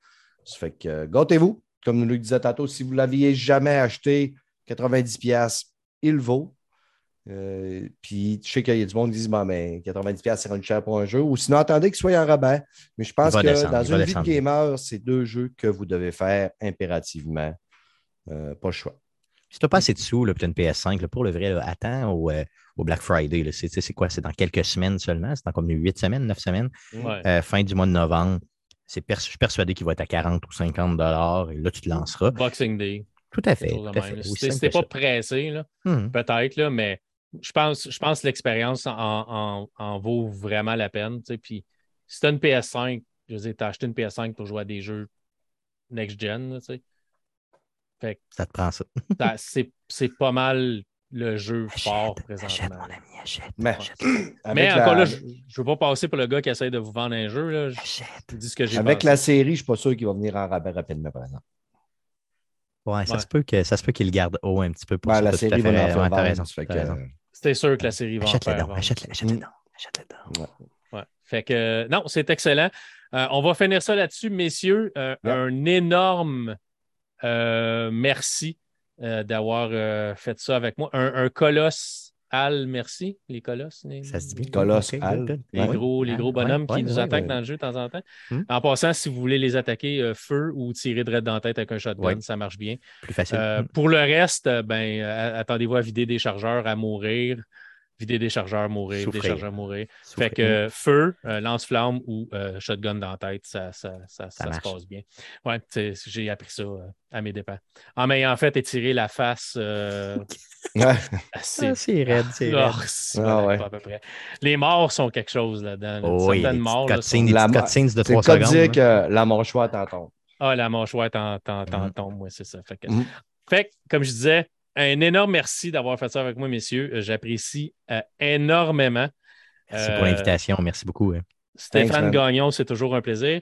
Ça fait que gâtez-vous comme nous le disait tantôt, si vous ne l'aviez jamais acheté, 90$, il vaut. Euh, puis je sais qu'il y a du monde qui dit bon, mais 90$, c'est rendu cher pour un jeu. Ou sinon, attendez qu'il soit en rabais. Mais je pense que dans une vie de gamer, c'est deux jeux que vous devez faire impérativement. Euh, pas le choix.
Si tu n'as pas assez de sous, là, une PS5, pour le vrai, attends au, euh, au, Black Friday. C'est quoi? C'est dans quelques semaines seulement? C'est dans comme 8 semaines, 9 semaines? fin du mois de novembre je suis persuadé qu'il va être à 40 ou 50 dollars et là, tu te lanceras.
Boxing Day.
Tout à fait.
C'était pas pressé, hmm. peut-être, mais je pense, je pense que l'expérience en, vaut vraiment la peine. Puis si tu as une PS5, je veux dire, tu as acheté une PS5 pour jouer à des jeux next-gen.
ça te prend ça.
c'est pas mal le jeu fort présentement.
Achète, mon ami, achète.
Mais, *clears throat* encore là, je ne veux pas passer pour le gars qui essaie de vous vendre un jeu. Là.
dis
ce que j'ai
Avec la série, je ne suis pas sûr qu'il va venir en rabais rapidement, par exemple.
Ouais, ça se peut que ça se peut qu'il garde haut un petit peu
pour ben, La série va en faire raison.
C'était sûr que la série va en faire
Achète-le, achète-le Achète-le
ouais. Fait que non, c'est excellent. Euh, on va finir ça là-dessus, messieurs. Euh, un énorme euh, merci euh, d'avoir euh, fait ça avec moi. Un, colosse Al, merci, les colosses.
ça se dit Colosse Al.
Les gros, les gros bonhommes qui nous attaquent dans le jeu de temps en temps. Hmm. En passant, si vous voulez les attaquer, euh, feu ou tirer de dans la tête avec un shotgun, ça marche bien.
Plus facile.
Hmm. Pour le reste, ben, attendez-vous à vider des chargeurs, à mourir vider des chargeurs, mourir, des chargeurs, mourir. Fait que feu, euh, lance-flamme ou euh, shotgun dans la tête, ça, ça, ça, ça se passe bien. Ouais, j'ai appris ça euh, à mes dépens. En m'ayant fait étirer la face *laughs*
assez, c'est raide, c'est
raide. Ah, à peu près. Les morts sont quelque chose là-dedans.
Oh, oui, certaines morts. Là, sont...
la, de 3 secondes. dire que la mâchoire t'en tombe.
Ah, la mâchoire t'en mm. tombe, oui, c'est ça. Fait que, mm. fait comme je disais, un énorme merci d'avoir fait ça avec moi, messieurs. Euh, j'apprécie euh, énormément.
Merci pour euh, l'invitation. Merci beaucoup. Hein.
Stéphane Gagnon, c'est toujours un plaisir.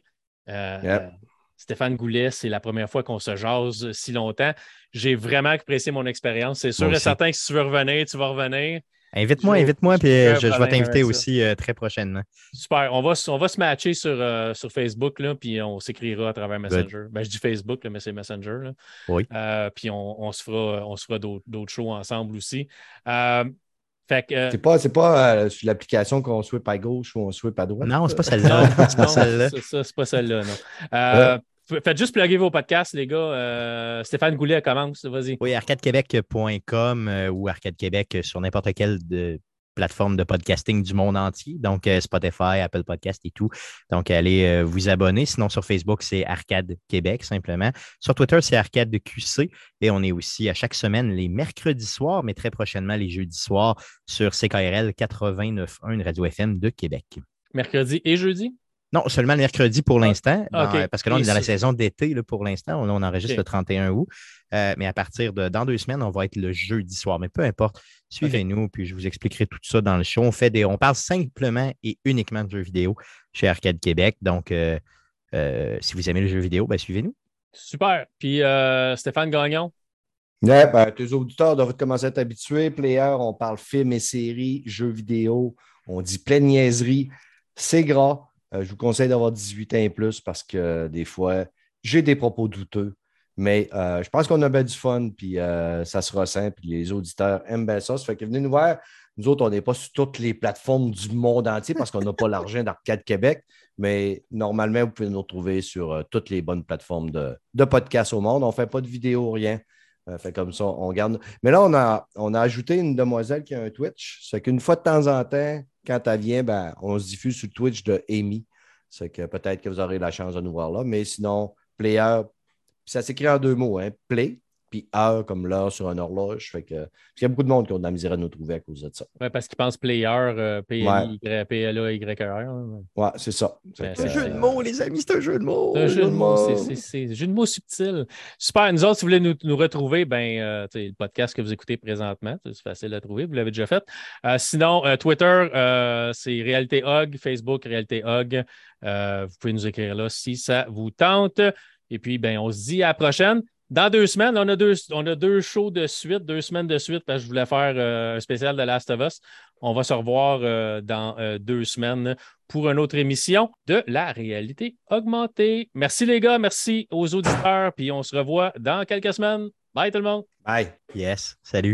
Stéphane Goulet, c'est la première fois qu'on se jase si longtemps. J'ai vraiment apprécié mon expérience. C'est sûr et certain que si tu veux revenir, tu vas revenir.
Invite-moi, invite-moi, puis je, vais t'inviter aussi très prochainement.
Super. On va, on va se matcher sur, sur Facebook, là, puis on s'écrira à travers Messenger. Ben, je dis Facebook, mais c'est Messenger.
Oui.
puis on, on, se fera, on se fera d'autres shows ensemble aussi.
Euh, c'est pas, pas euh, sur l'application qu'on swipe à gauche ou on swipe à droite?
Non, c'est pas celle-là. *laughs*
c'est pas celle-là. C'est pas celle-là, non. Euh, faites juste plugger vos podcasts, les gars. Stéphane Goulet commence, vas-y.
Oui, arcadequebec.com ou Arcade Québec sur n'importe quel de, plateformes de podcasting du monde entier, donc euh, Spotify, Apple Podcast et tout. Donc, allez euh, vous abonner. Sinon, sur Facebook, c'est Arcade Québec, simplement. Sur Twitter, c'est Arcade de QC. Et on est aussi à chaque semaine les mercredis soirs, mais très prochainement les jeudis soirs sur CKRL 89.1, une radio FM de Québec.
Mercredi et jeudi?
Non, seulement le mercredi pour ah, l'instant, parce que là, on est dans la saison d'été pour l'instant. On, enregistre le 31 août. Euh, mais à partir de dans deux semaines, on va être le jeudi soir. Mais peu importe, suivez-nous, puis je vous expliquerai tout ça dans le show. On, fait des, on parle simplement et uniquement de jeux vidéo chez Arcade Québec. Donc, euh, euh, si vous aimez le jeu vidéo, ben, suivez-nous.
Super. Puis Stéphane Gagnon?
Ouais, ben, tes auditeurs doivent commencer à être habitués. Player, on parle films et séries, jeux vidéo, on dit plein de niaiseries. C'est gras. Je vous conseille d'avoir 18 ans et plus parce que des fois, j'ai des propos douteux. Mais euh, je pense qu'on a bien du fun, puis euh, ça se ressent, puis les auditeurs aiment bien ça. Ça fait que venez nous voir. Nous autres, on n'est pas sur toutes les plateformes du monde entier parce qu'on n'a pas *laughs* l'argent d'Arcade Québec, mais normalement, vous pouvez nous retrouver sur euh, toutes les bonnes plateformes de, podcasts au monde. On ne fait pas de vidéo, rien. fait comme ça, on garde. Mais là, on a, on a ajouté une demoiselle qui a un Twitch. C'est qu'une fois de temps en temps, quand elle vient, ben, on se diffuse sur Twitch de Amy. C'est que peut-être que vous aurez la chance de nous voir là. Mais sinon, Player, ça s'écrit en deux mots, hein, play, puis heure comme l'heure sur un horloge. Fait que, parce qu'il y a beaucoup de monde qui ont de la misère à nous trouver à cause de ça.
Oui, parce qu'ils pensent player, euh, P-L-A-Y-E-R.
Ouais, c'est ça.
C'est un jeu de mots, les amis, c'est un jeu de mots.
C'est un jeu de mots. C'est un jeu de mots subtil. Super. Nous autres, si vous voulez nous, nous retrouver, ben, euh, le podcast que vous écoutez présentement, c'est facile à trouver, vous l'avez déjà fait. Euh, sinon, euh, Twitter, c'est Réalité Hog, Facebook, Réalité Hog. vous pouvez nous écrire là si ça vous tente. Et puis, ben, on se dit à la prochaine. Dans deux semaines, on a deux, on a deux shows de suite, deux semaines de suite, parce que je voulais faire euh, un spécial de Last of Us. On va se revoir euh, dans euh, deux semaines pour une autre émission de la réalité augmentée. Merci les gars, merci aux auditeurs, puis on se revoit dans quelques semaines. Bye tout le monde.
Bye.
Yes, salut.